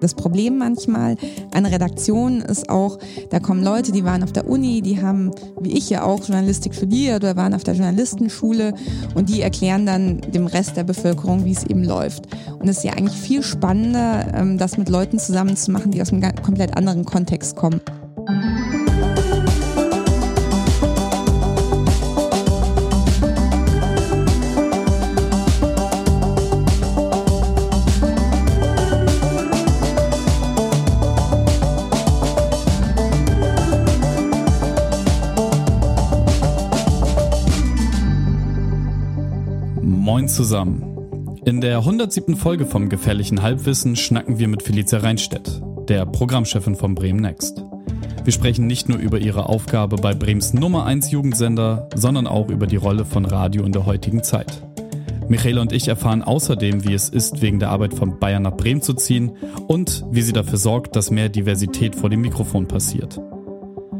Das Problem manchmal an Redaktionen ist auch, da kommen Leute, die waren auf der Uni, die haben, wie ich ja auch, Journalistik studiert oder waren auf der Journalistenschule und die erklären dann dem Rest der Bevölkerung, wie es eben läuft. Und es ist ja eigentlich viel spannender, ähm, das mit Leuten zusammen zu machen, die aus einem komplett anderen Kontext kommen. Zusammen. In der 107. Folge vom Gefährlichen Halbwissen schnacken wir mit Felicia Reinstedt, der Programmchefin von Bremen Next. Wir sprechen nicht nur über ihre Aufgabe bei Brems Nummer 1 Jugendsender, sondern auch über die Rolle von Radio in der heutigen Zeit. Michaela und ich erfahren außerdem, wie es ist, wegen der Arbeit von Bayern nach Bremen zu ziehen und wie sie dafür sorgt, dass mehr Diversität vor dem Mikrofon passiert.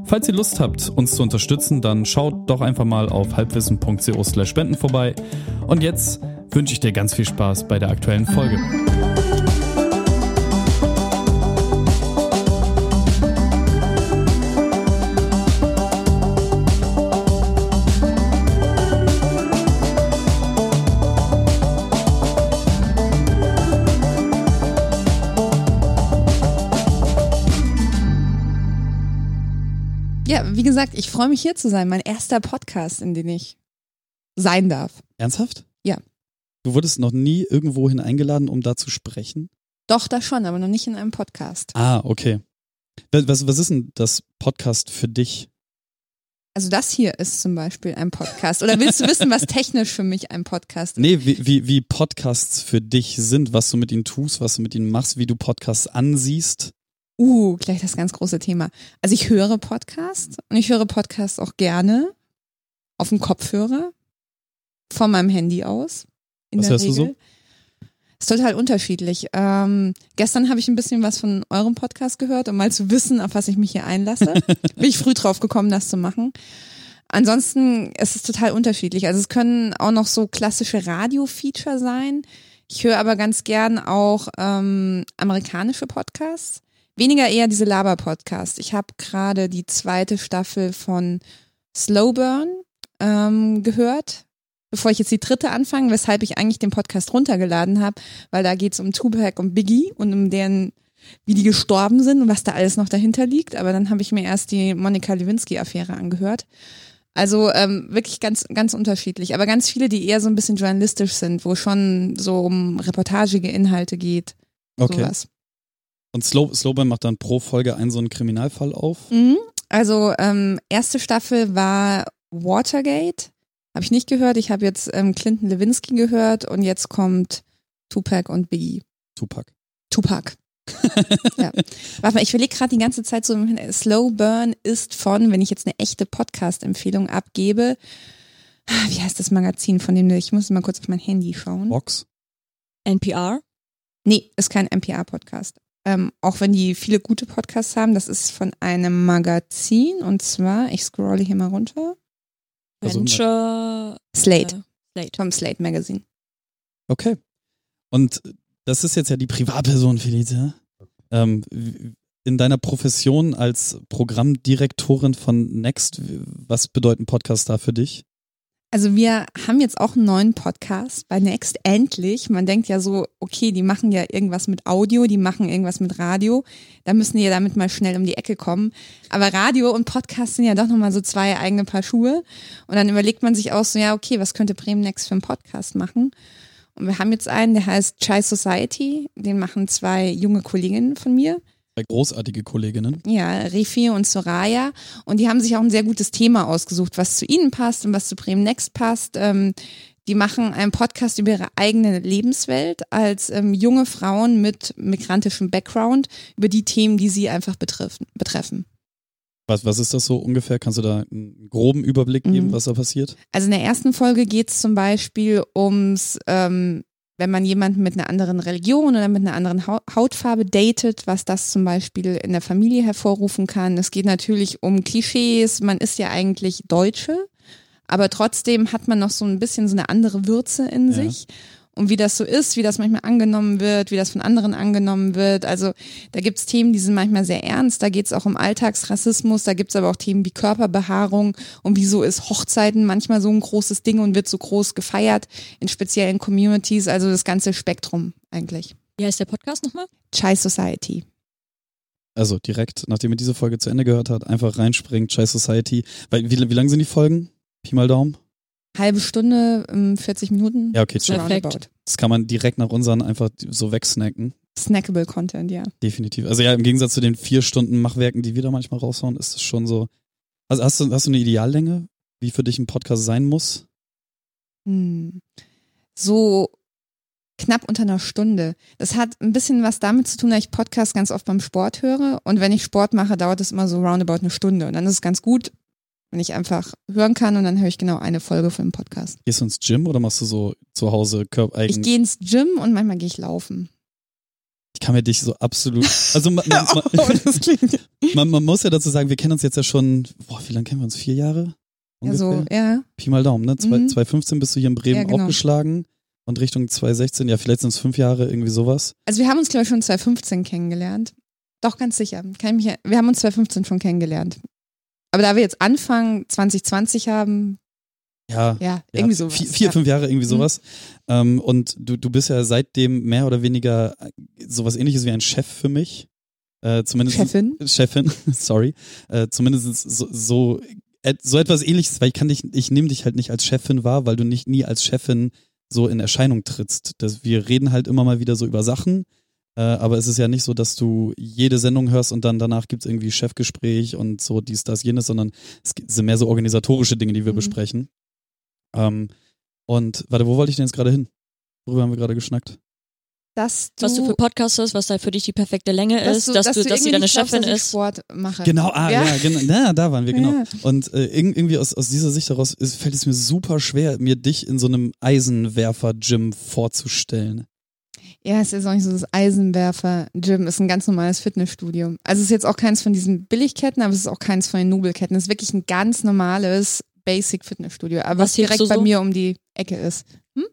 Falls ihr Lust habt, uns zu unterstützen, dann schaut doch einfach mal auf halbwissen.co spenden vorbei. Und jetzt wünsche ich dir ganz viel Spaß bei der aktuellen Folge. Ja, wie gesagt, ich freue mich hier zu sein. Mein erster Podcast, in dem ich sein darf. Ernsthaft? Du wurdest noch nie irgendwohin eingeladen, um da zu sprechen? Doch, da schon, aber noch nicht in einem Podcast. Ah, okay. Was, was ist denn das Podcast für dich? Also das hier ist zum Beispiel ein Podcast. Oder willst du wissen, was technisch für mich ein Podcast ist? Nee, wie, wie, wie Podcasts für dich sind, was du mit ihnen tust, was du mit ihnen machst, wie du Podcasts ansiehst. Uh, gleich das ganz große Thema. Also ich höre Podcasts und ich höre Podcasts auch gerne auf dem Kopfhörer von meinem Handy aus. In was hörst Regel. du so? Ist total unterschiedlich. Ähm, gestern habe ich ein bisschen was von eurem Podcast gehört, um mal zu wissen, auf was ich mich hier einlasse. Bin ich früh drauf gekommen, das zu machen. Ansonsten ist es total unterschiedlich. Also es können auch noch so klassische Radio-Feature sein. Ich höre aber ganz gern auch ähm, amerikanische Podcasts. Weniger eher diese Laber-Podcasts. Ich habe gerade die zweite Staffel von Slow Burn ähm, gehört bevor ich jetzt die dritte anfange, weshalb ich eigentlich den Podcast runtergeladen habe, weil da geht es um Tupac und Biggie und um deren, wie die gestorben sind und was da alles noch dahinter liegt. Aber dann habe ich mir erst die Monika Lewinsky-Affäre angehört. Also ähm, wirklich ganz, ganz unterschiedlich. Aber ganz viele, die eher so ein bisschen journalistisch sind, wo schon so um reportagige Inhalte geht. Okay. Sowas. Und Slow, Slowburn macht dann pro Folge einen so einen Kriminalfall auf? Mhm. Also ähm, erste Staffel war Watergate. Habe ich nicht gehört. Ich habe jetzt ähm, Clinton Lewinsky gehört und jetzt kommt Tupac und Biggie. Tupac. Tupac. ja. Warte mal, ich verlege gerade die ganze Zeit so, Slow Burn ist von, wenn ich jetzt eine echte Podcast-Empfehlung abgebe, wie heißt das Magazin von dem, ich muss mal kurz auf mein Handy schauen. Vox? NPR? Nee, ist kein NPR-Podcast. Ähm, auch wenn die viele gute Podcasts haben, das ist von einem Magazin und zwar, ich scrolle hier mal runter. Venture. Slate. Äh, Slate. Vom Slate Magazine. Okay. Und das ist jetzt ja die Privatperson, Felicia. Ähm, in deiner Profession als Programmdirektorin von Next, was bedeuten Podcasts da für dich? Also wir haben jetzt auch einen neuen Podcast bei Next, endlich. Man denkt ja so, okay, die machen ja irgendwas mit Audio, die machen irgendwas mit Radio. Da müssen die ja damit mal schnell um die Ecke kommen. Aber Radio und Podcast sind ja doch nochmal so zwei eigene Paar Schuhe. Und dann überlegt man sich auch so, ja, okay, was könnte Bremen Next für einen Podcast machen? Und wir haben jetzt einen, der heißt Chai Society. Den machen zwei junge Kolleginnen von mir großartige Kolleginnen. Ja, Refi und Soraya. Und die haben sich auch ein sehr gutes Thema ausgesucht, was zu ihnen passt und was zu Bremen Next passt. Ähm, die machen einen Podcast über ihre eigene Lebenswelt als ähm, junge Frauen mit migrantischem Background über die Themen, die sie einfach betreffen. betreffen. Was, was ist das so ungefähr? Kannst du da einen groben Überblick geben, mhm. was da passiert? Also in der ersten Folge geht es zum Beispiel ums ähm, wenn man jemanden mit einer anderen Religion oder mit einer anderen Hautfarbe datet, was das zum Beispiel in der Familie hervorrufen kann. Es geht natürlich um Klischees. Man ist ja eigentlich Deutsche, aber trotzdem hat man noch so ein bisschen so eine andere Würze in ja. sich. Und wie das so ist, wie das manchmal angenommen wird, wie das von anderen angenommen wird. Also da gibt's Themen, die sind manchmal sehr ernst, da geht's auch um Alltagsrassismus, da gibt's aber auch Themen wie Körperbehaarung und wieso ist Hochzeiten manchmal so ein großes Ding und wird so groß gefeiert in speziellen Communities, also das ganze Spektrum eigentlich. Wie heißt der Podcast nochmal? Chai Society. Also direkt, nachdem ihr diese Folge zu Ende gehört habt, einfach reinspringen, Chai Society. Weil, wie, wie lang sind die Folgen? Pi mal Daumen? Halbe Stunde, ähm, 40 Minuten. Ja, okay. Perfekt. roundabout. Das kann man direkt nach unseren einfach so wegsnacken. Snackable Content, ja. Definitiv. Also ja, im Gegensatz zu den vier Stunden Machwerken, die wir da manchmal raushauen, ist das schon so. Also hast du, hast du eine Ideallänge, wie für dich ein Podcast sein muss? Hm. So knapp unter einer Stunde. Das hat ein bisschen was damit zu tun, dass ich Podcasts ganz oft beim Sport höre. Und wenn ich Sport mache, dauert es immer so roundabout eine Stunde. Und dann ist es ganz gut, wenn ich einfach hören kann und dann höre ich genau eine Folge von dem Podcast. Gehst du ins Gym oder machst du so zu Hause Körper Ich gehe ins Gym und manchmal gehe ich laufen. Ich kann mir dich so absolut. Also man, man, Oh, man, man muss ja dazu sagen, wir kennen uns jetzt ja schon, boah, wie lange kennen wir uns? Vier Jahre? Ja, Ungefähr? so, ja. Pi mal Daumen, ne? Zwei, Mhm. 2015 bist du hier in Bremen Ja, genau. aufgeschlagen und Richtung 2016, ja, vielleicht sind es fünf Jahre, irgendwie sowas. Also wir haben uns, glaube ich, schon 2015 kennengelernt. Doch, ganz sicher. Kann ich mich, wir haben uns 2015 schon kennengelernt. Aber da wir jetzt Anfang 2020 haben, Ja. ja, ja, irgendwie sowas. Vier, vier ja. fünf Jahre, irgendwie Mhm. sowas. Ähm, und du, du bist ja seitdem mehr oder weniger sowas ähnliches wie ein Chef für mich. Äh, zumindest Chefin. Chefin, sorry. Äh, zumindest so, so, so etwas ähnliches, weil ich kann dich, ich nehme dich halt nicht als Chefin wahr, weil du nicht nie als Chefin so in Erscheinung trittst. Das, wir reden halt immer mal wieder so über Sachen, äh, aber es ist ja nicht so, dass du jede Sendung hörst und dann danach gibt's irgendwie Chefgespräch und so dies, das, jenes, sondern es sind mehr so organisatorische Dinge, die wir Mhm. besprechen. Ähm, und warte, wo wollte ich denn jetzt gerade hin? Worüber haben wir gerade geschnackt? Dass du, Was du für Podcast hast, was da für dich die perfekte Länge ist, dass, du, dass, sie deine glaubst, Chefin dass ist. Sport mache. Genau, ah, ja, Ja. genau, na, da waren wir, genau. Ja. Und äh, irg- irgendwie aus, aus dieser Sicht heraus ist, fällt es mir super schwer, mir dich in so einem Eisenwerfer-Gym vorzustellen. Ja, es ist auch nicht so das Eisenwerfer-Gym, ist ein ganz normales Fitnessstudio. Also es ist jetzt auch keins von diesen Billigketten, aber es ist auch keins von den Nobelketten. Es ist wirklich ein ganz normales Basic-Fitnessstudio, aber Was was direkt du bei so? mir um die Ecke ist.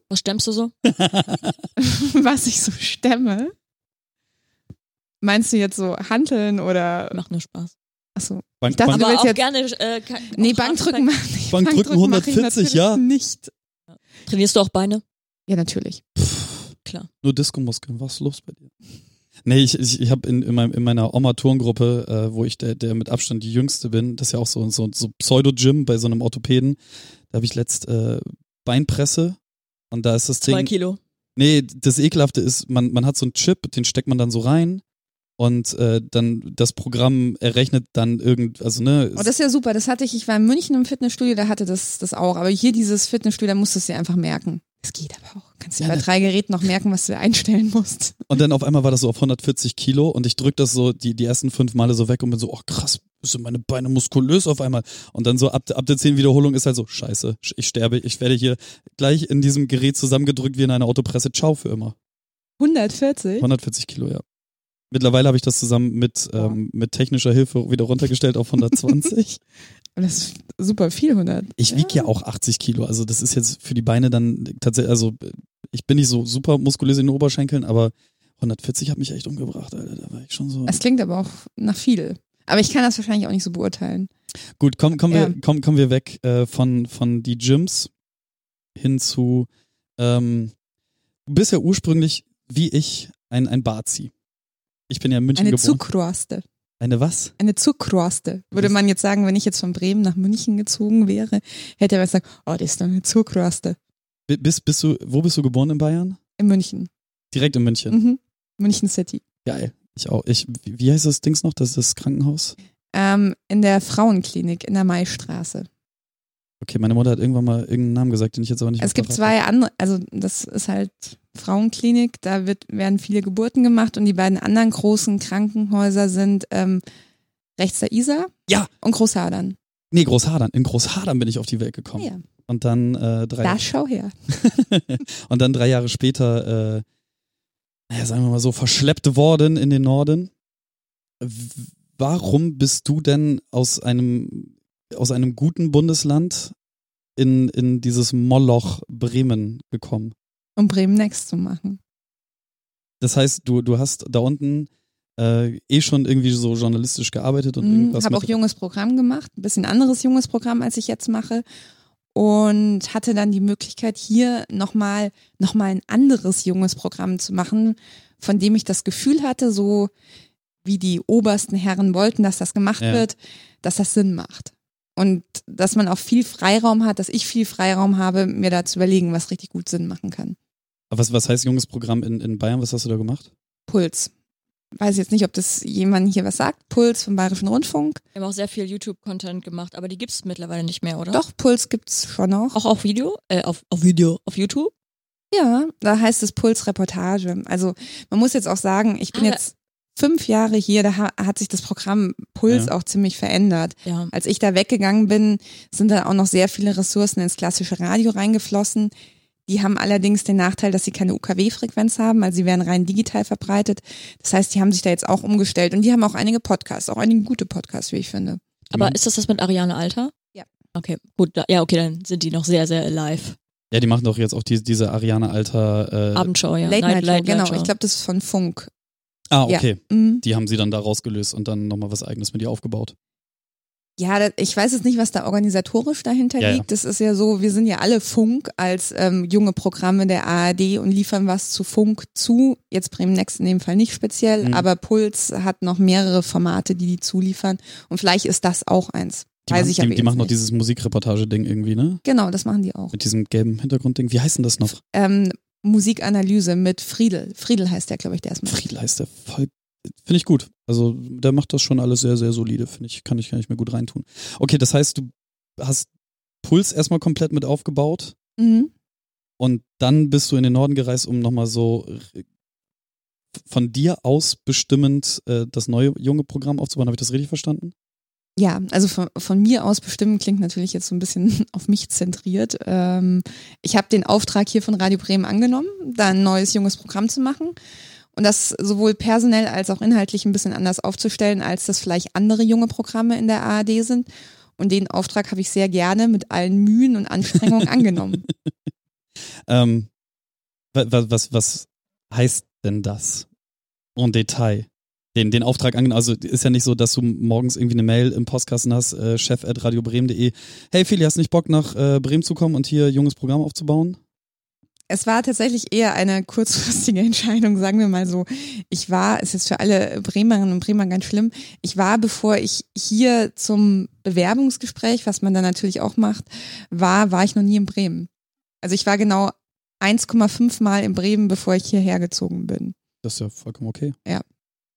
Was stemmst du so? was ich so stemme. Meinst du jetzt so Hanteln oder Macht nur Spaß. achso. Bank, Ich dachte, Bank, du Aber willst auch jetzt- gerne. Äh, ka- Nee, auch Bankdrücken mache ich. Bankdrücken mache ich 140, natürlich ja? Nicht. Trainierst du auch Beine? Ja, natürlich. Klar. nur Diskomuskeln, was ist los bei dir? Nee, ich, ich, ich habe in, in, in meiner Oma-Turngruppe, äh, wo ich der, der mit Abstand die Jüngste bin, das ist ja auch so, so, so Pseudo-Gym bei so einem Orthopäden, da habe ich letzt äh, Beinpresse und da ist das Zwei Ding, Kilo. Nee, das Ekelhafte ist, man, man hat so einen Chip, den steckt man dann so rein und äh, dann das Programm errechnet dann irgend, also ne, Oh, das ist ja super. Das hatte ich, ich war in München im Fitnessstudio, da hatte das das auch. Aber hier dieses Fitnessstudio, da musst du es dir einfach merken. Das geht aber auch. Kannst dir Ja, bei ne. drei Geräten noch merken, was du einstellen musst. und dann auf einmal war das so auf 140 Kilo und ich drück das so die, die ersten fünf Male so weg und bin so, oh krass, sind meine Beine muskulös auf einmal. Und dann so ab, ab der zehn Wiederholung ist halt so, scheiße, ich sterbe, ich werde hier gleich in diesem Gerät zusammengedrückt wie in einer Autopresse. Ciao für immer. 140? 140 Kilo, ja. Mittlerweile habe ich das zusammen mit, ähm, mit technischer Hilfe wieder runtergestellt auf 120. Und das ist super viel, 100. Ich wiege ja auch 80 Kilo, also das ist jetzt für die Beine dann tatsächlich, also ich bin nicht so super muskulös in den Oberschenkeln, aber 140 hat mich echt umgebracht, Alter, da war ich schon so. Es klingt aber auch nach viel. Aber ich kann das wahrscheinlich auch nicht so beurteilen. Gut, komm, kommen Ja. wir, komm, kommen wir weg äh, von, von die Gyms hin zu, ähm, du bist ja ursprünglich, wie ich, ein, ein Bazi. Ich bin ja in München Eine geboren. Eine was? Eine Zuckroste. Würde Das- man jetzt sagen, wenn ich jetzt von Bremen nach München gezogen wäre, hätte er gesagt, oh, das ist doch eine Zuckroste. Bi- Bist, bist du, wo bist du geboren in Bayern? In München. Direkt in München. Mhm. München City. Geil. Ich auch. Ich, wie heißt das Dings noch? Das ist das Krankenhaus? Ähm, in der Frauenklinik in der Maistraße. Okay, meine Mutter hat irgendwann mal irgendeinen Namen gesagt, den ich jetzt aber nicht Es gibt zwei andere, also das ist halt Frauenklinik, da wird, werden viele Geburten gemacht und die beiden anderen großen Krankenhäuser sind ähm, rechts der Isar Ja. und Großhadern. Nee, Großhadern. In Großhadern bin ich auf die Welt gekommen. Ja, Und dann äh, drei da schau her. und dann drei Jahre später, äh, naja, sagen wir mal so, verschleppt worden in den Norden. Warum bist du denn aus einem, aus einem guten Bundesland in, in dieses Moloch Bremen gekommen? Um Bremen Next zu machen. Das heißt, du, du hast da unten äh, eh schon irgendwie so journalistisch gearbeitet und mhm, irgendwas. Ich habe auch junges Programm gemacht, ein bisschen anderes junges Programm, als ich jetzt mache. Und hatte dann die Möglichkeit, hier nochmal noch mal ein anderes junges Programm zu machen, von dem ich das Gefühl hatte, so wie die obersten Herren wollten, dass das gemacht ja. wird, dass das Sinn macht. Und dass man auch viel Freiraum hat, dass ich viel Freiraum habe, mir da zu überlegen, was richtig gut Sinn machen kann. Was, was heißt junges Programm in, in Bayern? Was hast du da gemacht? Puls. Weiß jetzt nicht, ob das jemand hier was sagt. Puls vom Bayerischen Rundfunk. Wir haben auch sehr viel YouTube-Content gemacht, aber die gibt es mittlerweile nicht mehr, oder? Doch, Puls gibt es schon noch. Auch auf Video? Äh, auf, auf Video, auf YouTube? Ja, da heißt es Puls Reportage. Also man muss jetzt auch sagen, ich bin ah, jetzt fünf Jahre hier, da hat sich das Programm Puls ja. auch ziemlich verändert. Ja. Als ich da weggegangen bin, sind da auch noch sehr viele Ressourcen ins klassische Radio reingeflossen. Die haben allerdings den Nachteil, dass sie keine UKW-Frequenz haben, also sie werden rein digital verbreitet. Das heißt, die haben sich da jetzt auch umgestellt und die haben auch einige Podcasts, auch einige gute Podcasts, wie ich finde. Aber ist das das mit Ariane Alter? Ja. Okay, gut, ja, okay, dann sind die noch sehr, sehr alive. Ja, die machen doch jetzt auch die, diese Ariane Alter äh, Abendshow, ja. Late Night, Night, Night genau. Show. Ich glaube, das ist von Funk. Ah, okay. Ja. Mhm. Die haben sie dann da rausgelöst und dann nochmal was eigenes mit ihr aufgebaut. Ja, ich weiß jetzt nicht, was da organisatorisch dahinter ja, liegt. Das ist ja so, wir sind ja alle Funk als ähm, junge Programme der ARD und liefern was zu Funk zu. Jetzt Bremen Next in dem Fall nicht speziell, mhm. aber Puls hat noch mehrere Formate, die die zuliefern. Und vielleicht ist das auch eins. Die weiß machen, ich die, die machen noch dieses Musikreportage-Ding irgendwie, ne? Genau, das machen die auch. Mit diesem gelben Hintergrundding. Wie heißt denn das noch? Ähm, Musikanalyse mit Friedel. Friedel heißt der, glaube ich, der erstmal. Friedel heißt der voll. Finde ich gut. Also der macht das schon alles sehr, sehr solide, finde ich. Kann ich gar nicht mehr gut reintun. Okay, das heißt, du hast Puls erstmal komplett mit aufgebaut. Mhm. Und dann bist du in den Norden gereist, um nochmal so von dir aus bestimmend äh, das neue junge Programm aufzubauen. Habe ich das richtig verstanden? Ja, also von, von, mir aus bestimmen klingt natürlich jetzt so ein bisschen auf mich zentriert. Ähm, ich habe den Auftrag hier von Radio Bremen angenommen, da ein neues junges Programm zu machen und das sowohl personell als auch inhaltlich ein bisschen anders aufzustellen, als das vielleicht andere junge Programme in der ARD sind. Und den Auftrag habe ich sehr gerne mit allen Mühen und Anstrengungen angenommen. ähm, was, was, was heißt denn das? En Detail den, den Auftrag angenommen. Also ist ja nicht so, dass du morgens irgendwie eine Mail im Postkasten hast, äh, chef.radiobremen.de. Hey Feli, hast nicht Bock nach äh, Bremen zu kommen und hier junges Programm aufzubauen? Es war tatsächlich eher eine kurzfristige Entscheidung, sagen wir mal so. Ich war, ist jetzt für alle Bremerinnen und Bremer ganz schlimm, ich war, bevor ich hier zum Bewerbungsgespräch, was man dann natürlich auch macht, war, war ich noch nie in Bremen. Also ich war genau 1,5 Mal in Bremen, bevor ich hierher gezogen bin. Das ist ja vollkommen okay. Ja.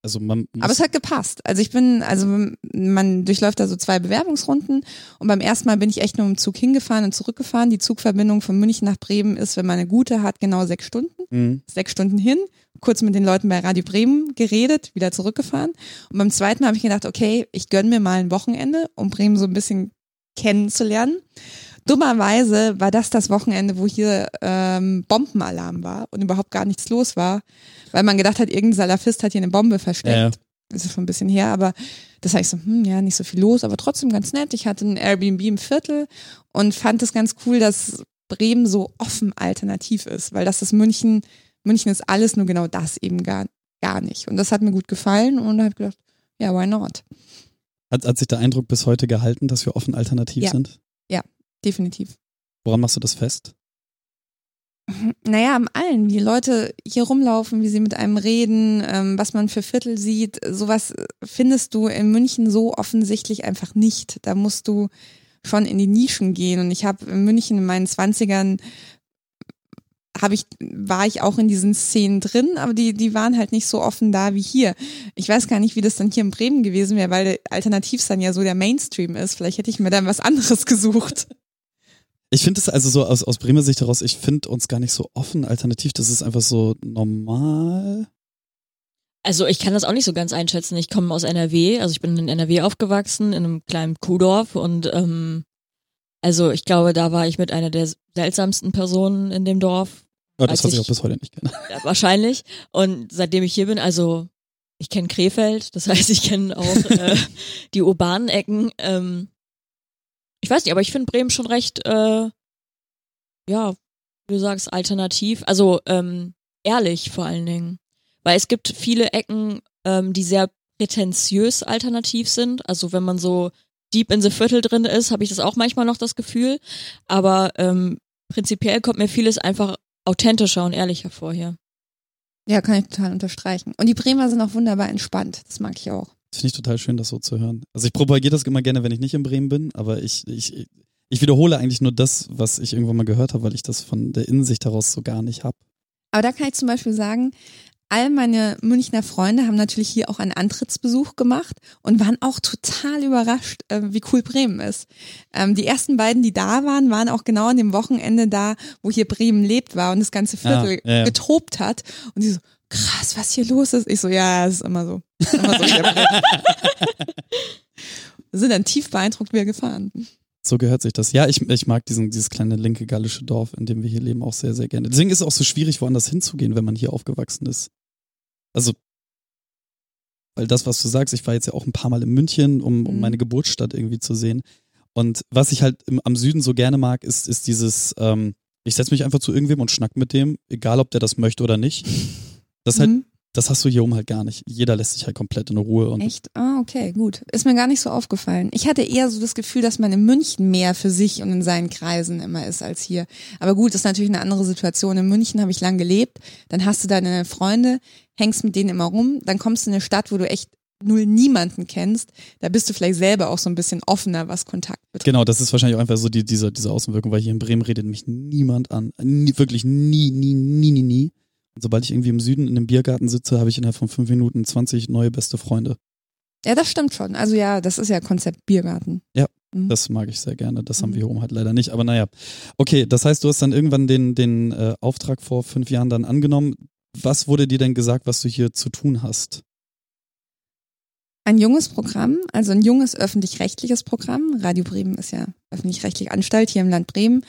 Also man Aber es hat gepasst. Also ich bin, also man durchläuft da so zwei Bewerbungsrunden und beim ersten Mal bin ich echt nur im Zug hingefahren und zurückgefahren. Die Zugverbindung von München nach Bremen ist, wenn man eine gute hat, genau sechs Stunden. Mhm. Sechs Stunden hin, kurz mit den Leuten bei Radio Bremen geredet, wieder zurückgefahren. Und beim zweiten habe ich gedacht, okay, ich gönn mir mal ein Wochenende, um Bremen so ein bisschen kennenzulernen. Dummerweise war das das Wochenende, wo hier ähm, Bombenalarm war und überhaupt gar nichts los war, weil man gedacht hat, irgendein Salafist hat hier eine Bombe versteckt. Ja. Das ist schon ein bisschen her, aber das heißt so, hm, ja, nicht so viel los, aber trotzdem ganz nett. Ich hatte ein Airbnb im Viertel und fand es ganz cool, dass Bremen so offen alternativ ist, weil das ist München, München ist alles nur genau das eben gar, gar nicht. Und das hat mir gut gefallen und habe gedacht, ja, why not? Hat, hat sich der Eindruck bis heute gehalten, dass wir offen alternativ ja. sind? Ja, definitiv. Woran machst du das fest? Naja, am allen, wie Leute hier rumlaufen, wie sie mit einem reden, ähm, was man für Viertel sieht, sowas findest du in München so offensichtlich einfach nicht. Da musst du schon in die Nischen gehen. Und ich habe in München in meinen Zwanzigern habe ich, war ich auch in diesen Szenen drin, aber die, die waren halt nicht so offen da wie hier. Ich weiß gar nicht, wie das dann hier in Bremen gewesen wäre, weil alternativ dann ja so der Mainstream ist. Vielleicht hätte ich mir dann was anderes gesucht. Ich finde es also so aus, aus Bremer Sicht heraus, ich finde uns gar nicht so offen alternativ, das ist einfach so normal. Also ich kann das auch nicht so ganz einschätzen. Ich komme aus NRW, also ich bin in NRW aufgewachsen, in einem kleinen Kuhdorf und ähm, also ich glaube, da war ich mit einer der seltsamsten Personen in dem Dorf. Ja, das hat ich auch bis heute nicht kennen. Ja, wahrscheinlich. Und seitdem ich hier bin, also ich kenne Krefeld, das heißt, ich kenne auch äh, die urbanen Ecken. Ähm, ich weiß nicht, aber ich finde Bremen schon recht, äh, ja, du sagst, alternativ, also ähm, ehrlich vor allen Dingen. Weil es gibt viele Ecken, ähm, die sehr prätentiös alternativ sind. Also wenn man so deep in the Viertel drin ist, habe ich das auch manchmal noch das Gefühl. Aber ähm, prinzipiell kommt mir vieles einfach authentischer und ehrlicher vor hier. Ja, kann ich total unterstreichen. Und die Bremer sind auch wunderbar entspannt. Das mag ich auch. Das finde ich total schön, das so zu hören. Also ich propagiere das immer gerne, wenn ich nicht in Bremen bin, aber ich, ich, ich wiederhole eigentlich nur das, was ich irgendwann mal gehört habe, weil ich das von der Innensicht heraus so gar nicht habe. Aber da kann ich zum Beispiel sagen, all meine Münchner Freunde haben natürlich hier auch einen Antrittsbesuch gemacht und waren auch total überrascht, äh, wie cool Bremen ist. Ähm, die ersten beiden, die da waren, waren auch genau an dem Wochenende da, wo hier Bremen lebt war und das ganze Viertel ja, ja. getobt hat. Und die so, krass, was hier los ist. Ich so, ja, es ist immer so. Ist immer so wir sind dann tief beeindruckt wir gefahren. So gehört sich das. Ja, ich, ich mag diesen, dieses kleine linke gallische Dorf, in dem wir hier leben, auch sehr, sehr gerne. Deswegen ist es auch so schwierig, woanders hinzugehen, wenn man hier aufgewachsen ist. Also, weil das, was du sagst, ich war jetzt ja auch ein paar Mal in München, um, um Mhm. meine Geburtsstadt irgendwie zu sehen. Und was ich halt im, am Süden so gerne mag, ist, ist dieses, ähm, ich setze mich einfach zu irgendwem und schnack mit dem, egal ob der das möchte oder nicht. Das halt, Mhm. das hast du hier oben halt gar nicht. Jeder lässt sich halt komplett in Ruhe und Echt? Ah, okay, gut. Ist mir gar nicht so aufgefallen. Ich hatte eher so das Gefühl, dass man in München mehr für sich und in seinen Kreisen immer ist als hier. Aber gut, ist natürlich eine andere Situation. In München habe ich lang gelebt. Dann hast du deine Freunde, hängst mit denen immer rum. Dann kommst du in eine Stadt, wo du echt null niemanden kennst. Da bist du vielleicht selber auch so ein bisschen offener, was Kontakt betrifft. Genau, das ist wahrscheinlich auch einfach so die, diese, diese Außenwirkung, weil hier in Bremen redet mich niemand an. Nie, wirklich nie, nie, nie, nie, nie. Sobald ich irgendwie im Süden in einem Biergarten sitze, habe ich innerhalb von fünf Minuten 20 neue beste Freunde. Ja, das stimmt schon. Also ja, das ist ja Konzept Biergarten. Mhm. Das mag ich sehr gerne. Das haben Mhm. wir hier oben halt leider nicht. Aber naja. Okay, das heißt, du hast dann irgendwann den, den äh, Auftrag vor fünf Jahren dann angenommen. Was wurde dir denn gesagt, was du hier zu tun hast? ein junges Programm, also ein junges öffentlich-rechtliches Programm. Radio Bremen ist ja öffentlich-rechtliche Anstalt hier im Land Bremen,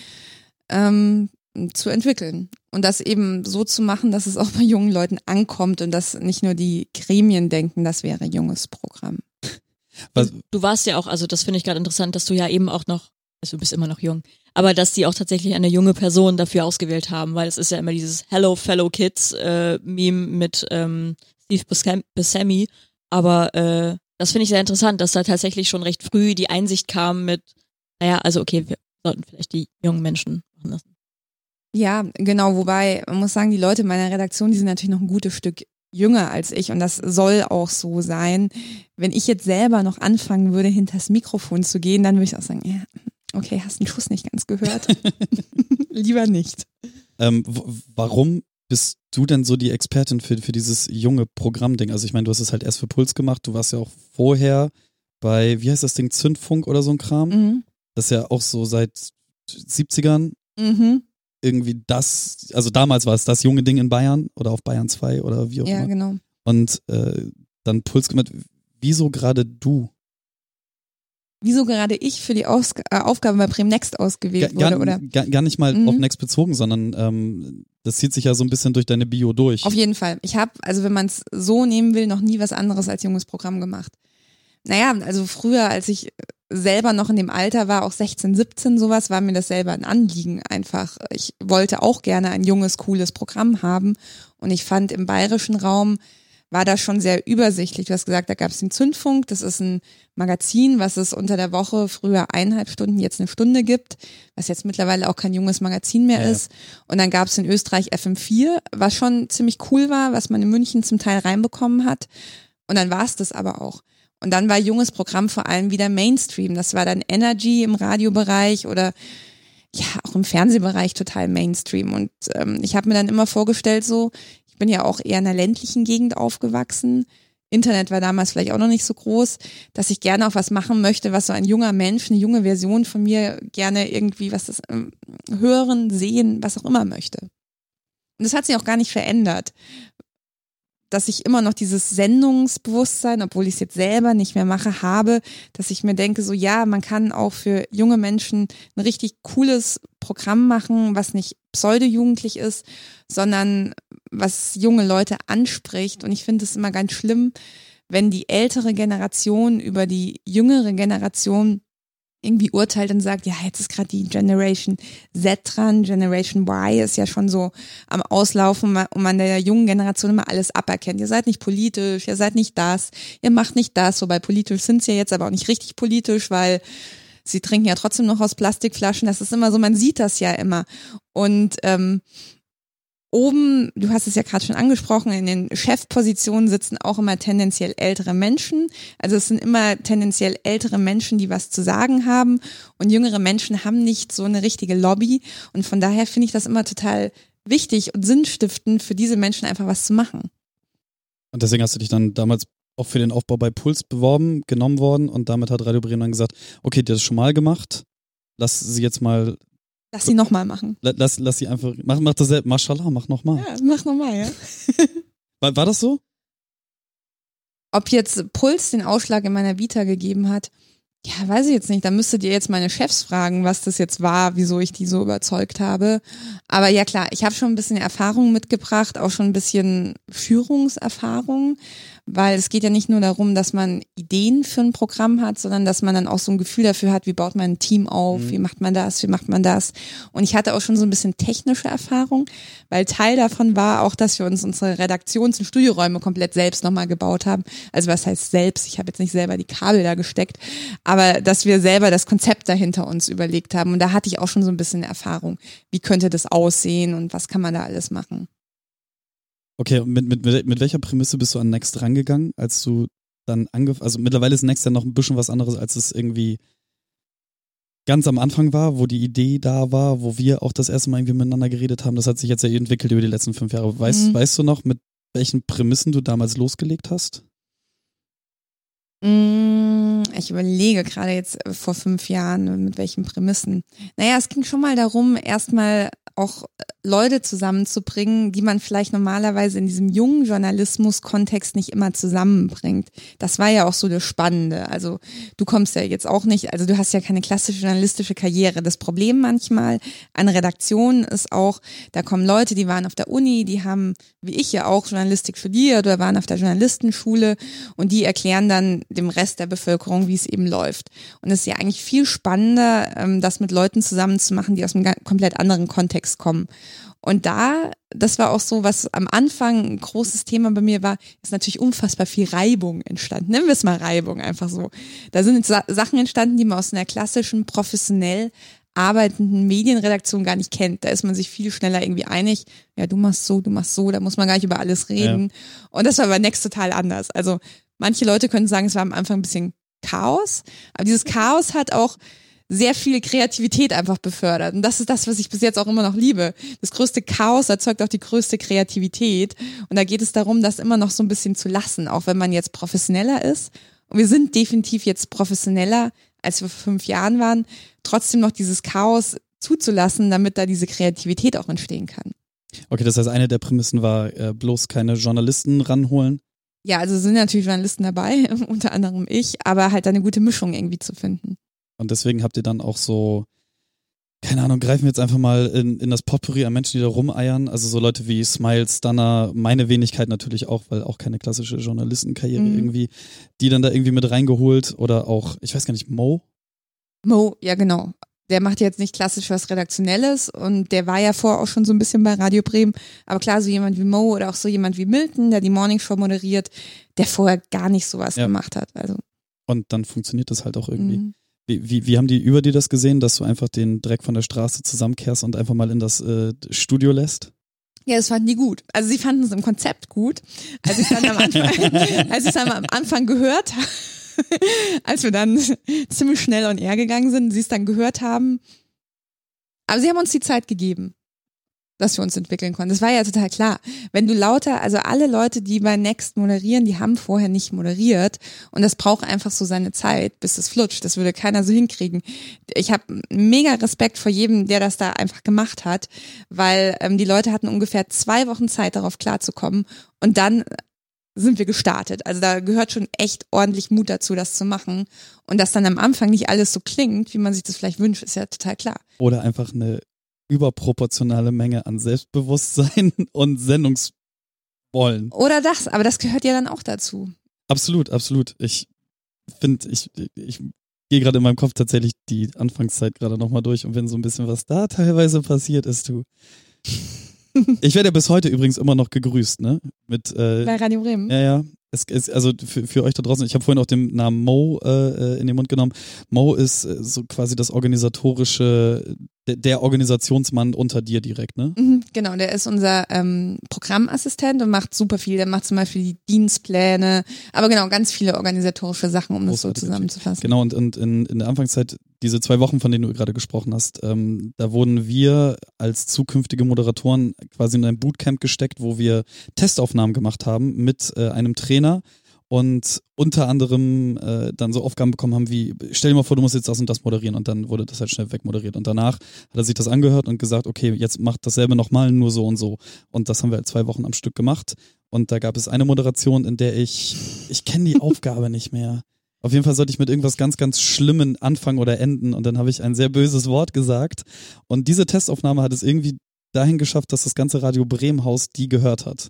ähm, zu entwickeln. Und das eben so zu machen, dass es auch bei jungen Leuten ankommt und dass nicht nur die Gremien denken, das wäre ein junges Programm. Was, Du warst ja auch, also das finde ich gerade interessant, dass du ja eben auch noch, also du bist immer noch jung, aber dass die auch tatsächlich eine junge Person dafür ausgewählt haben, weil es ist ja immer dieses Hello Fellow Kids äh, Meme mit ähm, Steve Buscem- Buscemi, aber äh, das finde ich sehr interessant, dass da tatsächlich schon recht früh die Einsicht kam mit, naja, also okay, wir sollten vielleicht die jungen Menschen machen lassen. Ja, genau, wobei man muss sagen, die Leute in meiner Redaktion, die sind natürlich noch ein gutes Stück jünger als ich und das soll auch so sein. Wenn ich jetzt selber noch anfangen würde, hinters Mikrofon zu gehen, dann würde ich auch sagen, ja, okay, hast den Schuss nicht ganz gehört. Lieber nicht. ähm, warum bist du denn so die Expertin für, für dieses junge Programmding? Also ich meine, du hast es halt erst für Puls gemacht. Du warst ja auch vorher bei, wie heißt das Ding, Zündfunk oder so ein Kram? Mhm. Das ist ja auch so seit 70ern Mhm. Irgendwie das, also damals war es das junge Ding in Bayern oder auf Bayern 2 oder wie auch Ja, immer. genau. Und äh, dann Puls gemacht. Wieso gerade du? Wieso gerade ich für die Aus äh, Aufgabe bei Bremen Next ausgewählt Gar, wurde, oder? gar, gar nicht mal Mhm. auf Next bezogen, sondern ähm, das zieht sich ja so ein bisschen durch deine Bio durch. Auf jeden Fall. Ich habe, also wenn man es so nehmen will, noch nie was anderes als junges Programm gemacht. Naja, also früher, als ich selber noch in dem Alter war, auch 16, 17 sowas, war mir das selber ein Anliegen einfach. Ich wollte auch gerne ein junges, cooles Programm haben und ich fand im bayerischen Raum war das schon sehr übersichtlich. Du hast gesagt, da gab es den Zündfunk, das ist ein Magazin, was es unter der Woche früher eineinhalb Stunden, jetzt eine Stunde gibt, was jetzt mittlerweile auch kein junges Magazin mehr Ja, ist. Und dann gab es in Österreich FM4, was schon ziemlich cool war, was man in München zum Teil reinbekommen hat. Und dann war es das aber auch. Und dann war junges Programm vor allem wieder Mainstream. Das war dann Energy im Radiobereich oder ja, auch im Fernsehbereich total Mainstream. Und ähm, ich habe mir dann immer vorgestellt, so, ich bin ja auch eher in einer ländlichen Gegend aufgewachsen. Internet war damals vielleicht auch noch nicht so groß, dass ich gerne auch was machen möchte, was so ein junger Mensch, eine junge Version von mir gerne irgendwie was das ähm, hören, sehen, was auch immer möchte. Und das hat sich auch gar nicht verändert. Dass ich immer noch dieses Sendungsbewusstsein, obwohl ich es jetzt selber nicht mehr mache, habe, dass ich mir denke, so ja, man kann auch für junge Menschen ein richtig cooles Programm machen, was nicht pseudo-jugendlich ist, sondern was junge Leute anspricht. Und ich finde es immer ganz schlimm, wenn die ältere Generation über die jüngere Generation irgendwie urteilt und sagt, ja, jetzt ist gerade die Generation Z dran, Generation Y ist ja schon so am Auslaufen und man der jungen Generation immer alles aberkennt. Ihr seid nicht politisch, ihr seid nicht das, ihr macht nicht das, wobei politisch sind sie ja jetzt aber auch nicht richtig politisch, weil sie trinken ja trotzdem noch aus Plastikflaschen. Das ist immer so, man sieht das ja immer. Und ähm, oben, du hast es ja gerade schon angesprochen, in den Chefpositionen sitzen auch immer tendenziell ältere Menschen. Also es sind immer tendenziell ältere Menschen, die was zu sagen haben und jüngere Menschen haben nicht so eine richtige Lobby und von daher finde ich das immer total wichtig und sinnstiftend für diese Menschen einfach was zu machen. Und deswegen hast du dich dann damals auch für den Aufbau bei Puls beworben, genommen worden und damit hat Radio Bremen dann gesagt, okay, das ist schon mal gemacht, lass sie jetzt mal Lass sie nochmal machen. Lass, lass sie einfach, mach, mach das selbst, Mashallah, mach nochmal. Ja, mach nochmal, ja. war, war das so? Ob jetzt Puls den Ausschlag in meiner Vita gegeben hat, ja, weiß ich jetzt nicht. Da müsstet ihr jetzt meine Chefs fragen, was das jetzt war, wieso ich die so überzeugt habe. Aber ja klar, ich habe schon ein bisschen Erfahrung mitgebracht, auch schon ein bisschen Führungserfahrung weil es geht ja nicht nur darum, dass man Ideen für ein Programm hat, sondern dass man dann auch so ein Gefühl dafür hat, wie baut man ein Team auf, mhm. wie macht man das, wie macht man das. Und ich hatte auch schon so ein bisschen technische Erfahrung, weil Teil davon war auch, dass wir uns unsere Redaktions- und Studioräume komplett selbst nochmal gebaut haben. Also was heißt selbst? Ich habe jetzt nicht selber die Kabel da gesteckt, aber dass wir selber das Konzept dahinter uns überlegt haben. Und da hatte ich auch schon so ein bisschen Erfahrung. Wie könnte das aussehen und was kann man da alles machen? Okay, mit, mit, mit welcher Prämisse bist du an Next rangegangen, als du dann angefangen, also mittlerweile ist Next ja noch ein bisschen was anderes, als es irgendwie ganz am Anfang war, wo die Idee da war, wo wir auch das erste Mal irgendwie miteinander geredet haben. Das hat sich jetzt ja entwickelt über die letzten fünf Jahre. Weißt, mhm. weißt du noch, mit welchen Prämissen du damals losgelegt hast? Mm, ich überlege gerade jetzt vor fünf Jahren, mit welchen Prämissen. Naja, es ging schon mal darum, erstmal auch Leute zusammenzubringen, die man vielleicht normalerweise in diesem jungen Journalismus-Kontext nicht immer zusammenbringt. Das war ja auch so das Spannende. Also du kommst ja jetzt auch nicht, also du hast ja keine klassische journalistische Karriere. Das Problem manchmal an Redaktionen ist auch, da kommen Leute, die waren auf der Uni, die haben, wie ich ja auch, Journalistik studiert oder waren auf der Journalistenschule und die erklären dann dem Rest der Bevölkerung, wie es eben läuft. Und es ist ja eigentlich viel spannender, ähm, das mit Leuten zusammenzumachen, die aus einem komplett anderen Kontext kommen. Und da, das war auch so, was am Anfang ein großes Thema bei mir war, ist natürlich unfassbar viel Reibung entstanden. Nennen wir es mal Reibung einfach so. Da sind Sachen entstanden, die man aus einer klassischen, professionell arbeitenden Medienredaktion gar nicht kennt. Da ist man sich viel schneller irgendwie einig. Ja, du machst so, du machst so, da muss man gar nicht über alles reden. Ja. Und das war bei Next total anders. Also manche Leute können sagen, es war am Anfang ein bisschen Chaos, aber dieses Chaos hat auch sehr viel Kreativität einfach befördert. Und das ist das, was ich bis jetzt auch immer noch liebe. Das größte Chaos erzeugt auch die größte Kreativität. Und da geht es darum, das immer noch so ein bisschen zu lassen, auch wenn man jetzt professioneller ist. Und wir sind definitiv jetzt professioneller, als wir vor fünf Jahren waren, trotzdem noch dieses Chaos zuzulassen, damit da diese Kreativität auch entstehen kann. Okay, das heißt, eine der Prämissen war äh, bloß keine Journalisten ranholen. Ja, also sind natürlich Journalisten dabei, unter anderem ich, aber halt eine gute Mischung irgendwie zu finden. Und deswegen habt ihr dann auch so, keine Ahnung, greifen wir jetzt einfach mal in, in das Potpourri an Menschen, die da rumeiern. Also so Leute wie Smile, Stunner, meine Wenigkeit natürlich auch, weil auch keine klassische Journalistenkarriere mhm. irgendwie, die dann da irgendwie mit reingeholt oder auch, ich weiß gar nicht, Mo? Mo, ja genau. Der macht jetzt nicht klassisch was Redaktionelles und der war ja vorher auch schon so ein bisschen bei Radio Bremen. Aber klar, so jemand wie Mo oder auch so jemand wie Milton, der die Morning Show moderiert, der vorher gar nicht sowas ja. gemacht hat. Also. Und dann funktioniert das halt auch irgendwie. Mhm. Wie, wie, wie haben die über dir das gesehen, dass du einfach den Dreck von der Straße zusammenkehrst und einfach mal in das äh, Studio lässt? Ja, das fanden die gut. Also sie fanden es im Konzept gut. Als ich dann am Anfang, als ich dann am Anfang gehört habe, als wir dann ziemlich schnell on air gegangen sind, sie es dann gehört haben. Aber sie haben uns die Zeit gegeben dass wir uns entwickeln konnten. Das war ja total klar. Wenn du lauter, also alle Leute, die bei Next moderieren, die haben vorher nicht moderiert und das braucht einfach so seine Zeit, bis es flutscht. Das würde keiner so hinkriegen. Ich habe mega Respekt vor jedem, der das da einfach gemacht hat, weil ähm, die Leute hatten ungefähr zwei Wochen Zeit, darauf klarzukommen und dann sind wir gestartet. Also da gehört schon echt ordentlich Mut dazu, das zu machen. Und dass dann am Anfang nicht alles so klingt, wie man sich das vielleicht wünscht, ist ja total klar. Oder einfach eine überproportionale Menge an Selbstbewusstsein und Sendungswollen. Oder das, aber das gehört ja dann auch dazu. Absolut, absolut. Ich finde, ich, ich gehe gerade in meinem Kopf tatsächlich die Anfangszeit gerade nochmal durch und wenn so ein bisschen was da teilweise passiert ist, du. Ich werde ja bis heute übrigens immer noch gegrüßt, ne? Mit, äh, Bei Radio Bremen. ja, ja. Es ist also für, für euch da draußen, ich habe vorhin auch den Namen Mo äh, in den Mund genommen. Mo ist äh, so quasi das organisatorische, der, der Organisationsmann unter dir direkt, ne? Mhm, genau, der ist unser ähm, Programmassistent und macht super viel. Der macht zum Beispiel die Dienstpläne, aber genau, ganz viele organisatorische Sachen, um das so Großartig. zusammenzufassen. Genau, und, und in, in der Anfangszeit, diese zwei Wochen, von denen du gerade gesprochen hast, ähm, da wurden wir als zukünftige Moderatoren quasi in ein Bootcamp gesteckt, wo wir Testaufnahmen gemacht haben mit äh, einem Trainer und unter anderem äh, dann so Aufgaben bekommen haben wie, stell dir mal vor, du musst jetzt das und das moderieren und dann wurde das halt schnell wegmoderiert. Und danach hat er sich das angehört und gesagt, okay, jetzt macht dasselbe nochmal, nur so und so. Und das haben wir halt zwei Wochen am Stück gemacht. Und da gab es eine Moderation, in der ich, ich kenne die Aufgabe nicht mehr. Auf jeden Fall sollte ich mit irgendwas ganz, ganz Schlimmen anfangen oder enden. Und dann habe ich ein sehr böses Wort gesagt. Und diese Testaufnahme hat es irgendwie dahin geschafft, dass das ganze Radio Bremen-Haus die gehört hat.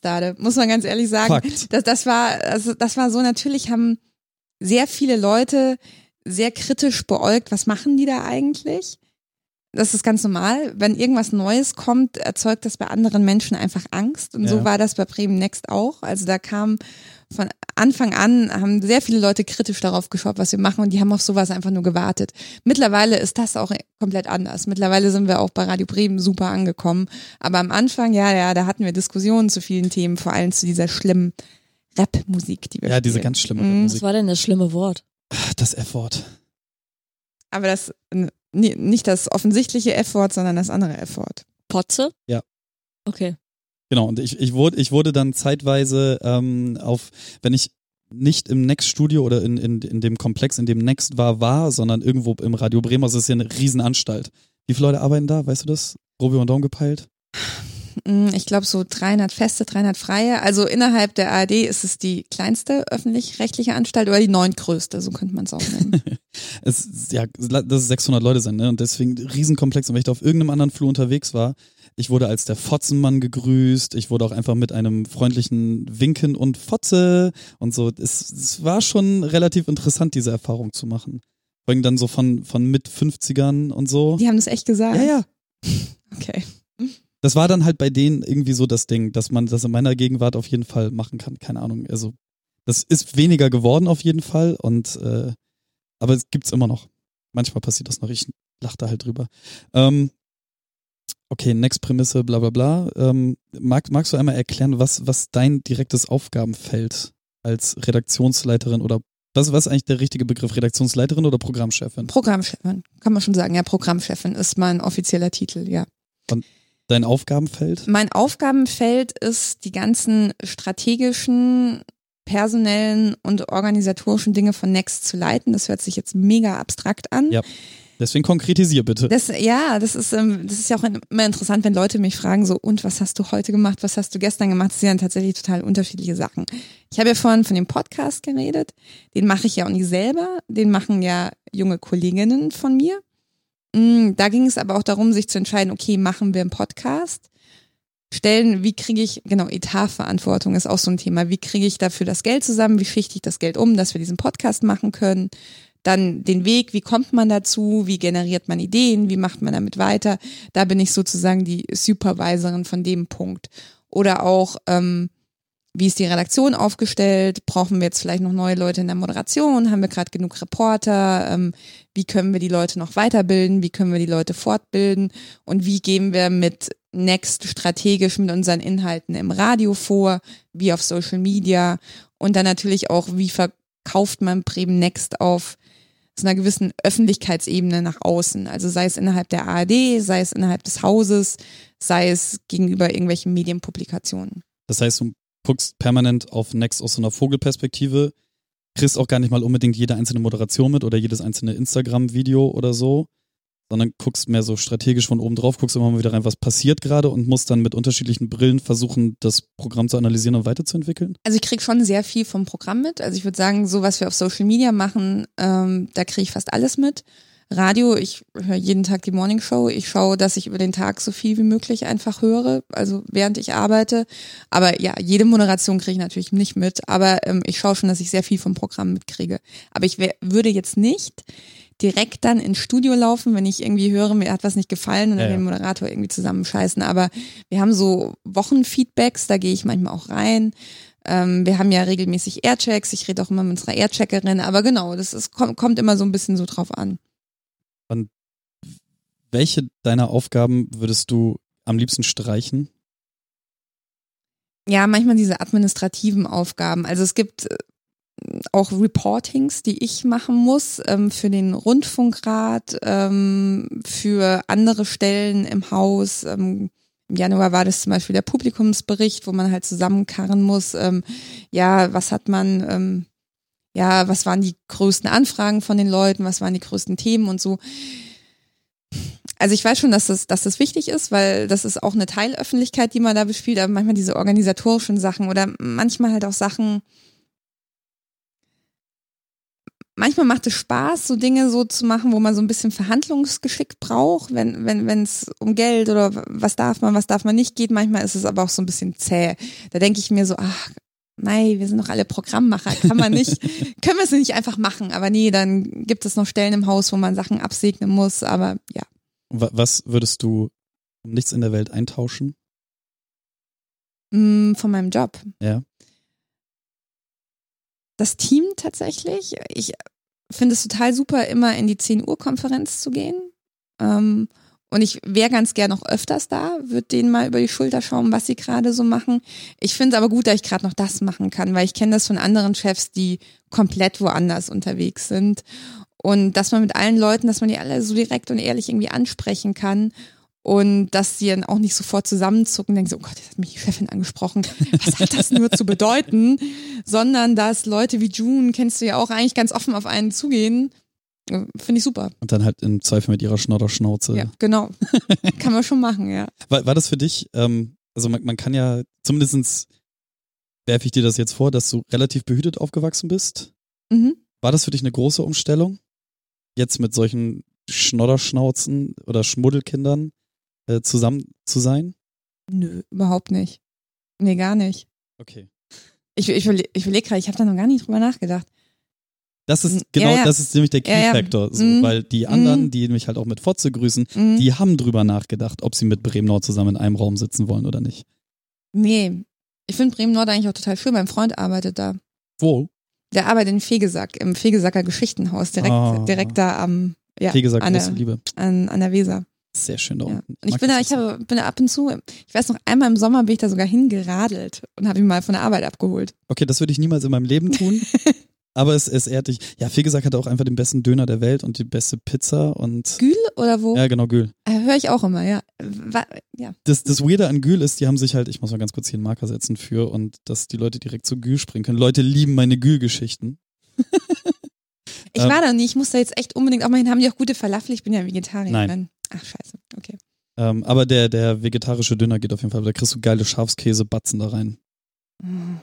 Bastarde, muss man ganz ehrlich sagen. Fakt. Das, das war, also das war so, natürlich haben sehr viele Leute sehr kritisch beäugt, was machen die da eigentlich? Das ist ganz normal. Wenn irgendwas Neues kommt, erzeugt das bei anderen Menschen einfach Angst. Und so Ja. war das bei Bremen Next auch. Also da kam von Anfang an, haben sehr viele Leute kritisch darauf geschaut, was wir machen. Und die haben auf sowas einfach nur gewartet. Mittlerweile ist das auch komplett anders. Mittlerweile sind wir auch bei Radio Bremen super angekommen. Aber am Anfang, ja, ja, da hatten wir Diskussionen zu vielen Themen, vor allem zu dieser schlimmen Rap-Musik, die wir Ja, diese spielen. ganz schlimme Mhm. Was Musik. war denn das schlimme Wort? Das F-Wort. Aber das, nicht das offensichtliche F-Wort, sondern das andere F-Wort. Potze? Ja. Okay. Genau, und ich, ich, wurde, ich wurde dann zeitweise ähm, auf, wenn ich nicht im Next-Studio oder in, in, in dem Komplex, in dem Next war, war, sondern irgendwo im Radio Bremen, also es ist ja eine Riesenanstalt. Wie viele Leute arbeiten da, weißt du das? Robi und Daum gepeilt? Mm, Ich glaube so 300 feste, 300 freie. Also innerhalb der ARD ist es die kleinste öffentlich-rechtliche Anstalt oder die neuntgrößte, so könnte man es auch nennen. Es, ja, das ist 600 Leute sind, ne? Und deswegen Riesenkomplex. Und wenn ich da auf irgendeinem anderen Flur unterwegs war, ich wurde als der Fotzenmann gegrüßt. Ich wurde auch einfach mit einem freundlichen Winken und Fotze und so. Es, es war schon relativ interessant, diese Erfahrung zu machen. Vor allem dann so von, von mit 50ern und so. Die haben das echt gesagt? Ja, ja. Okay. Das war dann halt bei denen irgendwie so das Ding, dass man das in meiner Gegenwart auf jeden Fall machen kann. Keine Ahnung. Also, das ist weniger geworden auf jeden Fall und äh, aber es gibt's immer noch. Manchmal passiert das noch. Ich lach da halt drüber. Ähm, okay, next Prämisse, bla bla bla. Ähm, mag, magst du einmal erklären, was, was dein direktes Aufgabenfeld als Redaktionsleiterin oder was, was ist eigentlich der richtige Begriff? Redaktionsleiterin oder Programmchefin? Programmchefin, kann man schon sagen. Ja, Programmchefin ist mein offizieller Titel, ja. Dein Aufgabenfeld? Mein Aufgabenfeld ist, die ganzen strategischen, personellen und organisatorischen Dinge von Next zu leiten. Das hört sich jetzt mega abstrakt an. Ja. Deswegen konkretisier bitte. Das, ja, das ist, ähm, das ist ja auch immer interessant, wenn Leute mich fragen, so, und was hast du heute gemacht, was hast du gestern gemacht? Das sind ja tatsächlich total unterschiedliche Sachen. Ich habe ja vorhin von dem Podcast geredet, den mache ich ja auch nicht selber, den machen ja junge Kolleginnen von mir. Mm, Da ging es aber auch darum, sich zu entscheiden, okay, machen wir einen Podcast? Stellen, wie kriege ich, genau, Etatverantwortung ist auch so ein Thema. Wie kriege ich dafür das Geld zusammen? Wie schichte ich das Geld um, dass wir diesen Podcast machen können? Dann den Weg, wie kommt man dazu? Wie generiert man Ideen? Wie macht man damit weiter? Da bin ich sozusagen die Supervisorin von dem Punkt. Oder auch, ähm, wie ist die Redaktion aufgestellt? Brauchen wir jetzt vielleicht noch neue Leute in der Moderation? Haben wir gerade genug Reporter? Ähm, wie können wir die Leute noch weiterbilden? Wie können wir die Leute fortbilden? Und wie gehen wir mit Next strategisch mit unseren Inhalten im Radio vor, wie auf Social Media? Und dann natürlich auch, wie verkauft man Bremen Next auf zu einer gewissen Öffentlichkeitsebene nach außen. Also sei es innerhalb der ARD, sei es innerhalb des Hauses, sei es gegenüber irgendwelchen Medienpublikationen. Das heißt, du guckst permanent auf Next aus so einer Vogelperspektive, kriegst auch gar nicht mal unbedingt jede einzelne Moderation mit oder jedes einzelne Instagram-Video oder so, sondern guckst mehr so strategisch von oben drauf, guckst immer mal wieder rein, was passiert gerade und musst dann mit unterschiedlichen Brillen versuchen, das Programm zu analysieren und weiterzuentwickeln. Also ich krieg schon sehr viel vom Programm mit. Also ich würde sagen, so was wir auf Social Media machen, ähm, da kriege ich fast alles mit. Radio, ich höre jeden Tag die Morning Show. Ich schaue, dass ich über den Tag so viel wie möglich einfach höre, also während ich arbeite. Aber ja, jede Moderation kriege ich natürlich nicht mit. Aber ähm, ich schaue schon, dass ich sehr viel vom Programm mitkriege. Aber ich würde jetzt nicht direkt dann ins Studio laufen, wenn ich irgendwie höre, mir hat was nicht gefallen und dann ja, den Moderator irgendwie zusammenscheißen. Aber wir haben so Wochenfeedbacks, da gehe ich manchmal auch rein. Ähm, wir haben ja regelmäßig Airchecks. Ich rede auch immer mit unserer Aircheckerin. Aber genau, das ist, kommt, kommt immer so ein bisschen so drauf an. Und welche deiner Aufgaben würdest du am liebsten streichen? Ja, manchmal diese administrativen Aufgaben. Also es gibt äh, auch Reportings, die ich machen muss ähm, für den Rundfunkrat, ähm, für andere Stellen im Haus. Ähm, Im Januar war das zum Beispiel der Publikumsbericht, wo man halt zusammenkarren muss. Ähm, ja, was hat man, ähm, ja, was waren die größten Anfragen von den Leuten, was waren die größten Themen und so. Also ich weiß schon, dass das, dass das wichtig ist, weil das ist auch eine Teilöffentlichkeit, die man da bespielt, aber manchmal diese organisatorischen Sachen oder manchmal halt auch Sachen, manchmal macht es Spaß, so Dinge so zu machen, wo man so ein bisschen Verhandlungsgeschick braucht, wenn wenn wenn es um Geld oder was darf man, was darf man nicht geht. Manchmal ist es aber auch so ein bisschen zäh. Da denke ich mir so, ach, nein, wir sind doch alle Programmmacher, kann man nicht, können wir es nicht einfach machen. Aber nee, dann gibt es noch Stellen im Haus, wo man Sachen absegnen muss. Aber ja. Was würdest du um nichts in der Welt eintauschen? Mm, von meinem Job. Ja das Team tatsächlich. Ich finde es total super, immer in die 10 Uhr Konferenz zu gehen. Ähm, und ich wäre ganz gern noch öfters da, würde denen mal über die Schulter schauen, was sie gerade so machen. Ich finde es aber gut, dass ich gerade noch das machen kann, weil ich kenne das von anderen Chefs, die komplett woanders unterwegs sind. Und dass man mit allen Leuten, dass man die alle so direkt und ehrlich irgendwie ansprechen kann und dass sie dann auch nicht sofort zusammenzucken denken so, oh Gott, jetzt hat mich die Chefin angesprochen. Was hat das nur zu bedeuten? Sondern dass Leute wie June, kennst du ja auch, eigentlich ganz offen auf einen zugehen. Finde ich super. Und dann halt im Zweifel mit ihrer Schnodderschnauze. Ja, genau. kann man schon machen, ja. War, war das für dich, ähm, also man, man kann ja, zumindestens werfe ich dir das jetzt vor, dass du relativ behütet aufgewachsen bist. Mhm. War das für dich eine große Umstellung? Jetzt mit solchen Schnodderschnauzen oder Schmuddelkindern äh, zusammen zu sein? Nö, überhaupt nicht. Nee, gar nicht. Okay. Ich, ich, ich überlege gerade, ich habe da noch gar nicht drüber nachgedacht. Das ist genau, ja, ja. das ist nämlich der Key-Factor, so, mhm. weil die anderen, mhm. die mich halt auch mit Fotze grüßen, mhm. die haben drüber nachgedacht, ob sie mit Bremen Nord zusammen in einem Raum sitzen wollen oder nicht. Nee, ich finde Bremen Nord eigentlich auch total schön. Mein Freund arbeitet da. Wo? Der arbeitet in Fegesack, im Fegesacker Geschichtenhaus, direkt, oh. direkt da am, ja, Fegesack, an, der, Liebe. An, an der Weser. Sehr schön da unten. Ich, ich bin da, ich habe, bin da ab und zu, ich weiß noch, einmal im Sommer bin ich da sogar hingeradelt und habe ihn mal von der Arbeit abgeholt. Okay, das würde ich niemals in meinem Leben tun. aber es, es ehrt dich. Ja, Fegesack hat auch einfach den besten Döner der Welt und die beste Pizza und. Gül oder wo? Ja, genau, Gül. Äh, Höre ich auch immer, ja. War, ja. Das, das Weirde an Gül ist, die haben sich halt, ich muss mal ganz kurz hier einen Marker setzen für und dass die Leute direkt zu Gül springen können. Leute lieben meine Gül-Geschichten. ich war da nie, ich muss da jetzt echt unbedingt auch mal hin. Haben die auch gute Falafel? Ich bin ja Vegetarierin. Nein. Ach, scheiße. Okay. Ähm, aber der, der vegetarische Döner geht auf jeden Fall. Da kriegst du geile Schafskäse-Batzen da rein. Mhm.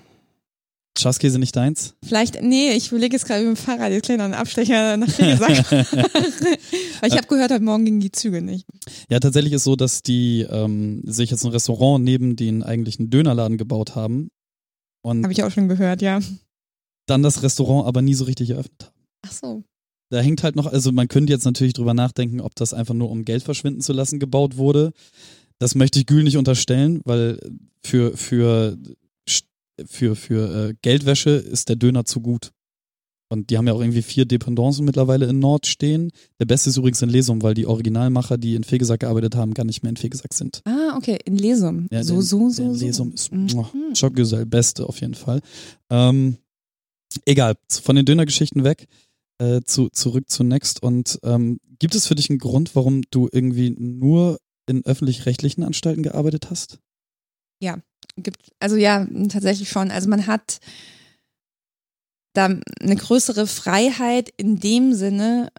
Schafskäse nicht deins? Vielleicht, nee, ich überlege jetzt gerade mit dem Fahrrad, jetzt kleiner Abstecher nach gesagt. Weil ich habe gehört, heute Morgen gingen die Züge nicht. Ja, tatsächlich ist so, dass die ähm, sich jetzt ein Restaurant neben den eigentlichen Dönerladen gebaut haben. Habe ich auch schon gehört, ja. Dann das Restaurant aber nie so richtig eröffnet haben. Ach so da hängt halt noch, also man könnte jetzt natürlich drüber nachdenken, ob das einfach nur um Geld verschwinden zu lassen gebaut wurde. Das möchte ich Gül nicht unterstellen, weil für, für, für, für äh, Geldwäsche ist der Döner zu gut. Und die haben ja auch irgendwie vier Dependancen mittlerweile in Nord stehen. Der beste ist übrigens in Lesum, weil die Originalmacher, die in Fegesack gearbeitet haben, gar nicht mehr in Fegesack sind. Ah, okay, in Lesum. Ja, so, so, so. In Lesum ist mhm. Schockgesell, beste auf jeden Fall. Ähm, egal, von den Dönergeschichten weg äh, zu, zurück zu Next. Und ähm, gibt es für dich einen Grund, warum du irgendwie nur in öffentlich-rechtlichen Anstalten gearbeitet hast? Ja, gibt, also ja, tatsächlich schon. Also man hat da eine größere Freiheit in dem Sinne,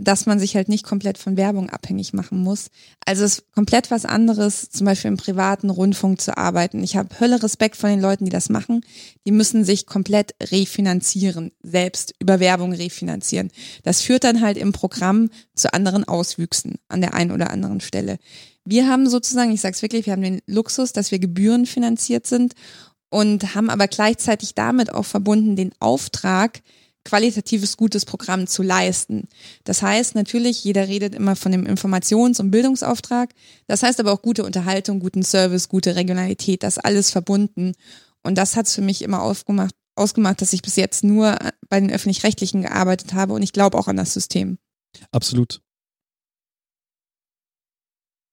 dass man sich halt nicht komplett von Werbung abhängig machen muss. Also es ist komplett was anderes, zum Beispiel im privaten Rundfunk zu arbeiten. Ich habe Hölle Respekt vor den Leuten, die das machen. Die müssen sich komplett refinanzieren, selbst über Werbung refinanzieren. Das führt dann halt im Programm zu anderen Auswüchsen an der einen oder anderen Stelle. Wir haben sozusagen, ich sag's wirklich, wir haben den Luxus, dass wir gebührenfinanziert sind und haben aber gleichzeitig damit auch verbunden den Auftrag, qualitatives, gutes Programm zu leisten. Das heißt natürlich, jeder redet immer von dem Informations- und Bildungsauftrag. Das heißt aber auch gute Unterhaltung, guten Service, gute Regionalität, das alles verbunden. Und das hat es für mich immer aufgemacht, ausgemacht, dass ich bis jetzt nur bei den Öffentlich-Rechtlichen gearbeitet habe und ich glaube auch an das System. Absolut.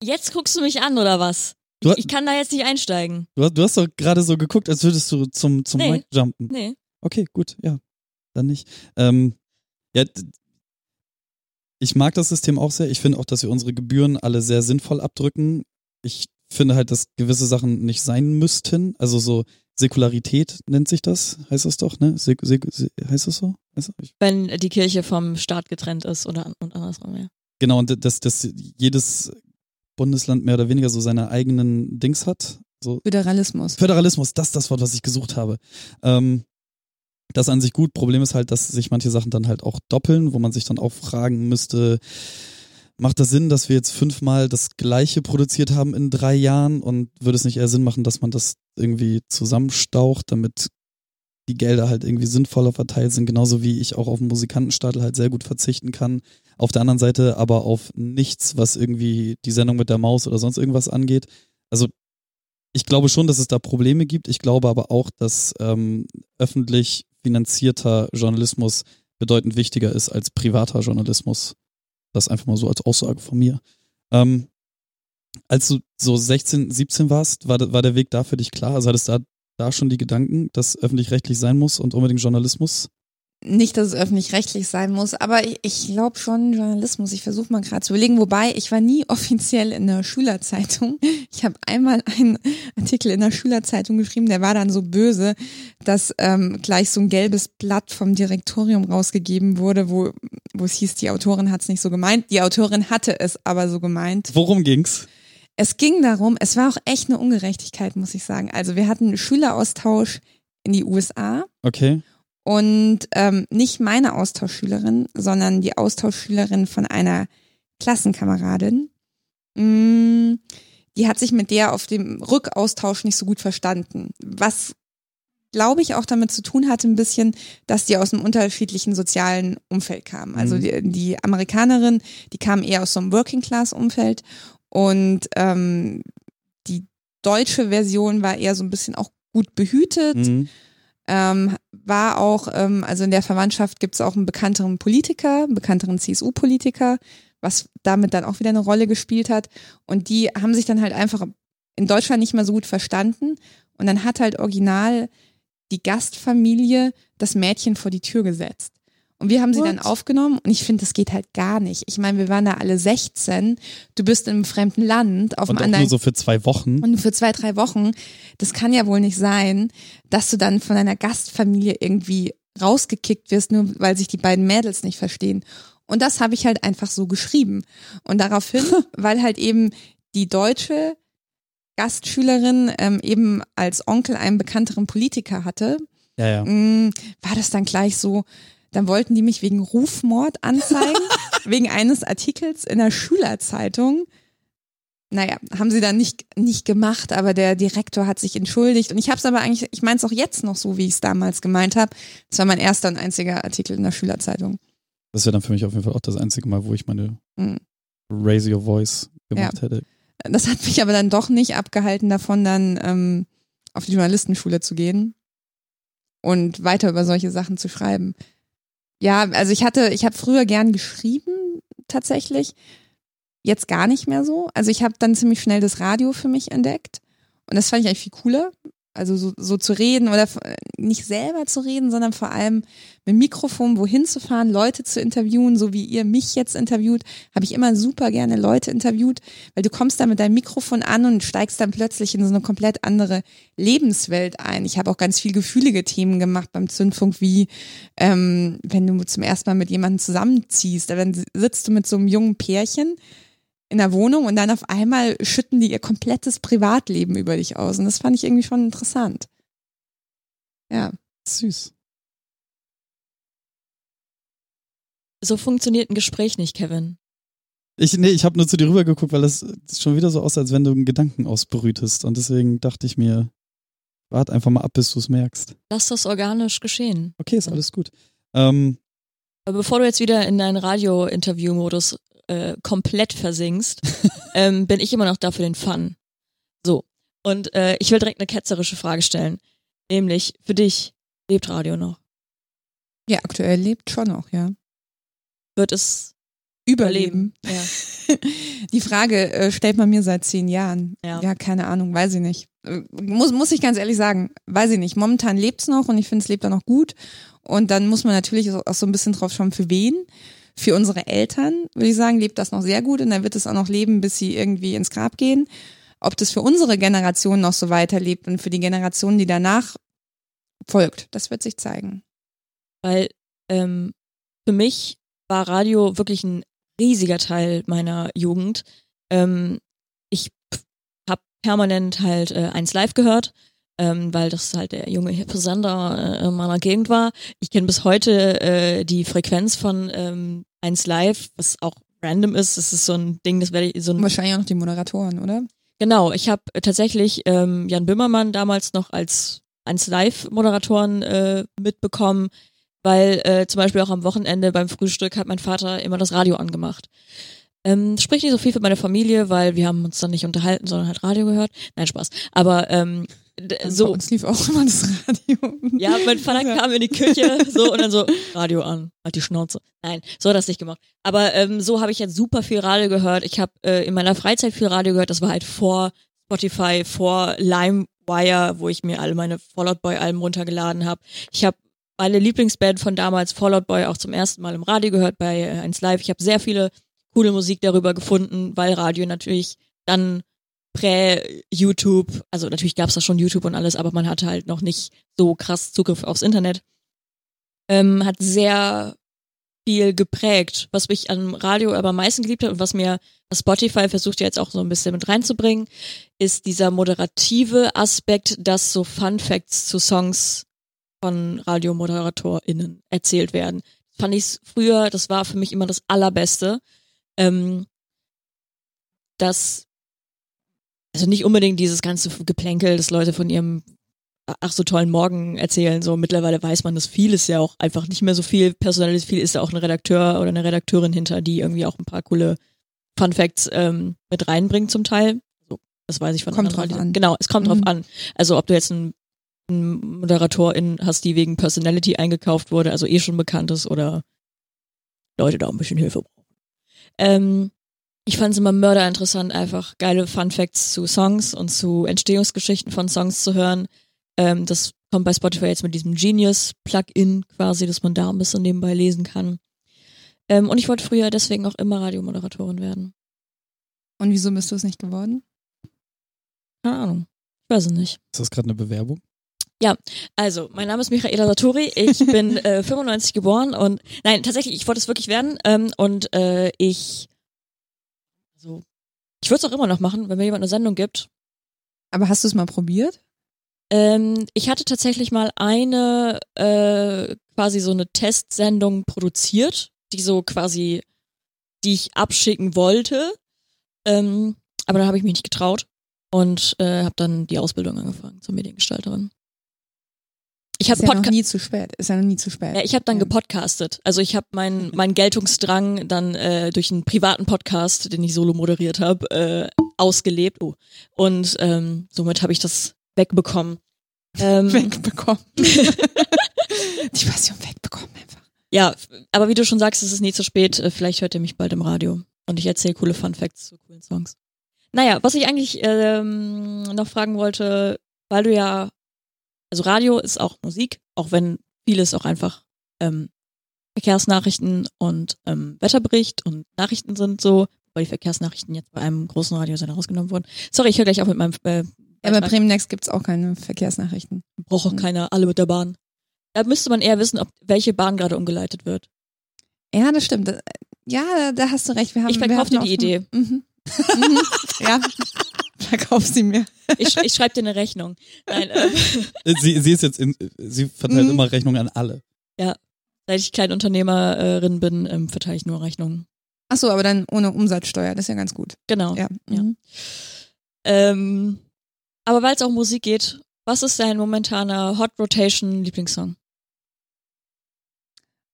Jetzt guckst du mich an, oder was? Du, Ich kann da jetzt nicht einsteigen. du, du hast doch gerade so geguckt, als würdest du zum, zum Nee. Mic jumpen. Nee. Okay, gut, ja. Dann nicht. Ähm, ja, ich mag das System auch sehr. Ich finde auch, dass wir unsere Gebühren alle sehr sinnvoll abdrücken. Ich finde halt, dass gewisse Sachen nicht sein müssten. Also so Säkularität nennt sich das, heißt das doch, ne? Sek Sek Se- heißt das so? Heißt das? Ich, Wenn die Kirche vom Staat getrennt ist oder und andersrum, ja. genau, und dass, dass jedes Bundesland mehr oder weniger so seine eigenen Dings hat. So Föderalismus. Föderalismus, das ist das Wort, was ich gesucht habe. Ähm, das an sich gut. Problem ist halt, dass sich manche Sachen dann halt auch doppeln, wo man sich dann auch fragen müsste, macht das Sinn, dass wir jetzt fünfmal das gleiche produziert haben in drei Jahren und würde es nicht eher Sinn machen, dass man das irgendwie zusammenstaucht, damit die Gelder halt irgendwie sinnvoller verteilt sind, genauso wie ich auch auf den Musikantenstadel halt sehr gut verzichten kann. Auf der anderen Seite aber auf nichts, was irgendwie die Sendung mit der Maus oder sonst irgendwas angeht. Also ich glaube schon, dass es da Probleme gibt. Ich glaube aber auch, dass ähm, öffentlich finanzierter Journalismus bedeutend wichtiger ist als privater Journalismus. Das einfach mal so als Aussage von mir. Ähm, als du so 16, 17 warst, war, war der Weg da für dich klar? Also hattest du da, da schon die Gedanken, dass öffentlich-rechtlich sein muss und unbedingt Journalismus? Nicht, dass es öffentlich-rechtlich sein muss, aber ich, ich glaube schon Journalismus. Ich versuche mal gerade zu überlegen, wobei ich war nie offiziell in der Schülerzeitung. Ich habe einmal einen Artikel in der Schülerzeitung geschrieben, der war dann so böse, dass ähm, gleich so ein gelbes Blatt vom Direktorium rausgegeben wurde, wo, wo es hieß, die Autorin hat es nicht so gemeint. Die Autorin hatte es aber so gemeint. Worum ging's? Es ging darum, es war auch echt eine Ungerechtigkeit, muss ich sagen. Also wir hatten einen Schüleraustausch in die USA Okay. Und ähm, nicht meine Austauschschülerin, sondern die Austauschschülerin von einer Klassenkameradin. Mm, Die hat sich mit der auf dem Rückaustausch nicht so gut verstanden. Was glaube ich auch damit zu tun hatte, ein bisschen, dass die aus einem unterschiedlichen sozialen Umfeld kamen. Also Mhm. die, die Amerikanerin, die kam eher aus so einem Working-Class-Umfeld und ähm, die deutsche Version war eher so ein bisschen auch gut behütet, Mhm. Ähm, war auch, ähm, also in der Verwandtschaft gibt es auch einen bekannteren Politiker, einen bekannteren CSU-Politiker, was damit dann auch wieder eine Rolle gespielt hat. Und die haben sich dann halt einfach in Deutschland nicht mehr so gut verstanden. Und dann hat halt original die Gastfamilie das Mädchen vor die Tür gesetzt. Und wir haben sie dann What? aufgenommen und ich finde, das geht halt gar nicht. Ich meine, wir waren da alle 16, du bist in einem fremden Land, auf Und einem auch anderen nur so für zwei Wochen. und für zwei, drei Wochen, das kann ja wohl nicht sein, dass du dann von deiner Gastfamilie irgendwie rausgekickt wirst, nur weil sich die beiden Mädels nicht verstehen. Und das habe ich halt einfach so geschrieben. Und daraufhin, weil halt eben die deutsche Gastschülerin ähm, eben als Onkel einen bekannteren Politiker hatte, Ja, ja. mh, war das dann gleich so, dann wollten die mich wegen Rufmord anzeigen, wegen eines Artikels in der Schülerzeitung. Naja, haben sie dann nicht, nicht gemacht, aber der Direktor hat sich entschuldigt. Und ich habe es aber eigentlich, ich meine es auch jetzt noch so, wie ich es damals gemeint habe. Das war mein erster und einziger Artikel in der Schülerzeitung. Das wäre dann für mich auf jeden Fall auch das einzige Mal, wo ich meine Mhm. Raise Your Voice gemacht hätte. Das hat mich aber dann doch nicht abgehalten davon, dann ähm, auf die Journalistenschule zu gehen und weiter über solche Sachen zu schreiben. Ja, also ich hatte, ich habe früher gern geschrieben tatsächlich, jetzt gar nicht mehr so. Also ich habe dann ziemlich schnell das Radio für mich entdeckt und das fand ich eigentlich viel cooler. Also so, so zu reden oder nicht selber zu reden, sondern vor allem mit Mikrofon wohin zu fahren, Leute zu interviewen, so wie ihr mich jetzt interviewt, habe ich immer super gerne Leute interviewt, weil du kommst da mit deinem Mikrofon an und steigst dann plötzlich in so eine komplett andere Lebenswelt ein. Ich habe auch ganz viel gefühlige Themen gemacht beim Zündfunk, wie ähm, wenn du zum ersten Mal mit jemandem zusammenziehst, dann sitzt du mit so einem jungen Pärchen in der Wohnung und dann auf einmal schütten die ihr komplettes Privatleben über dich aus. Und das fand ich irgendwie schon interessant. Ja. Süß. So funktioniert ein Gespräch nicht, Kevin. Ich, nee, ich habe nur zu dir rübergeguckt, weil es schon wieder so aussah, als wenn du einen Gedanken ausbrütest. Und deswegen dachte ich mir, wart einfach mal ab, bis du es merkst. Lass das organisch geschehen. Okay, ist alles gut. Ähm, Aber bevor du jetzt wieder in deinen Radio-Interview-Modus äh, komplett versinkst, ähm, bin ich immer noch da für den Fun. So. Und äh, ich will direkt eine ketzerische Frage stellen. Nämlich, für dich, lebt Radio noch? Ja, aktuell lebt schon noch, ja. Wird es Überleben. Ja. Die Frage äh, stellt man mir seit zehn Jahren. Ja. Ja, keine Ahnung, weiß ich nicht. Äh, Muss, muss ich ganz ehrlich sagen, weiß ich nicht. Momentan lebt's noch und ich finde, es lebt auch noch gut. Und dann muss man natürlich auch so ein bisschen drauf schauen, für wen. Für unsere Eltern, würde ich sagen, lebt das noch sehr gut und dann wird es auch noch leben, bis sie irgendwie ins Grab gehen. Ob das für unsere Generation noch so weiterlebt und für die Generation, die danach folgt, das wird sich zeigen. Weil ähm, für mich war Radio wirklich ein riesiger Teil meiner Jugend. Ähm, ich habe permanent halt äh, eins live gehört, ähm, weil das halt der junge hippe Sender äh, in meiner Gegend war. Ich kenne bis heute äh, die Frequenz von ähm, eins live, was auch random ist. Das ist so ein Ding, das werde ich so ein wahrscheinlich auch noch die Moderatoren, oder? Genau, ich habe tatsächlich ähm, Jan Böhmermann damals noch als eins Live-Moderatoren äh, mitbekommen, weil äh, zum Beispiel auch am Wochenende beim Frühstück hat mein Vater immer das Radio angemacht. Ähm, spricht nicht so viel für meine Familie, weil wir haben uns dann nicht unterhalten, sondern halt Radio gehört. Nein, Spaß. Aber ähm, d- Bei so, uns lief auch immer das Radio. ja, mein Vater Ja. kam in die Küche so und dann so Radio an, hat die Schnauze. Nein, so hat das nicht gemacht. Aber ähm, so habe ich jetzt super viel Radio gehört. Ich habe äh, in meiner Freizeit viel Radio gehört. Das war halt vor Spotify, vor LimeWire, wo ich mir alle meine Fallout Boy Alben runtergeladen habe. Ich habe meine Lieblingsband von damals, Fallout Boy, auch zum ersten Mal im Radio gehört bei äh, 1 Live. Ich habe sehr viele coole Musik darüber gefunden, weil Radio natürlich dann prä-YouTube, also natürlich gab's da schon YouTube und alles, aber man hatte halt noch nicht so krass Zugriff aufs Internet. Ähm, hat sehr viel geprägt, was mich am Radio aber am meisten geliebt hat und was mir Spotify versucht ja jetzt auch so ein bisschen mit reinzubringen, ist dieser moderative Aspekt, dass so Fun Facts zu Songs von RadiomoderatorInnen erzählt werden. Fand ich früher, das war für mich immer das Allerbeste. Ähm, dass also nicht unbedingt dieses ganze Geplänkel, dass Leute von ihrem ach so tollen Morgen erzählen. So mittlerweile weiß man, dass viel ist ja auch einfach nicht mehr so viel personell ist. Viel ist ja auch ein Redakteur oder eine Redakteurin hinter, die irgendwie auch ein paar coole Fun Facts ähm, mit reinbringt zum Teil. So, das weiß ich von Kommt anderen drauf an. Genau, es kommt Mhm. drauf an. Also ob du jetzt einen, einen Moderatorin hast, die wegen Personality eingekauft wurde, also eh schon bekannt ist oder Leute da ein bisschen Hilfe brauchen. Ähm, ich fand es immer mörderinteressant, einfach geile Fun Facts zu Songs und zu Entstehungsgeschichten von Songs zu hören. Ähm, das kommt bei Spotify jetzt mit diesem Genius-Plugin quasi, dass man da ein bisschen nebenbei lesen kann. Ähm, und ich wollte früher deswegen auch immer Radiomoderatorin werden. Und wieso bist du es nicht geworden? Keine Ahnung. Ich weiß es nicht. ist das gerade eine Bewerbung? Also, mein Name ist Michaela Sartori. Ich bin äh, 95 geboren und nein, tatsächlich, ich wollte es wirklich werden. Ähm, und äh, ich, ich würde es auch immer noch machen, wenn mir jemand eine Sendung gibt. Aber hast du es mal probiert? Ähm, ich hatte tatsächlich mal eine äh, quasi so eine Testsendung produziert, die so quasi, die ich abschicken wollte. Ähm, aber dann habe ich mich nicht getraut und äh, habe dann die Ausbildung angefangen zur Mediengestalterin. Ich habe ist ja noch Podcast. nie zu spät. Ist ja noch nie zu spät. Ja, ich habe dann Ja. gepodcastet. Also ich habe meinen mein Geltungsdrang dann äh, durch einen privaten Podcast, den ich solo moderiert habe, äh, ausgelebt. Oh. Und ähm, somit habe ich das wegbekommen. Ähm, wegbekommen. Die Passion wegbekommen einfach. Ja, aber wie du schon sagst, es ist nie zu spät. Äh, Vielleicht hört ihr mich bald im Radio. Und ich erzähle coole Fun Facts zu coolen Songs. Naja, was ich eigentlich ähm, noch fragen wollte, weil du ja also Radio ist auch Musik, auch wenn vieles auch einfach ähm, Verkehrsnachrichten und ähm, Wetterbericht und Nachrichten sind so, weil die Verkehrsnachrichten jetzt bei einem großen Radiosender rausgenommen wurden. Sorry, ich höre gleich auf mit meinem äh, Ja, bei Bremen Next gibt's auch keine Verkehrsnachrichten. braucht auch keiner alle mit der Bahn. Da müsste man eher wissen, ob welche Bahn gerade umgeleitet wird. Ja, das stimmt. Ja, da, hast du recht. Wir haben, Ich wir verkauf dir hatten die Idee. Mhm. mhm. Ja, verkauf sie mir. Ich, ich schreibe dir eine Rechnung. Nein, äh, Sie, sie ist jetzt in, sie verteilt Mhm. immer Rechnungen an alle. seit ich Kleinunternehmerin bin, ähm, verteile ich nur Rechnungen. Ach so, aber dann ohne Umsatzsteuer. Das ist ja ganz gut. Genau. Ja. Ja. Mhm. Ähm, aber weil es auch um Musik geht, was ist dein momentaner Hot Rotation Lieblingssong?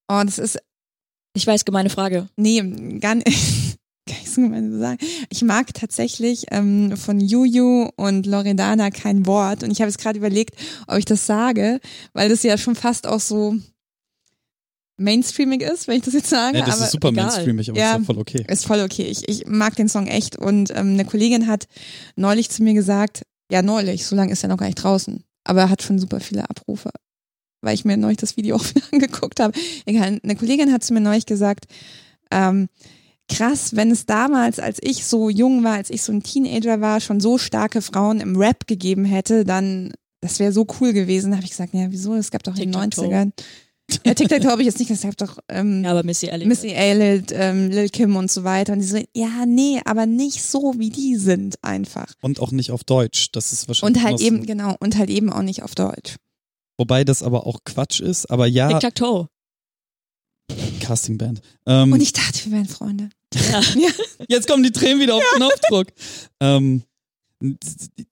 Oh, das ist Ich weiß, gemeine Frage. Nee, gar nicht. So sagen. Ich mag tatsächlich ähm, von Juju und Loredana kein Wort. Und ich habe jetzt gerade überlegt, ob ich das sage, weil das ja schon fast auch so mainstreamig ist, wenn ich das jetzt sage. Ja, das aber ist super egal. mainstreamig, aber Ja. ist voll okay. ist voll okay. Ich, ich mag den Song echt. Und ähm, eine Kollegin hat neulich zu mir gesagt, ja neulich, so lange ist er noch gar nicht draußen, aber er hat schon super viele Abrufe, weil ich mir neulich das Video auch wieder angeguckt habe. Egal, eine Kollegin hat zu mir neulich gesagt, ähm, krass, wenn es damals, als ich so jung war, als ich so ein Teenager war, schon so starke Frauen im Rap gegeben hätte, dann das wäre so cool gewesen. Da habe ich gesagt, ja, wieso? Es gab doch in den Tic-Tac-Toe. 90ern. Ja, TikTok habe ich jetzt nicht, es gab doch ähm, Ja, aber Missy Elliott. Missy Elliott, ähm, Lil Kim und so weiter. Und die so, ja, nee, aber nicht so, wie die sind einfach. Und auch nicht auf Deutsch. Das ist wahrscheinlich. Und halt so- eben, genau, und halt eben auch nicht auf Deutsch. Wobei das aber auch Quatsch ist, aber ja, Tic-Tac-Toe. Castingband. Ähm, Und ich dachte, wir wären Freunde. Ja. Jetzt kommen die Tränen wieder auf Knopfdruck. ähm,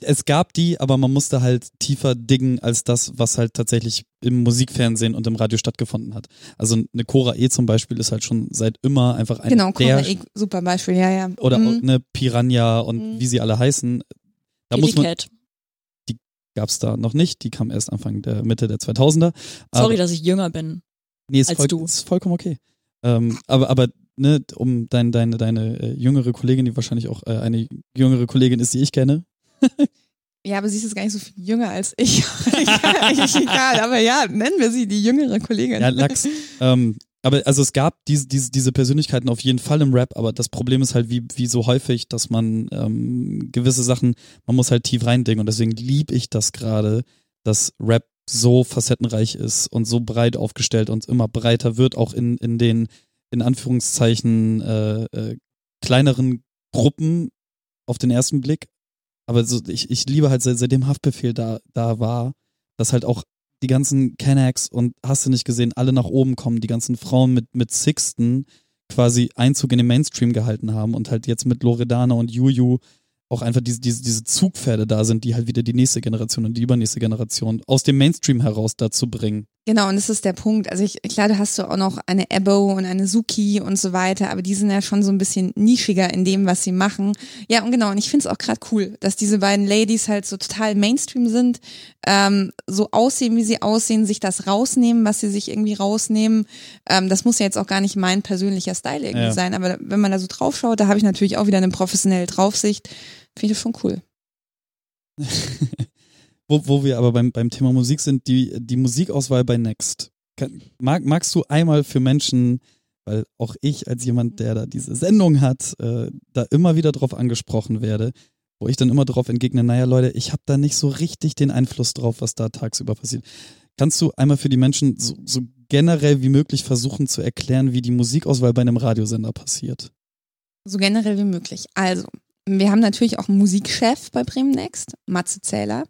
es gab die, aber man musste halt tiefer diggen als das, was halt tatsächlich im Musikfernsehen und im Radio stattgefunden hat. Also eine Cora E zum Beispiel ist halt schon seit immer einfach eine Genau, der Cobra E, super Beispiel, ja, ja. oder Mhm. eine Piranha und Mhm. wie sie alle heißen. Da Kitty muss man, Cat. gab's da noch nicht. Die kam erst Anfang der Mitte der 2000er. Aber- Sorry, dass ich jünger bin. Nee, ist, als voll, du. ist vollkommen okay. Ähm, aber, aber, ne, um dein, deine, deine äh, jüngere Kollegin, die wahrscheinlich auch äh, eine jüngere Kollegin ist, die ich kenne. Ja, aber sie ist jetzt gar nicht so viel jünger als ich. Eigentlich egal, aber ja, nennen wir sie die jüngere Kollegin. Ja, Lachs. ähm, aber also es gab diese, diese, diese Persönlichkeiten auf jeden Fall im Rap, aber das Problem ist halt wie, wie so häufig, dass man ähm, gewisse Sachen, man muss halt tief reindingen und deswegen lieb ich das gerade, dass Rap so facettenreich ist und so breit aufgestellt und immer breiter wird, auch in, in den, in Anführungszeichen, äh, äh, kleineren Gruppen auf den ersten Blick. Aber so, ich, ich liebe halt, seit, seitdem Haftbefehl da, da war, dass halt auch die ganzen Kennex und hast du nicht gesehen, alle nach oben kommen, die ganzen Frauen mit, mit Sixten quasi Einzug in den Mainstream gehalten haben und halt jetzt mit Loredana und Juju auch einfach diese, diese, diese Zugpferde da sind, die halt wieder die nächste Generation und die übernächste Generation aus dem Mainstream heraus dazu bringen. Genau, und das ist der Punkt. Also ich, klar, da hast du auch noch eine Ebo und eine Suki und so weiter, aber die sind ja schon so ein bisschen nischiger in dem, was sie machen. Ja, und genau, und ich finde es auch gerade cool, dass diese beiden Ladies halt so total Mainstream sind, ähm, so aussehen, wie sie aussehen, sich das rausnehmen, was sie sich irgendwie rausnehmen. Ähm, das muss ja jetzt auch gar nicht mein persönlicher Style irgendwie Ja. sein, aber wenn man da so drauf schaut, da habe ich natürlich auch wieder eine professionelle Draufsicht. Finde ich schon cool. wo, wo wir aber beim, beim Thema Musik sind, die, die Musikauswahl bei Next. Kann, mag, magst du einmal für Menschen, weil auch ich als jemand, der da diese Sendung hat, äh, da immer wieder drauf angesprochen werde, wo ich dann immer drauf entgegne, naja Leute, ich habe da nicht so richtig den Einfluss drauf, was da tagsüber passiert. Kannst du einmal für die Menschen so, so generell wie möglich versuchen zu erklären, wie die Musikauswahl bei einem Radiosender passiert? So generell wie möglich. Also, wir haben natürlich auch einen Musikchef bei Bremen Next, Matze Zähler.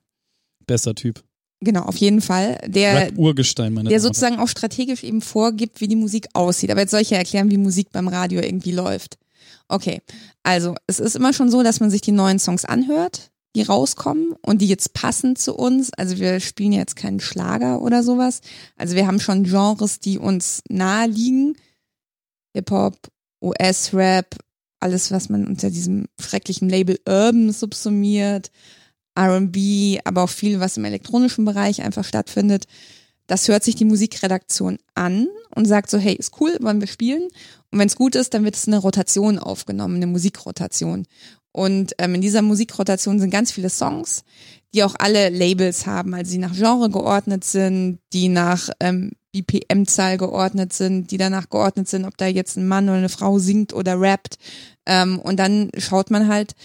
Besser Typ. Genau, auf jeden Fall. Der, Rap-Urgestein, meine der und sozusagen auch strategisch eben vorgibt, wie die Musik aussieht. Aber jetzt soll ich ja erklären, wie Musik beim Radio irgendwie läuft. Okay, also es ist immer schon so, dass man sich die neuen Songs anhört, die rauskommen und die jetzt passen zu uns. Also wir spielen jetzt keinen Schlager oder sowas. Also wir haben schon Genres, die uns nahe liegen. Hip-Hop, US-Rap, alles, was man unter diesem schrecklichen Label Urban subsumiert. R&B, aber auch viel, was im elektronischen Bereich einfach stattfindet. Das hört sich die Musikredaktion an und sagt so, hey, ist cool, wollen wir spielen? Und wenn es gut ist, dann wird es in eine Rotation aufgenommen, eine Musikrotation. Und ähm, in dieser Musikrotation sind ganz viele Songs, die auch alle Labels haben, also die nach Genre geordnet sind, die nach ähm, BPM-Zahl geordnet sind, die danach geordnet sind, ob da jetzt ein Mann oder eine Frau singt oder rappt. Ähm, und dann schaut man halt,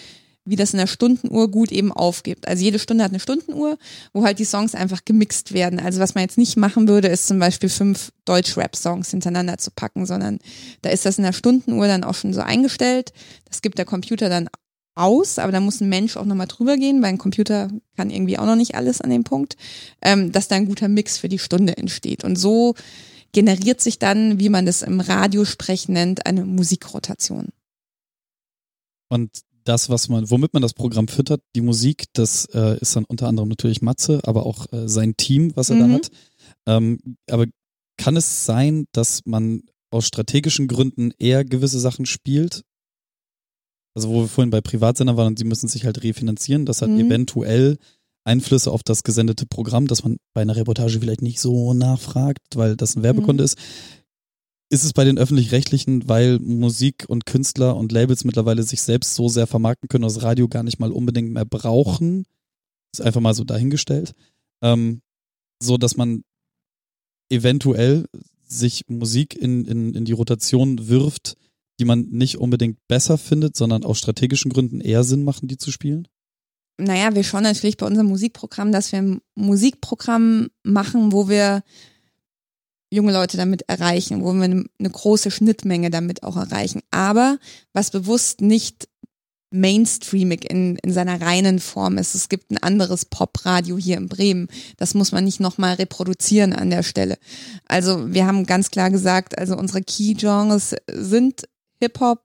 wie das in der Stundenuhr gut eben aufgibt. Also jede Stunde hat eine Stundenuhr, wo halt die Songs einfach gemixt werden. Also was man jetzt nicht machen würde, ist zum Beispiel fünf Deutsch-Rap-Songs hintereinander zu packen, sondern da ist das in der Stundenuhr dann auch schon so eingestellt. Das gibt der Computer dann aus, aber da muss ein Mensch auch nochmal drüber gehen, weil ein Computer kann irgendwie auch noch nicht alles an dem Punkt, ähm, dass da ein guter Mix für die Stunde entsteht. Und so generiert sich dann, wie man das im Radiosprech nennt, eine Musikrotation. Und das, was man, womit man das Programm füttert, die Musik, das äh, ist dann unter anderem natürlich Matze, aber auch äh, sein Team, was er mhm. da hat. Ähm, aber kann es sein, dass man aus strategischen Gründen eher gewisse Sachen spielt? Also wo wir vorhin bei Privatsender waren und sie müssen sich halt refinanzieren, das hat mhm. eventuell Einflüsse auf das gesendete Programm, dass man bei einer Reportage vielleicht nicht so nachfragt, weil das ein Werbekunde mhm. ist ist es bei den öffentlich-rechtlichen, weil Musik und Künstler und Labels mittlerweile sich selbst so sehr vermarkten können, dass Radio gar nicht mal unbedingt mehr brauchen. Ist einfach mal so dahingestellt. Ähm, so dass man eventuell sich Musik in, in, in die Rotation wirft, die man nicht unbedingt besser findet, sondern aus strategischen Gründen eher Sinn machen, die zu spielen? Naja, wir schauen natürlich bei unserem Musikprogramm, dass wir ein Musikprogramm machen, wo wir junge Leute damit erreichen, wo wir eine, große Schnittmenge damit auch erreichen. Aber was bewusst nicht mainstreamig in, in seiner reinen Form ist. Es gibt ein anderes Popradio hier in Bremen. Das muss man nicht nochmal reproduzieren an der Stelle. Also wir haben ganz klar gesagt, also unsere Key-Genres sind Hip-Hop,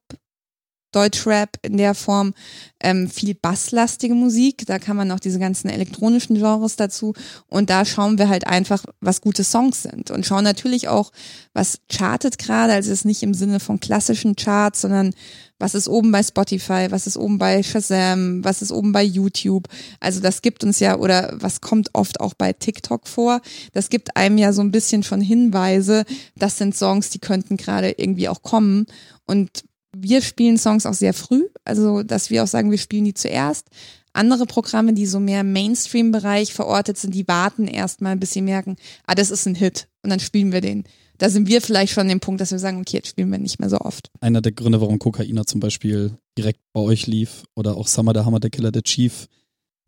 Deutschrap in der Form, ähm, viel basslastige Musik. Da kann man noch diese ganzen elektronischen Genres dazu. Und da schauen wir halt einfach, was gute Songs sind. Und schauen natürlich auch, was chartet gerade. Also es ist nicht im Sinne von klassischen Charts, sondern was ist oben bei Spotify, was ist oben bei Shazam, was ist oben bei YouTube. Also das gibt uns ja, oder was kommt oft auch bei TikTok vor, das gibt einem ja so ein bisschen schon Hinweise, das sind Songs, die könnten gerade irgendwie auch kommen. Und wir spielen Songs auch sehr früh, also dass wir auch sagen, wir spielen die zuerst. Andere Programme, die so mehr im Mainstream-Bereich verortet sind, die warten erstmal, bis sie merken, ah, das ist ein Hit und dann spielen wir den. Da sind wir vielleicht schon an dem Punkt, dass wir sagen, okay, jetzt spielen wir nicht mehr so oft. Einer der Gründe, warum Kokaina zum Beispiel direkt bei euch lief oder auch Summer der Hammer, der Killer, der Chief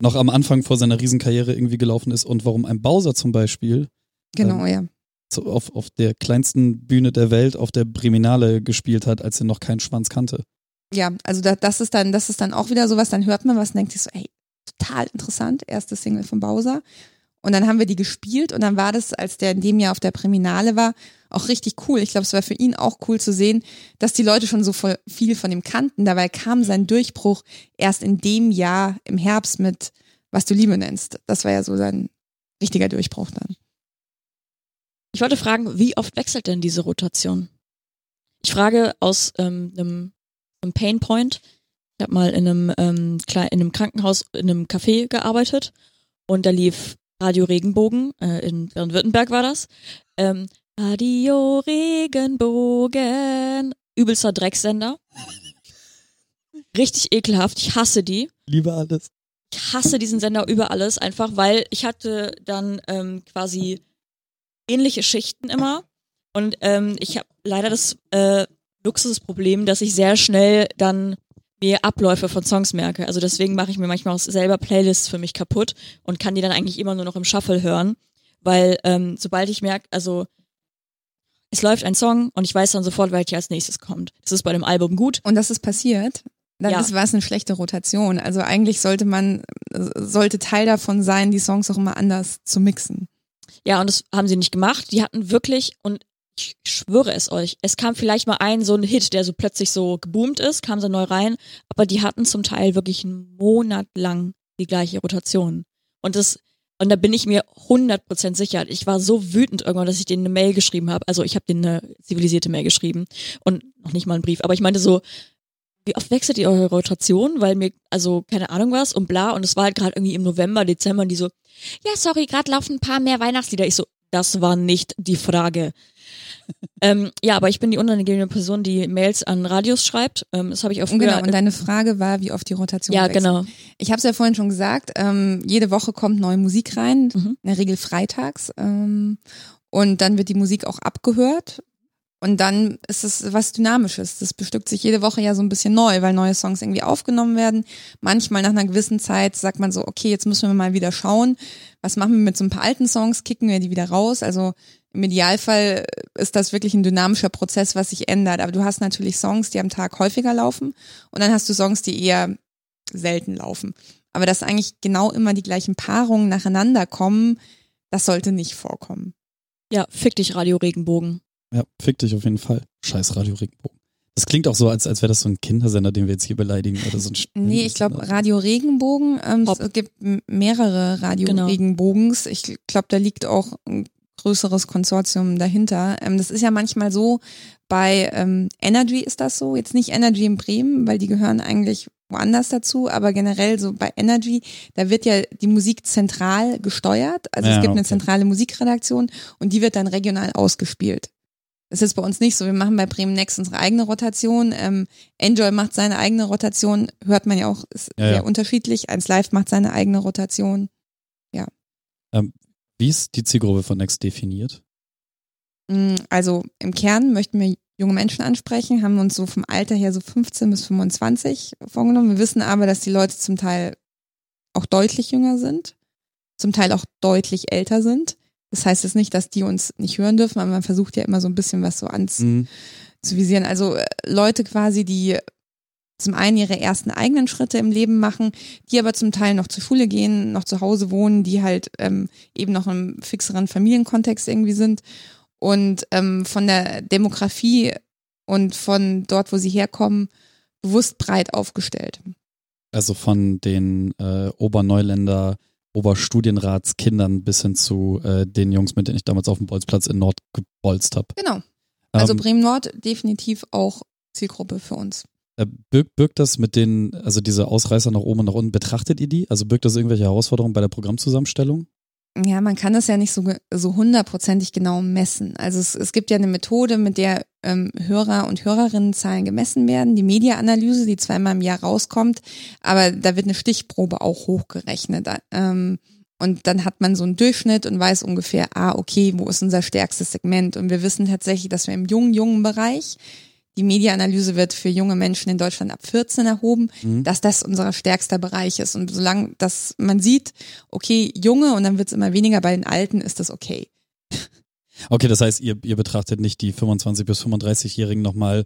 noch am Anfang vor seiner Riesenkarriere irgendwie gelaufen ist und warum ein Bowser zum Beispiel Genau, ähm, ja auf, auf der kleinsten Bühne der Welt auf der Briminale gespielt hat, als er noch keinen Schwanz kannte. Ja, also da, das ist dann, das ist dann auch wieder sowas, dann hört man was und denkt sich so, ey, total interessant, erste Single von Bowser. Und dann haben wir die gespielt und dann war das, als der in dem Jahr auf der Priminale war, auch richtig cool. Ich glaube, es war für ihn auch cool zu sehen, dass die Leute schon so viel von ihm kannten. Dabei kam sein Durchbruch erst in dem Jahr im Herbst mit Was du Liebe nennst. Das war ja so sein richtiger Durchbruch dann. Ich wollte fragen, wie oft wechselt denn diese Rotation? Ich frage aus ähm, einem, einem Pain Point. Ich habe mal in einem, ähm, in einem Krankenhaus, in einem Café gearbeitet und da lief Radio Regenbogen, äh, in Baden-Württemberg war das. Ähm, Radio Regenbogen, übelster Drecksender. Richtig ekelhaft, ich hasse die. Liebe alles. Ich hasse diesen Sender über alles, einfach weil ich hatte dann ähm, quasi ähnliche Schichten immer. Und ähm, ich habe leider das äh, Luxusproblem, dass ich sehr schnell dann mir Abläufe von Songs merke. Also deswegen mache ich mir manchmal auch selber Playlists für mich kaputt und kann die dann eigentlich immer nur noch im Shuffle hören. Weil ähm, sobald ich merke, also es läuft ein Song und ich weiß dann sofort, welcher als nächstes kommt. Das ist bei dem Album gut. Und das ist passiert. Dann ja. war es eine schlechte Rotation. Also eigentlich sollte man, sollte Teil davon sein, die Songs auch immer anders zu mixen. Ja, und das haben sie nicht gemacht. Die hatten wirklich, und ich schwöre es euch, es kam vielleicht mal ein so ein Hit, der so plötzlich so geboomt ist, kam so neu rein, aber die hatten zum Teil wirklich einen Monat lang die gleiche Rotation. Und das, und da bin ich mir 100% sicher. Ich war so wütend irgendwann, dass ich denen eine Mail geschrieben habe. Also ich habe denen eine zivilisierte Mail geschrieben und noch nicht mal einen Brief. Aber ich meinte so, wie oft wechselt ihr eure Rotation? Weil mir, also keine Ahnung was und bla. Und es war halt gerade irgendwie im November, Dezember und die so, ja, sorry, gerade laufen ein paar mehr Weihnachtslieder. Ich so, das war nicht die Frage. ähm, ja, aber ich bin die unangenehme Person, die Mails an Radios schreibt. Ähm, das habe ich auch früher. Genau, und deine Frage war, wie oft die Rotation Ja, wechselt. genau. Ich habe es ja vorhin schon gesagt, ähm, jede Woche kommt neue Musik rein, Mhm. in der Regel freitags. Ähm, und dann wird die Musik auch abgehört. Und dann ist es was Dynamisches. Das bestückt sich jede Woche ja so ein bisschen neu, weil neue Songs irgendwie aufgenommen werden. Manchmal nach einer gewissen Zeit sagt man so, okay, jetzt müssen wir mal wieder schauen, was machen wir mit so ein paar alten Songs, kicken wir die wieder raus. Also im Idealfall ist das wirklich ein dynamischer Prozess, was sich ändert. Aber du hast natürlich Songs, die am Tag häufiger laufen und dann hast du Songs, die eher selten laufen. Aber dass eigentlich genau immer die gleichen Paarungen nacheinander kommen, das sollte nicht vorkommen. Ja, fick dich, Radio Regenbogen. Ja, fick dich auf jeden Fall. Scheiß Radio Regenbogen. Das klingt auch so, als, als wäre das so ein Kindersender, den wir jetzt hier beleidigen oder so ein Nee, ich glaube Radio Regenbogen, ähm, es gibt mehrere Radio Genau. Regenbogens. Ich glaube, da liegt auch ein größeres Konsortium dahinter. Ähm, das ist ja manchmal so, bei ähm, Energy ist das so, jetzt nicht Energy in Bremen, weil die gehören eigentlich woanders dazu, aber generell so bei Energy, da wird ja die Musik zentral gesteuert. Also Ja, es gibt eine okay. zentrale Musikredaktion und die wird dann regional ausgespielt. Das ist bei uns nicht so. Wir machen bei Bremen Next unsere eigene Rotation. Ähm, Enjoy macht seine eigene Rotation. Hört man ja auch, ist Ja, sehr ja. unterschiedlich. Eins Live macht seine eigene Rotation. Wie ist die Zielgruppe von Next definiert? Mm, Also im Kern möchten wir junge Menschen ansprechen, haben uns so vom Alter her so 15 bis 25 vorgenommen. Wir wissen aber, dass die Leute zum Teil auch deutlich jünger sind, zum Teil auch deutlich älter sind. Das heißt jetzt nicht, dass die uns nicht hören dürfen, aber man versucht ja immer so ein bisschen was so ans, Mhm. Also äh, Leute quasi, die zum einen ihre ersten eigenen Schritte im Leben machen, die aber zum Teil noch zur Schule gehen, noch zu Hause wohnen, die halt ähm, eben noch im fixeren Familienkontext irgendwie sind und ähm, von der Demografie und von dort, wo sie herkommen, bewusst breit aufgestellt. Also von den äh, Oberneuländer Oberstudienratskindern bis hin zu äh, den Jungs, mit denen ich damals auf dem Bolzplatz in Nord gebolzt habe. Genau. Also ähm, Bremen Nord definitiv auch Zielgruppe für uns. äh, birgt, birgt das mit den, also diese Ausreißer nach oben und nach unten, betrachtet ihr die? Also birgt das irgendwelche Herausforderungen bei der Programmzusammenstellung? Ja, man kann das ja nicht so, so hundertprozentig genau messen. Also es, es gibt ja eine Methode, mit der ähm, Hörer- und Hörerinnenzahlen gemessen werden, die Media-Analyse, die zweimal im Jahr rauskommt, aber da wird eine Stichprobe auch hochgerechnet. Ähm, und dann hat man so einen Durchschnitt und weiß ungefähr, ah, okay, wo ist unser stärkstes Segment? Und wir wissen tatsächlich, dass wir im jungen, jungen Bereich, die Media-Analyse wird für junge Menschen in Deutschland ab 14 erhoben, Mhm. dass das unser stärkster Bereich ist. Und solange das man sieht, okay, junge und dann wird es immer weniger bei den Alten, ist das okay. Okay, das heißt, ihr, ihr betrachtet nicht die 25- bis 35-Jährigen nochmal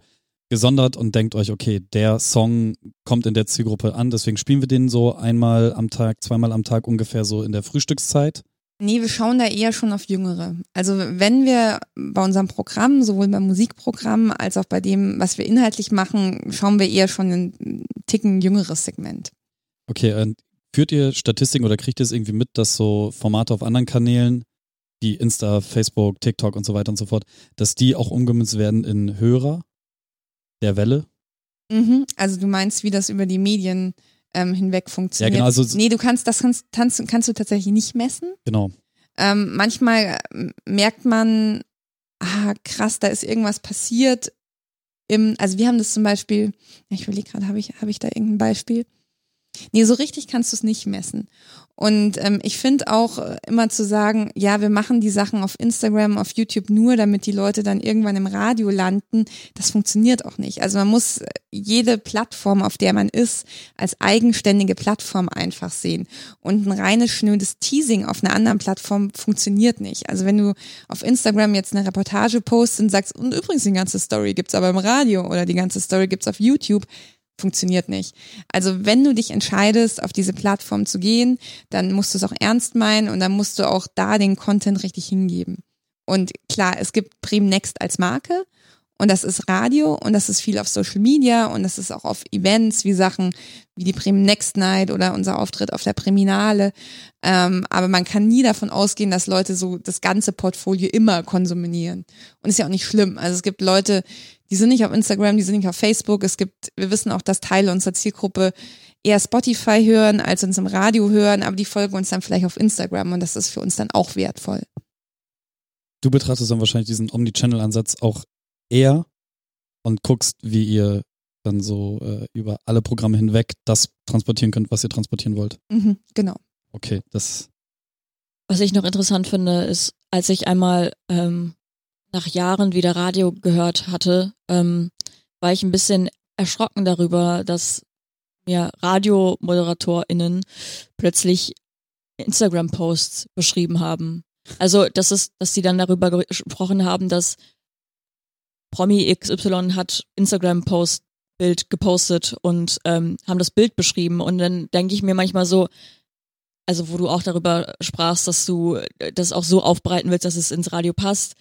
gesondert und denkt euch, okay, der Song kommt in der Zielgruppe an, deswegen spielen wir den so einmal am Tag, zweimal am Tag ungefähr so in der Frühstückszeit. Nee, wir schauen da eher schon auf Jüngere. Also wenn wir bei unserem Programm, sowohl beim Musikprogramm als auch bei dem, was wir inhaltlich machen, schauen wir eher schon ein Ticken jüngeres Segment. Okay, führt ihr Statistiken oder kriegt ihr es irgendwie mit, dass so Formate auf anderen Kanälen, wie Insta, Facebook, TikTok und so weiter und so fort, dass die auch umgemünzt werden in Hörer der Welle? Mhm. Also du meinst, wie das über die Medien ähm, hinweg funktioniert? Ja, genau, also- nee, du kannst, das kannst, kannst, kannst du tatsächlich nicht messen. Genau. Ähm, manchmal äh, merkt man, ah, krass, da ist irgendwas passiert. Im, also wir haben das zum Beispiel, ich überlege gerade, habe ich, habe ich da irgendein Beispiel? Nee, so richtig kannst du es nicht messen. Und ähm, ich finde auch äh, immer zu sagen, ja, wir machen die Sachen auf Instagram, auf YouTube nur, damit die Leute dann irgendwann im Radio landen, das funktioniert auch nicht. Also man muss äh, jede Plattform, auf der man ist, als eigenständige Plattform einfach sehen. Und ein reines, schnödes Teasing auf einer anderen Plattform funktioniert nicht. Also wenn du auf Instagram jetzt eine Reportage postest und sagst, und übrigens die ganze Story gibt's aber im Radio oder die ganze Story gibt's auf YouTube, funktioniert nicht. Also wenn du dich entscheidest, auf diese Plattform zu gehen, dann musst du es auch ernst meinen und dann musst du auch da den Content richtig hingeben. Und klar, es gibt Bremen Next als Marke und das ist Radio und das ist viel auf Social Media und das ist auch auf Events wie Sachen wie die Bremen Next Night oder unser Auftritt auf der Priminale. Ähm, aber man kann nie davon ausgehen, dass Leute so das ganze Portfolio immer konsumieren. Und ist ja auch nicht schlimm. Also es gibt Leute, die sind nicht auf Instagram, die sind nicht auf Facebook. Es gibt, wir wissen auch, dass Teile unserer Zielgruppe eher Spotify hören, als uns im Radio hören, aber die folgen uns dann vielleicht auf Instagram und das ist für uns dann auch wertvoll. du betrachtest dann wahrscheinlich diesen Omnichannel-Ansatz auch eher und guckst, wie ihr dann so äh, über alle Programme hinweg das transportieren könnt, was ihr transportieren wollt. Mhm, genau. Okay, das. Was ich noch interessant finde, ist, als ich einmal ähm, nach Jahren wieder Radio gehört hatte, ähm, war ich ein bisschen erschrocken darüber, dass mir RadiomoderatorInnen plötzlich Instagram-Posts beschrieben haben. Also, das ist, dass sie dann darüber gesprochen haben, dass Promi XY hat Instagram-Post Bild gepostet und ähm, haben das Bild beschrieben und dann denke ich mir manchmal so, also wo du auch darüber sprachst, dass du das auch so aufbereiten willst, dass es ins Radio passt,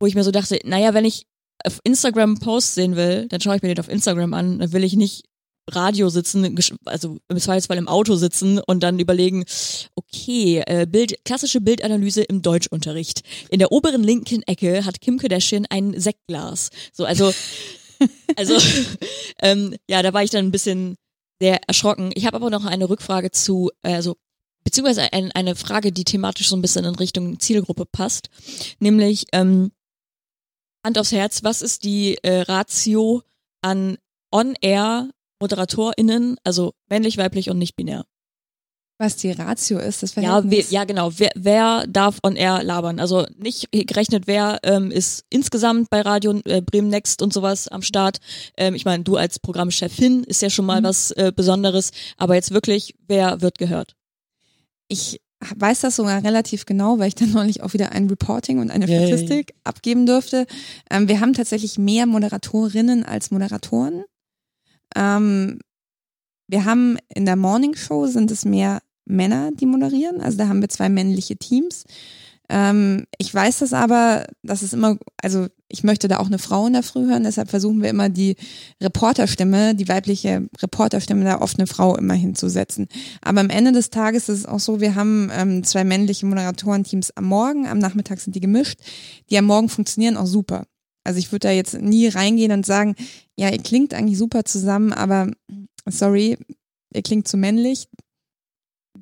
wo ich mir so dachte, naja, wenn ich auf Instagram Post sehen will, dann schaue ich mir den auf Instagram an, dann will ich nicht Radio sitzen, also im Zweifelsfall im Auto sitzen und dann überlegen, okay, äh, Bild, klassische Bildanalyse im Deutschunterricht. In der oberen linken Ecke hat Kim Kardashian ein Sektglas. So, also also ähm, ja, da war ich dann ein bisschen sehr erschrocken. Ich habe aber noch eine Rückfrage zu, also beziehungsweise ein, eine Frage, die thematisch so ein bisschen in Richtung Zielgruppe passt, nämlich ähm, Hand aufs Herz, was ist die äh, Ratio an On-Air ModeratorInnen, also männlich, weiblich und nicht binär? was die Ratio ist. Das ja, we, ja, genau. Wer, wer darf on air labern? Also nicht gerechnet, wer ähm, ist insgesamt bei Radio äh, Bremen Next und sowas am Start. Ähm, ich meine, du als Programmchefin ist ja schon mal mhm. was äh, Besonderes, aber jetzt wirklich, wer wird gehört? Ich weiß das sogar relativ genau, weil ich dann neulich auch wieder ein Reporting und eine Yay. Statistik abgeben durfte. Ähm, wir haben tatsächlich mehr Moderatorinnen als Moderatoren. Ähm, wir haben in der Morning Show sind es mehr Männer, die moderieren. Also da haben wir zwei männliche Teams. Ähm, ich weiß das aber, dass es immer, also ich möchte da auch eine Frau in der Früh hören, deshalb versuchen wir immer die Reporterstimme, die weibliche Reporterstimme, da oft eine Frau immer hinzusetzen. Aber am Ende des Tages ist es auch so, wir haben ähm, zwei männliche Moderatorenteams am Morgen, am Nachmittag sind die gemischt. Die am Morgen funktionieren auch super. Also ich würde da jetzt nie reingehen und sagen, ja, ihr klingt eigentlich super zusammen, aber sorry, ihr klingt zu männlich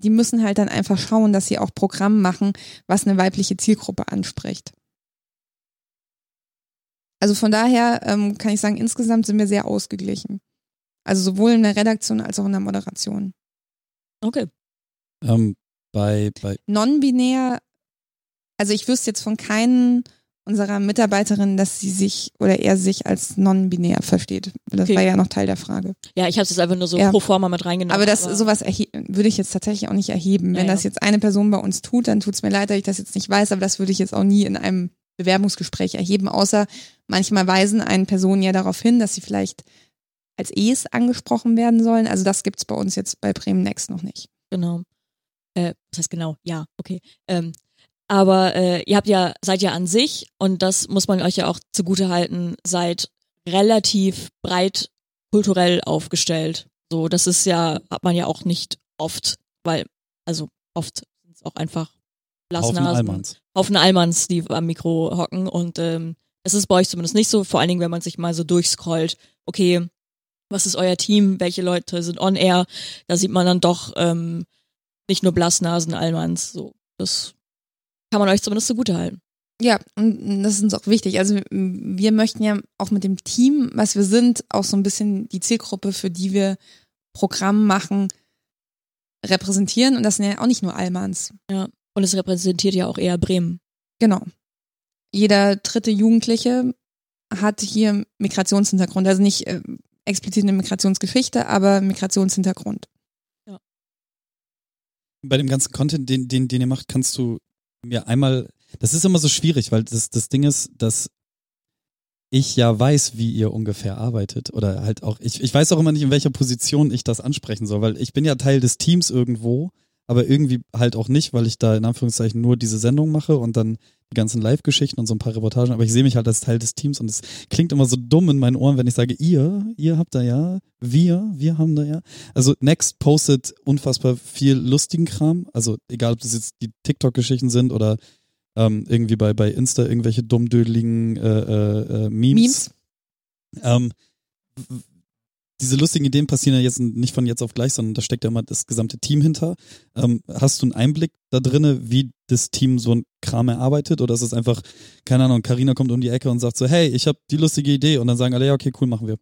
die müssen halt dann einfach schauen, dass sie auch Programm machen, was eine weibliche Zielgruppe anspricht. Also von daher ähm, kann ich sagen, insgesamt sind wir sehr ausgeglichen. Also sowohl in der Redaktion als auch in der Moderation. Okay. Ähm, bei, bei Non-binär, also ich wüsste jetzt von keinen unserer Mitarbeiterin, dass sie sich oder er sich als non-binär versteht. Das okay. war ja noch Teil der Frage. Ja, ich habe es einfach nur so ja. pro forma mit reingenommen. Aber das aber sowas würde ich jetzt tatsächlich auch nicht erheben. Wenn ja, das jetzt eine Person bei uns tut, dann tut es mir leid, dass ich das jetzt nicht weiß, aber das würde ich jetzt auch nie in einem Bewerbungsgespräch erheben, außer manchmal weisen einen Personen ja darauf hin, dass sie vielleicht als Es angesprochen werden sollen. Also das gibt's bei uns jetzt bei Bremen Next noch nicht. Genau. Äh, das heißt genau, ja, okay. Ähm, aber äh, ihr habt ja, seid ja an sich, und das muss man euch ja auch zugute halten, seid relativ breit kulturell aufgestellt. So, das ist ja, hat man ja auch nicht oft, weil, also oft sind es auch einfach. Haufen Allmanns. Haufen Allmanns, die am Mikro hocken. Und ähm, es ist bei euch zumindest nicht so, vor allen Dingen, wenn man sich mal so durchscrollt, okay, was ist euer Team, welche Leute sind on air, da sieht man dann doch ähm, nicht nur Blassnasen, Allmanns. So, das kann man euch zumindest zugute halten. Ja, und das ist uns auch wichtig. Also wir möchten ja auch mit dem Team, was wir sind, auch so ein bisschen die Zielgruppe, für die wir Programm machen, repräsentieren. Und das sind ja auch nicht nur Almans. Ja, und es repräsentiert ja auch eher Bremen. Genau. Jeder dritte Jugendliche hat hier Migrationshintergrund. Also nicht äh, explizit eine Migrationsgeschichte, aber Migrationshintergrund. Ja. Bei dem ganzen Content, den, den, den ihr macht, kannst du mir einmal, das ist immer so schwierig, weil das, das Ding ist, dass ich ja weiß, wie ihr ungefähr arbeitet oder halt auch, ich, ich weiß auch immer nicht, in welcher Position ich das ansprechen soll, weil ich bin ja Teil des Teams irgendwo, aber irgendwie halt auch nicht, weil ich da in Anführungszeichen nur diese Sendung mache und dann die ganzen Live-Geschichten und so ein paar Reportagen, aber ich sehe mich halt als Teil des Teams und es klingt immer so dumm in meinen Ohren, wenn ich sage, ihr, ihr habt da ja, wir, wir haben da ja. Also Next postet unfassbar viel lustigen Kram, also egal, ob das jetzt die TikTok-Geschichten sind oder ähm, irgendwie bei, bei Insta irgendwelche dummdödeligen äh, äh, äh, Memes. Memes. Ähm, diese lustigen Ideen passieren ja jetzt nicht von jetzt auf gleich, sondern da steckt ja immer das gesamte Team hinter. Ähm, hast du einen Einblick da drinne, wie das Team so ein Kram erarbeitet? Oder ist es einfach, keine Ahnung, Karina kommt um die Ecke und sagt so, hey, ich habe die lustige Idee und dann sagen alle, ja, okay, cool, machen wir.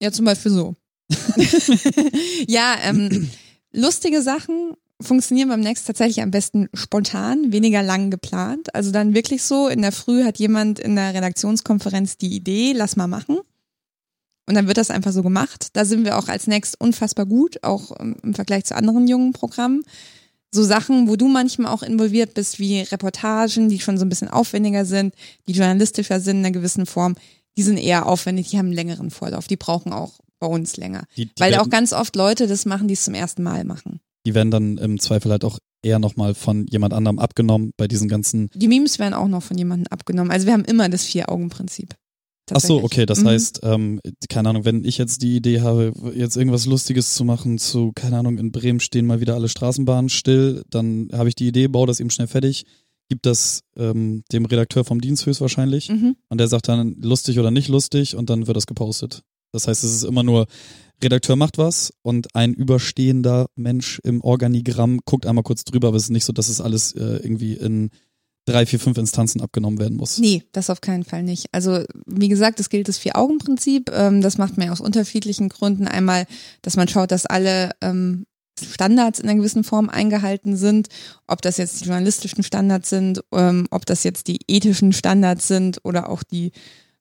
Ja, zum Beispiel so. ja, ähm, lustige Sachen funktionieren beim Next tatsächlich am besten spontan, weniger lang geplant. Also dann wirklich so, in der Früh hat jemand in der Redaktionskonferenz die Idee, lass mal machen. Und dann wird das einfach so gemacht. Da sind wir auch als Next unfassbar gut, auch im Vergleich zu anderen jungen Programmen. So Sachen, wo du manchmal auch involviert bist, wie Reportagen, die schon so ein bisschen aufwendiger sind, die journalistischer sind in einer gewissen Form, die sind eher aufwendig, die haben einen längeren Vorlauf, die brauchen auch bei uns länger. Die, die Weil auch ganz oft Leute das machen, die es zum ersten Mal machen. Die werden dann im Zweifel halt auch eher nochmal von jemand anderem abgenommen bei diesen ganzen. Die Memes werden auch noch von jemandem abgenommen. Also wir haben immer das Vier-Augen-Prinzip. Ach so, okay, das mhm. heißt, ähm, keine Ahnung, wenn ich jetzt die Idee habe, jetzt irgendwas Lustiges zu machen zu, keine Ahnung, in Bremen stehen mal wieder alle Straßenbahnen still, dann habe ich die Idee, baue das eben schnell fertig, gib das ähm, dem Redakteur vom Dienst höchstwahrscheinlich mhm. und der sagt dann lustig oder nicht lustig und dann wird das gepostet. Das heißt, es ist immer nur, Redakteur macht was und ein überstehender Mensch im Organigramm guckt einmal kurz drüber, aber es ist nicht so, dass es alles äh, irgendwie in drei, vier, fünf Instanzen abgenommen werden muss. Nee, das auf keinen Fall nicht. Also wie gesagt, es gilt das Vier-Augen-Prinzip. Ähm, das macht man ja aus unterschiedlichen Gründen. Einmal, dass man schaut, dass alle ähm, Standards in einer gewissen Form eingehalten sind, ob das jetzt die journalistischen Standards sind, ähm, ob das jetzt die ethischen Standards sind oder auch die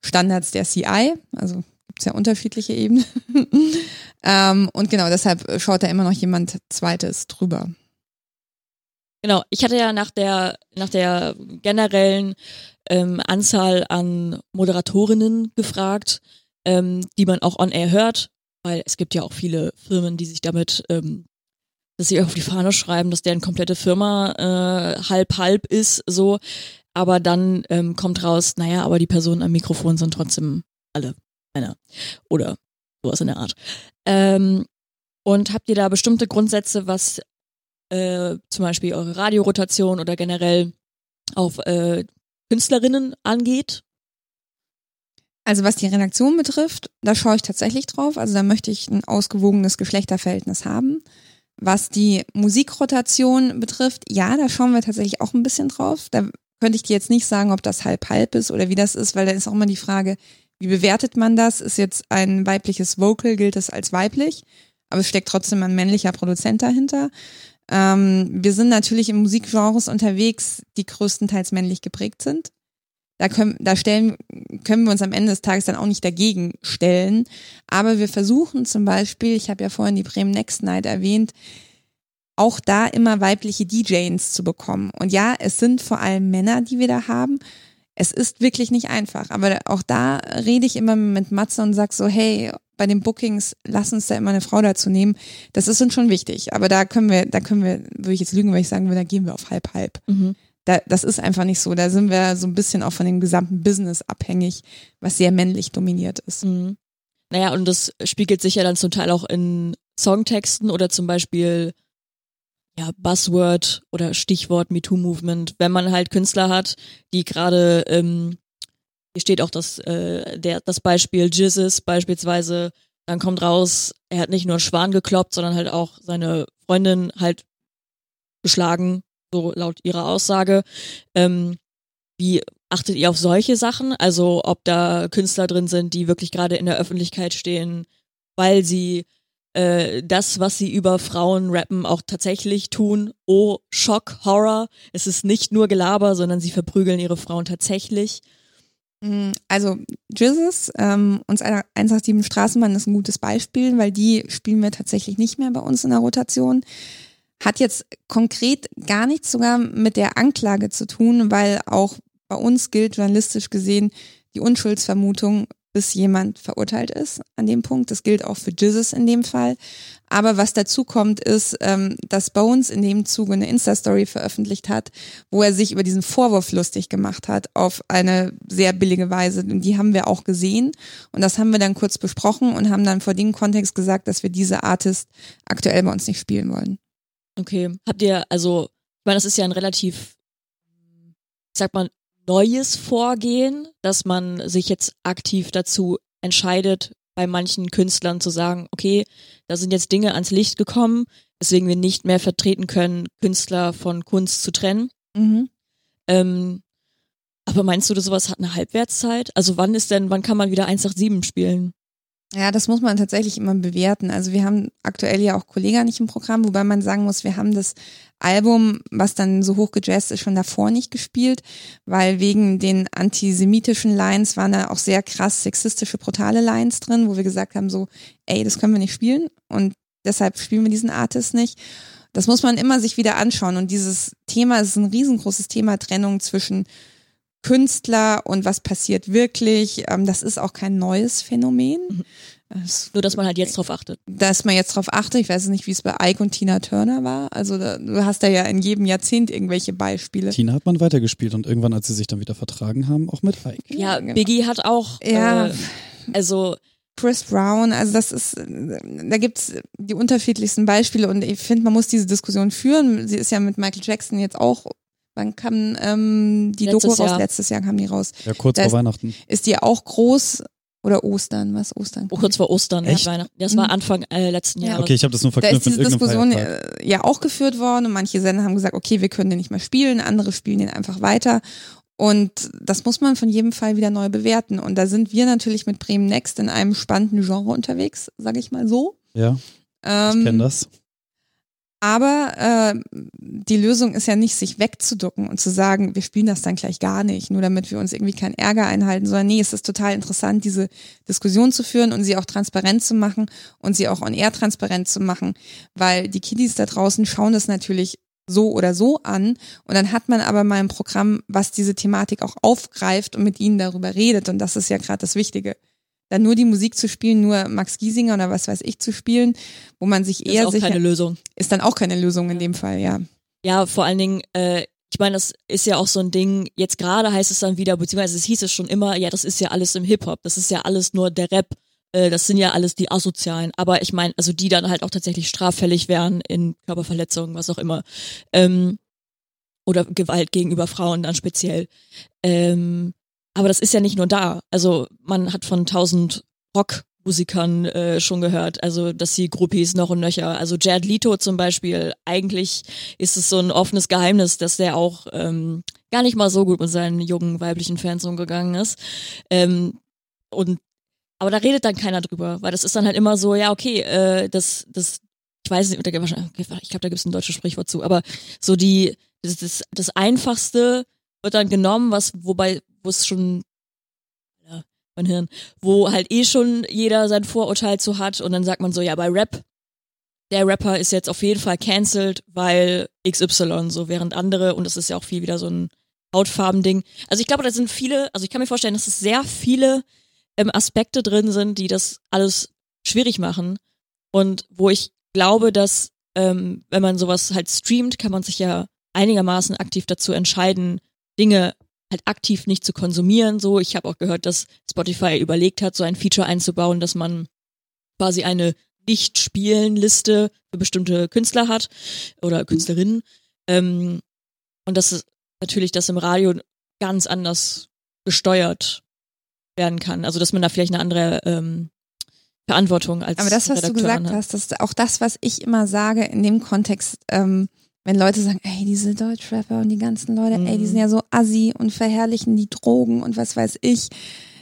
Standards der CI. Also gibt es ja unterschiedliche Ebenen. und genau, deshalb schaut da immer noch jemand Zweites drüber. Genau, ich hatte ja nach der, nach der generellen ähm, Anzahl an Moderatorinnen gefragt, ähm, die man auch on air hört, weil es gibt ja auch viele Firmen, die sich damit, ähm, dass sie auf die Fahne schreiben, dass deren komplette Firma äh, halb halb ist, so. Aber dann ähm, kommt raus, naja, aber die Personen am Mikrofon sind trotzdem alle Männer. Oder sowas in der Art. Ähm, und habt ihr da bestimmte Grundsätze, was äh, zum Beispiel eure Radiorotation oder generell auf äh, Künstlerinnen angeht? Also was die Redaktion betrifft, da schaue ich tatsächlich drauf. Also da möchte ich ein ausgewogenes Geschlechterverhältnis haben. Was die Musikrotation betrifft, ja, da schauen wir tatsächlich auch ein bisschen drauf. Da könnte ich dir jetzt nicht sagen, ob das halb-halb ist oder wie das ist, weil da ist auch immer die Frage, wie bewertet man das? Ist jetzt ein weibliches Vocal, gilt es als weiblich? Aber es steckt trotzdem ein männlicher Produzent dahinter. Ähm, wir sind natürlich in Musikgenres unterwegs, die größtenteils männlich geprägt sind. Da können, da stellen, können wir uns am Ende des Tages dann auch nicht dagegen stellen. Aber wir versuchen zum Beispiel, ich habe ja vorhin die Bremen Next Night erwähnt, auch da immer weibliche DJs zu bekommen. Und ja, es sind vor allem Männer, die wir da haben. Es ist wirklich nicht einfach. Aber auch da rede ich immer mit Matze und sag so, hey, bei den Bookings, lass uns da immer eine Frau dazu nehmen. Das ist uns schon wichtig. Aber da können wir, da können wir, würde ich jetzt lügen, weil ich sagen würde, da gehen wir auf halb halb. Mhm. Da, das ist einfach nicht so. Da sind wir so ein bisschen auch von dem gesamten Business abhängig, was sehr männlich dominiert ist. Mhm. Naja, und das spiegelt sich ja dann zum Teil auch in Songtexten oder zum Beispiel ja, Buzzword oder Stichwort MeToo-Movement, wenn man halt Künstler hat, die gerade ähm, hier steht auch das, äh, der, das Beispiel Jizzes beispielsweise. Dann kommt raus, er hat nicht nur einen Schwan gekloppt, sondern halt auch seine Freundin halt geschlagen, so laut ihrer Aussage. Ähm, wie achtet ihr auf solche Sachen? Also ob da Künstler drin sind, die wirklich gerade in der Öffentlichkeit stehen, weil sie äh, das, was sie über Frauen rappen, auch tatsächlich tun. Oh, Schock, Horror. Es ist nicht nur Gelaber, sondern sie verprügeln ihre Frauen tatsächlich. Mm, also Jizzes, ähm, uns 187 Straßenbahn ist ein gutes Beispiel, weil die spielen wir tatsächlich nicht mehr bei uns in der Rotation. Hat jetzt konkret gar nichts sogar mit der Anklage zu tun, weil auch bei uns gilt journalistisch gesehen die Unschuldsvermutung bis jemand verurteilt ist an dem Punkt. Das gilt auch für Jizzes in dem Fall. Aber was dazu kommt, ist, ähm, dass Bones in dem Zuge eine Insta-Story veröffentlicht hat, wo er sich über diesen Vorwurf lustig gemacht hat auf eine sehr billige Weise. Und die haben wir auch gesehen. Und das haben wir dann kurz besprochen und haben dann vor dem Kontext gesagt, dass wir diese Artist aktuell bei uns nicht spielen wollen. Okay. Habt ihr, also, ich meine, das ist ja ein relativ, ich sag mal, neues Vorgehen, dass man sich jetzt aktiv dazu entscheidet, bei manchen Künstlern zu sagen, okay, da sind jetzt Dinge ans Licht gekommen, weswegen wir nicht mehr vertreten können, Künstler von Kunst zu trennen. Mhm. Ähm, aber meinst du, dass sowas hat eine Halbwertszeit? Also wann ist denn, wann kann man wieder 187 spielen? Ja, das muss man tatsächlich immer bewerten. Also wir haben aktuell ja auch Kollega nicht im Programm, wobei man sagen muss, wir haben das Album, was dann so hoch gejazzt ist, schon davor nicht gespielt, weil wegen den antisemitischen Lines waren da auch sehr krass sexistische, brutale Lines drin, wo wir gesagt haben so, ey, das können wir nicht spielen und deshalb spielen wir diesen Artist nicht. Das muss man immer sich wieder anschauen und dieses Thema ist ein riesengroßes Thema, Trennung zwischen Künstler und was passiert wirklich. Ähm, das ist auch kein neues Phänomen. Mhm. Nur, dass man halt jetzt drauf achtet. Dass man jetzt drauf achtet. Ich weiß nicht, wie es bei Ike und Tina Turner war. Also da, du hast da ja in jedem Jahrzehnt irgendwelche Beispiele. Tina hat man weitergespielt und irgendwann, als sie sich dann wieder vertragen haben, auch mit Ike. Ja, ja genau. Biggie hat auch. Ja. Äh, also Chris Brown, also das ist, da gibt's die unterschiedlichsten Beispiele und ich finde, man muss diese Diskussion führen. Sie ist ja mit Michael Jackson jetzt auch Wann kam ähm, die Letztes Doku raus? Jahr. Letztes Jahr kam die raus. Ja, kurz Da vor ist- Weihnachten. Ist die auch groß oder Ostern? Was Ostern? oh, kurz vor Ostern, ja, Echt? Weihnachten. Das war Mhm. Anfang äh, letzten Ja. Jahres. Okay, ich habe das nur Da verknüpft ist diese Diskussion Feiertag. äh, ja auch geführt worden und manche Sender haben gesagt, okay, wir können den nicht mehr spielen, andere spielen den einfach weiter. Und das muss man von jedem Fall wieder neu bewerten. Und da sind wir natürlich mit Bremen Next in einem spannenden Genre unterwegs, sage ich mal so. Ja, ich Ähm, kenne das. Aber äh, die Lösung ist ja nicht, sich wegzuducken und zu sagen, wir spielen das dann gleich gar nicht, nur damit wir uns irgendwie keinen Ärger einhalten, sondern nee, es ist total interessant, diese Diskussion zu führen und sie auch transparent zu machen und sie auch on air transparent zu machen, weil die Kiddies da draußen schauen das natürlich so oder so an und dann hat man aber mal ein Programm, was diese Thematik auch aufgreift und mit ihnen darüber redet und das ist ja gerade das Wichtige. Dann nur die Musik zu spielen, nur Max Giesinger oder was weiß ich zu spielen, wo man sich Das ist eher auch sicher keine Lösung. ist dann auch keine Lösung in dem Fall, ja. Ja, vor allen Dingen, äh, ich meine, das ist ja auch so ein Ding, jetzt gerade heißt es dann wieder, beziehungsweise es hieß es schon immer, ja, das ist ja alles im Hip-Hop, das ist ja alles nur der Rap, äh, das sind ja alles die Asozialen, aber ich meine, also die dann halt auch tatsächlich straffällig wären in Körperverletzungen, was auch immer. Ähm, oder Gewalt gegenüber Frauen dann speziell. Ähm, aber das ist ja nicht nur da. Also man hat von tausend Rockmusikern äh, schon gehört, also dass sie Groupies noch und nöcher. Also Jared Leto zum Beispiel, eigentlich ist es so ein offenes Geheimnis, dass der auch ähm, gar nicht mal so gut mit seinen jungen weiblichen Fans umgegangen ist. Ähm, und aber da redet dann keiner drüber, weil das ist dann halt immer so, ja okay, äh, das das ich weiß nicht, ich glaube, da gibt es ein deutsches Sprichwort zu, aber so die das, das, das einfachste wird dann genommen, was wobei wo es schon ja, mein Hirn, wo halt eh schon jeder sein Vorurteil zu hat und dann sagt man so, ja bei Rap der Rapper ist jetzt auf jeden Fall cancelled, weil XY so, während andere, und das ist ja auch viel wieder so ein Hautfarbending. Also ich glaube, da sind viele, also ich kann mir vorstellen, dass es sehr viele ähm, Aspekte drin sind, die das alles schwierig machen. Und wo ich glaube, dass ähm, wenn man sowas halt streamt, kann man sich ja einigermaßen aktiv dazu entscheiden, Dinge halt aktiv nicht zu konsumieren. So, ich habe auch gehört, dass Spotify überlegt hat, so ein Feature einzubauen, dass man quasi eine Nicht-Spielen-Liste für bestimmte Künstler hat oder Künstlerinnen. Ähm, und dass es natürlich das im Radio ganz anders gesteuert werden kann. Also dass man da vielleicht eine andere ähm, Verantwortung als Aber das, was du Redakteur gesagt hat. hast, das ist auch das, was ich immer sage in dem Kontext, ähm, wenn Leute sagen, ey, diese Deutschrapper und die ganzen Leute, ey, die Mhm. sind ja so assi und verherrlichen die Drogen und was weiß ich.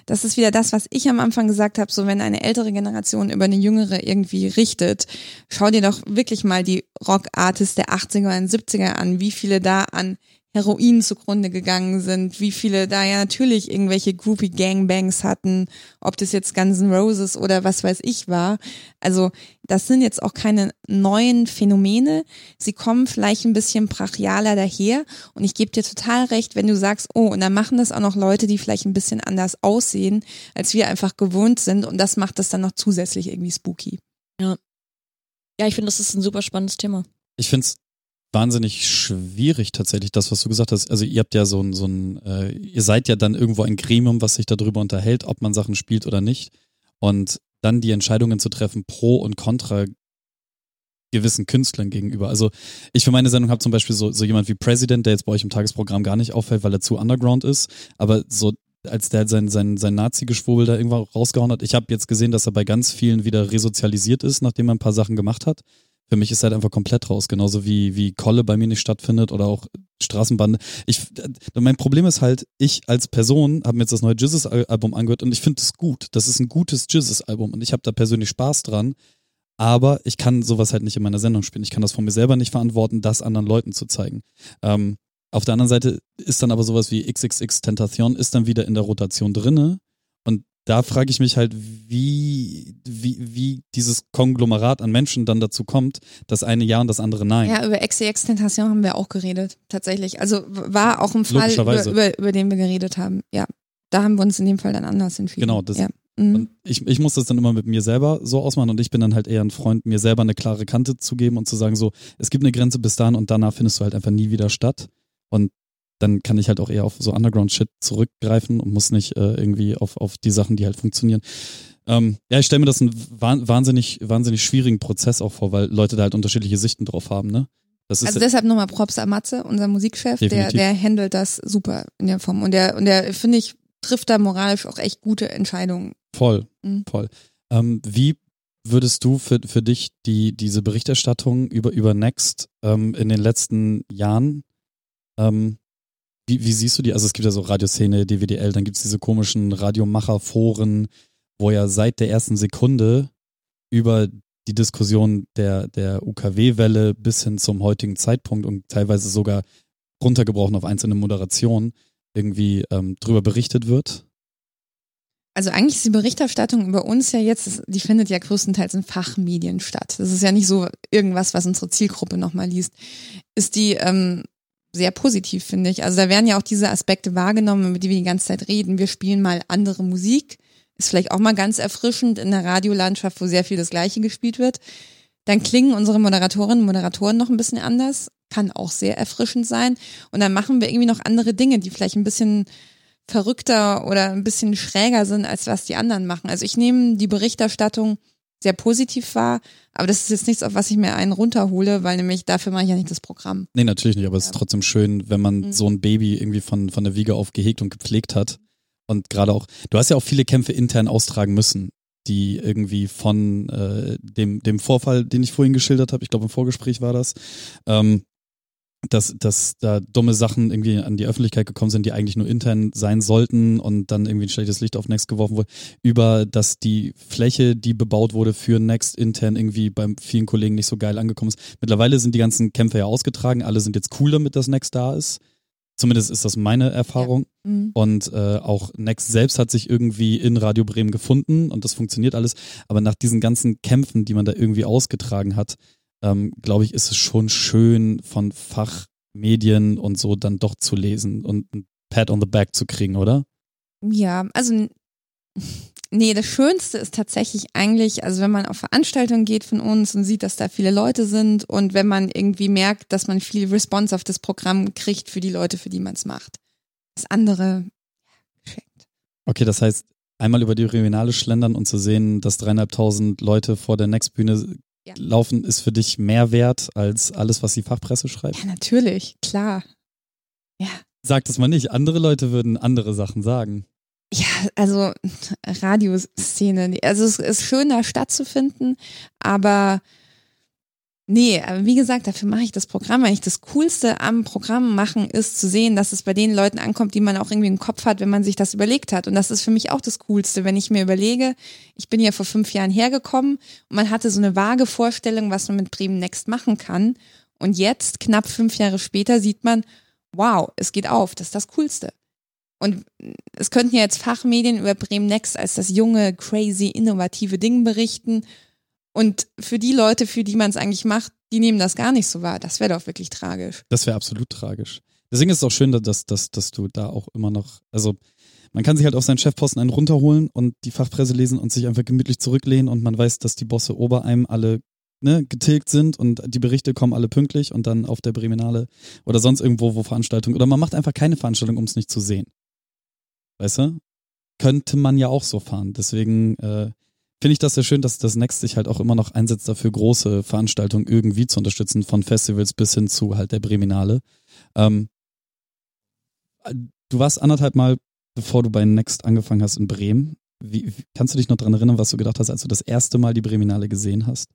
Das ist wieder das, was ich am Anfang gesagt habe, so wenn eine ältere Generation über eine jüngere irgendwie richtet, schau dir doch wirklich mal die Rock-Artists der 80er und 70er an, wie viele da an Heroin zugrunde gegangen sind, wie viele da ja natürlich irgendwelche Groupie-Gangbangs hatten, ob das jetzt Guns N' Roses oder was weiß ich war. Also das sind jetzt auch keine neuen Phänomene. Sie kommen vielleicht ein bisschen brachialer daher und ich gebe dir total recht, wenn du sagst, oh, und dann machen das auch noch Leute, die vielleicht ein bisschen anders aussehen, als wir einfach gewohnt sind und das macht das dann noch zusätzlich irgendwie spooky. Ja, ich finde, das ist ein super spannendes Thema. Ich finde es wahnsinnig schwierig tatsächlich, das, was du gesagt hast. Also ihr habt ja so ein, so ein äh, ihr seid ja dann irgendwo ein Gremium, was sich darüber unterhält, ob man Sachen spielt oder nicht. Und dann die Entscheidungen zu treffen, pro und contra gewissen Künstlern gegenüber. Also ich für meine Sendung habe zum Beispiel so, so jemand wie President, der jetzt bei euch im Tagesprogramm gar nicht auffällt, weil er zu underground ist. Aber so als der sein, sein, sein Nazi-Geschwurbel da irgendwann rausgehauen hat. Ich habe jetzt gesehen, dass er bei ganz vielen wieder resozialisiert ist, nachdem er ein paar Sachen gemacht hat. Für mich ist halt einfach komplett raus, genauso wie, wie Kolle bei mir nicht stattfindet oder auch Straßenbande. Ich, mein Problem ist halt, ich als Person habe mir jetzt das neue Jizzes-Album angehört und ich finde es gut. Das ist ein gutes Jizzes-Album und ich habe da persönlich Spaß dran. Aber ich kann sowas halt nicht in meiner Sendung spielen. Ich kann das von mir selber nicht verantworten, das anderen Leuten zu zeigen. Ähm, auf der anderen Seite ist dann aber sowas wie XXX Tentation ist dann wieder in der Rotation drinne da frage ich mich halt, wie, wie, wie dieses Konglomerat an Menschen dann dazu kommt, das eine Ja und das andere Nein. Ja, über XXX Tentation haben wir auch geredet, tatsächlich. Also war auch ein Fall, über, über, über den wir geredet haben. Ja, da haben wir uns in dem Fall dann anders entschieden. Genau, das, ja. Mhm. Und ich, ich muss das dann immer mit mir selber so ausmachen und ich bin dann halt eher ein Freund, mir selber eine klare Kante zu geben und zu sagen, so, es gibt eine Grenze bis dahin und danach findest du halt einfach nie wieder statt. Und dann kann ich halt auch eher auf so Underground-Shit zurückgreifen und muss nicht äh, irgendwie auf, auf die Sachen, die halt funktionieren. Ähm, ja, ich stelle mir das einen wahnsinnig, wahnsinnig schwierigen Prozess auch vor, weil Leute da halt unterschiedliche Sichten drauf haben, ne? also deshalb nochmal Props an Matze, unser Musikchef, der, der handelt das super in der Form. Und der, und der, finde ich, trifft da moralisch auch echt gute Entscheidungen. Voll, mhm. voll. Ähm, wie würdest du für, für dich die, diese Berichterstattung über, über Next ähm, in den letzten Jahren ähm, wie, wie siehst du die? Also es gibt ja so Radioszene, DWDL, dann gibt es diese komischen Radiomacher-Foren, wo ja seit der ersten Sekunde über die Diskussion der, der UKW-Welle bis hin zum heutigen Zeitpunkt und teilweise sogar runtergebrochen auf einzelne Moderationen irgendwie ähm, drüber berichtet wird? Also eigentlich ist die Berichterstattung über uns ja jetzt, die findet ja größtenteils in Fachmedien statt. Das ist ja nicht so irgendwas, was unsere Zielgruppe nochmal liest. Ist die ähm, sehr positiv, finde ich. Also da werden ja auch diese Aspekte wahrgenommen, über die wir die ganze Zeit reden. Wir spielen mal andere Musik. Ist vielleicht auch mal ganz erfrischend in der Radiolandschaft, wo sehr viel das Gleiche gespielt wird. Dann klingen unsere Moderatorinnen und Moderatoren noch ein bisschen anders. Kann auch sehr erfrischend sein. Und dann machen wir irgendwie noch andere Dinge, die vielleicht ein bisschen verrückter oder ein bisschen schräger sind, als was die anderen machen. Also ich nehme die Berichterstattung sehr positiv war. Aber das ist jetzt nichts, auf was ich mir einen runterhole, weil nämlich dafür mache ich ja nicht das Programm. Nee, natürlich nicht, aber es ist trotzdem schön, wenn man mhm. so ein Baby irgendwie von, von der Wiege auf gehegt und gepflegt hat. Und gerade auch, du hast ja auch viele Kämpfe intern austragen müssen, die irgendwie von äh, dem, dem Vorfall, den ich vorhin geschildert habe, ich glaube im Vorgespräch war das, ähm, dass, dass da dumme Sachen irgendwie an die Öffentlichkeit gekommen sind, die eigentlich nur intern sein sollten und dann irgendwie ein schlechtes Licht auf Next geworfen wurde, über dass die Fläche, die bebaut wurde für Next intern irgendwie bei vielen Kollegen nicht so geil angekommen ist. Mittlerweile sind die ganzen Kämpfe ja ausgetragen, alle sind jetzt cool damit, dass Next da ist. Zumindest ist das meine Erfahrung. Ja. Mhm. Und äh, auch Next selbst hat sich irgendwie in Radio Bremen gefunden und das funktioniert alles. Aber nach diesen ganzen Kämpfen, die man da irgendwie ausgetragen hat, ähm, glaube ich, ist es schon schön von Fachmedien und so dann doch zu lesen und ein Pat on the Back zu kriegen, oder? Ja, also nee, das Schönste ist tatsächlich eigentlich, also wenn man auf Veranstaltungen geht von uns und sieht, dass da viele Leute sind und wenn man irgendwie merkt, dass man viel Response auf das Programm kriegt für die Leute, für die man es macht. Das andere geschenkt. Okay, das heißt, einmal über die Regionale schlendern und zu sehen, dass dreieinhalbtausend Leute vor der Next-Bühne ja. laufen, ist für dich mehr wert als alles, was die Fachpresse schreibt? Ja, natürlich, klar. Ja. Sag das mal nicht. Andere Leute würden andere Sachen sagen. Ja, also Radioszene. Also es ist schön, da stattzufinden, aber Nee, aber wie gesagt, dafür mache ich das Programm. Eigentlich das Coolste am Programm machen ist zu sehen, dass es bei den Leuten ankommt, die man auch irgendwie im Kopf hat, wenn man sich das überlegt hat. Und das ist für mich auch das Coolste, wenn ich mir überlege, ich bin ja vor fünf Jahren hergekommen und man hatte so eine vage Vorstellung, was man mit Bremen Next machen kann. Und jetzt, knapp fünf Jahre später, sieht man, wow, es geht auf, das ist das Coolste. Und es könnten ja jetzt Fachmedien über Bremen Next als das junge, crazy, innovative Ding berichten. Und für die Leute, für die man es eigentlich macht, die nehmen das gar nicht so wahr. Das wäre doch wirklich tragisch. Das wäre absolut tragisch. Deswegen ist es auch schön, dass, dass, dass du da auch immer noch, also man kann sich halt auf seinen Chefposten einen runterholen und die Fachpresse lesen und sich einfach gemütlich zurücklehnen und man weiß, dass die Bosse ober einem alle ne, getilgt sind und die Berichte kommen alle pünktlich und dann auf der Breminale oder sonst irgendwo, wo Veranstaltungen, oder man macht einfach keine Veranstaltung, um es nicht zu sehen. Weißt du? Könnte man ja auch so fahren. Deswegen äh, finde ich das sehr schön, dass das Next sich halt auch immer noch einsetzt dafür, große Veranstaltungen irgendwie zu unterstützen, von Festivals bis hin zu halt der Breminale. Ähm, du warst anderthalb Mal bevor du bei Next angefangen hast in Bremen. Wie, kannst du dich noch daran erinnern, was du gedacht hast, als du das erste Mal die Breminale gesehen hast?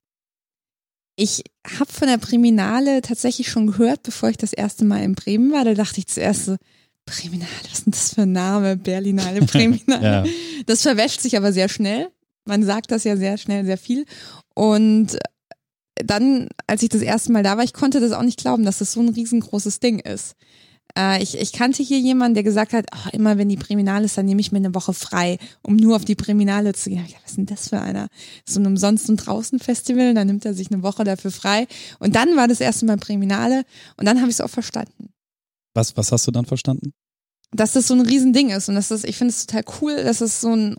Ich habe von der Breminale tatsächlich schon gehört, bevor ich das erste Mal in Bremen war. Da dachte ich zuerst so, Breminale, was ist denn das für ein Name? Berlinale, Breminale. ja. Das verwäscht sich aber sehr schnell. Man sagt das ja sehr schnell, sehr viel. Und dann, als ich das erste Mal da war, ich konnte das auch nicht glauben, dass das so ein riesengroßes Ding ist. Äh, ich, ich kannte hier jemanden, der gesagt hat, oh, immer wenn die Priminale ist, dann nehme ich mir eine Woche frei, um nur auf die Priminale zu gehen. Ja, was ist denn das für einer? So ein Umsonst- und Draußen-Festival, dann nimmt er sich eine Woche dafür frei. Und dann war das erste Mal Priminale und dann habe ich es auch verstanden. Was, was hast du dann verstanden? Dass das so ein Riesending ist und dass das, ich finde es total cool, dass es so ein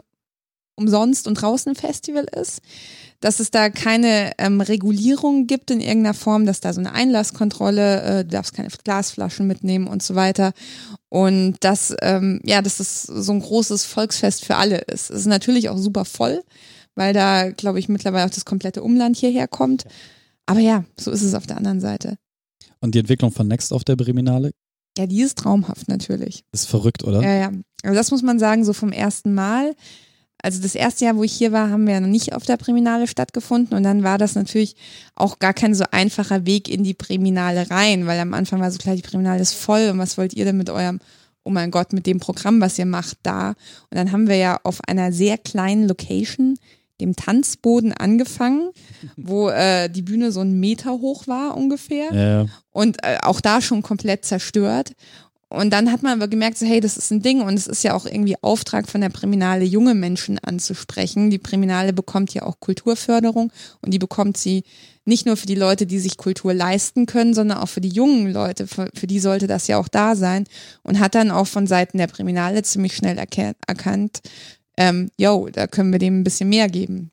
umsonst und draußen Festival ist, dass es da keine ähm, Regulierung gibt in irgendeiner Form, dass da so eine Einlasskontrolle, äh, du darfst keine Glasflaschen mitnehmen und so weiter. Und dass, ähm, ja, dass das so ein großes Volksfest für alle ist. Es ist natürlich auch super voll, weil da, glaube ich, mittlerweile auch das komplette Umland hierher kommt. Aber ja, so ist es auf der anderen Seite. Und die Entwicklung von Next auf der Breminale? Ja, die ist traumhaft natürlich. ist verrückt, oder? Ja, ja. Also das muss man sagen, so vom ersten Mal also das erste Jahr, wo ich hier war, haben wir ja noch nicht auf der Priminale stattgefunden und dann war das natürlich auch gar kein so einfacher Weg in die Priminale rein, weil am Anfang war so klar, die Priminale ist voll und was wollt ihr denn mit eurem, oh mein Gott, mit dem Programm, was ihr macht, da? Und dann haben wir ja auf einer sehr kleinen Location dem Tanzboden angefangen, wo äh, die Bühne so einen Meter hoch war ungefähr ja. und äh, auch da schon komplett zerstört. Und dann hat man aber gemerkt, so, hey, das ist ein Ding und es ist ja auch irgendwie Auftrag von der Priminale, junge Menschen anzusprechen. Die Priminale bekommt ja auch Kulturförderung und die bekommt sie nicht nur für die Leute, die sich Kultur leisten können, sondern auch für die jungen Leute. Für, für die sollte das ja auch da sein und hat dann auch von Seiten der Priminale ziemlich schnell erkannt, ähm, yo, da können wir dem ein bisschen mehr geben.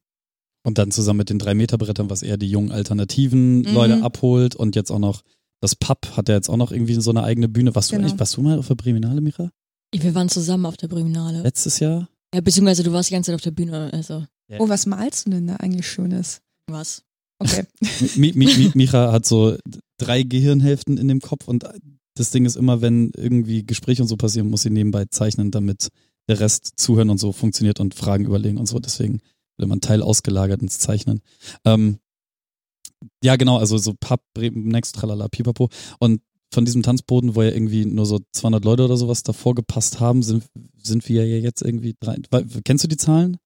Und dann zusammen mit den drei Meter Brettern, was eher die jungen alternativen mhm. Leute abholt und jetzt auch noch das Pub hat ja jetzt auch noch irgendwie so eine eigene Bühne. Warst, genau. du, eigentlich, warst du mal auf der Breminale, Micha? Wir waren zusammen auf der Breminale. Letztes Jahr? Ja, beziehungsweise du warst die ganze Zeit auf der Bühne. Also. Ja. Oh, was malst du denn da eigentlich Schönes? Was? Okay. Mi, Mi, Mi, Micha hat so drei Gehirnhälften in dem Kopf und das Ding ist immer, wenn irgendwie Gespräche und so passieren, muss sie nebenbei zeichnen, damit der Rest zuhören und so funktioniert und Fragen überlegen und so. Deswegen will man Teil ausgelagert ins Zeichnen. Ähm, ja, genau, also so Pub, Next, Tralala, Pipapo. Und von diesem Tanzboden, wo ja irgendwie nur so 200 Leute oder sowas davor gepasst haben, sind, sind wir ja jetzt irgendwie drei. Kennst du die Zahlen?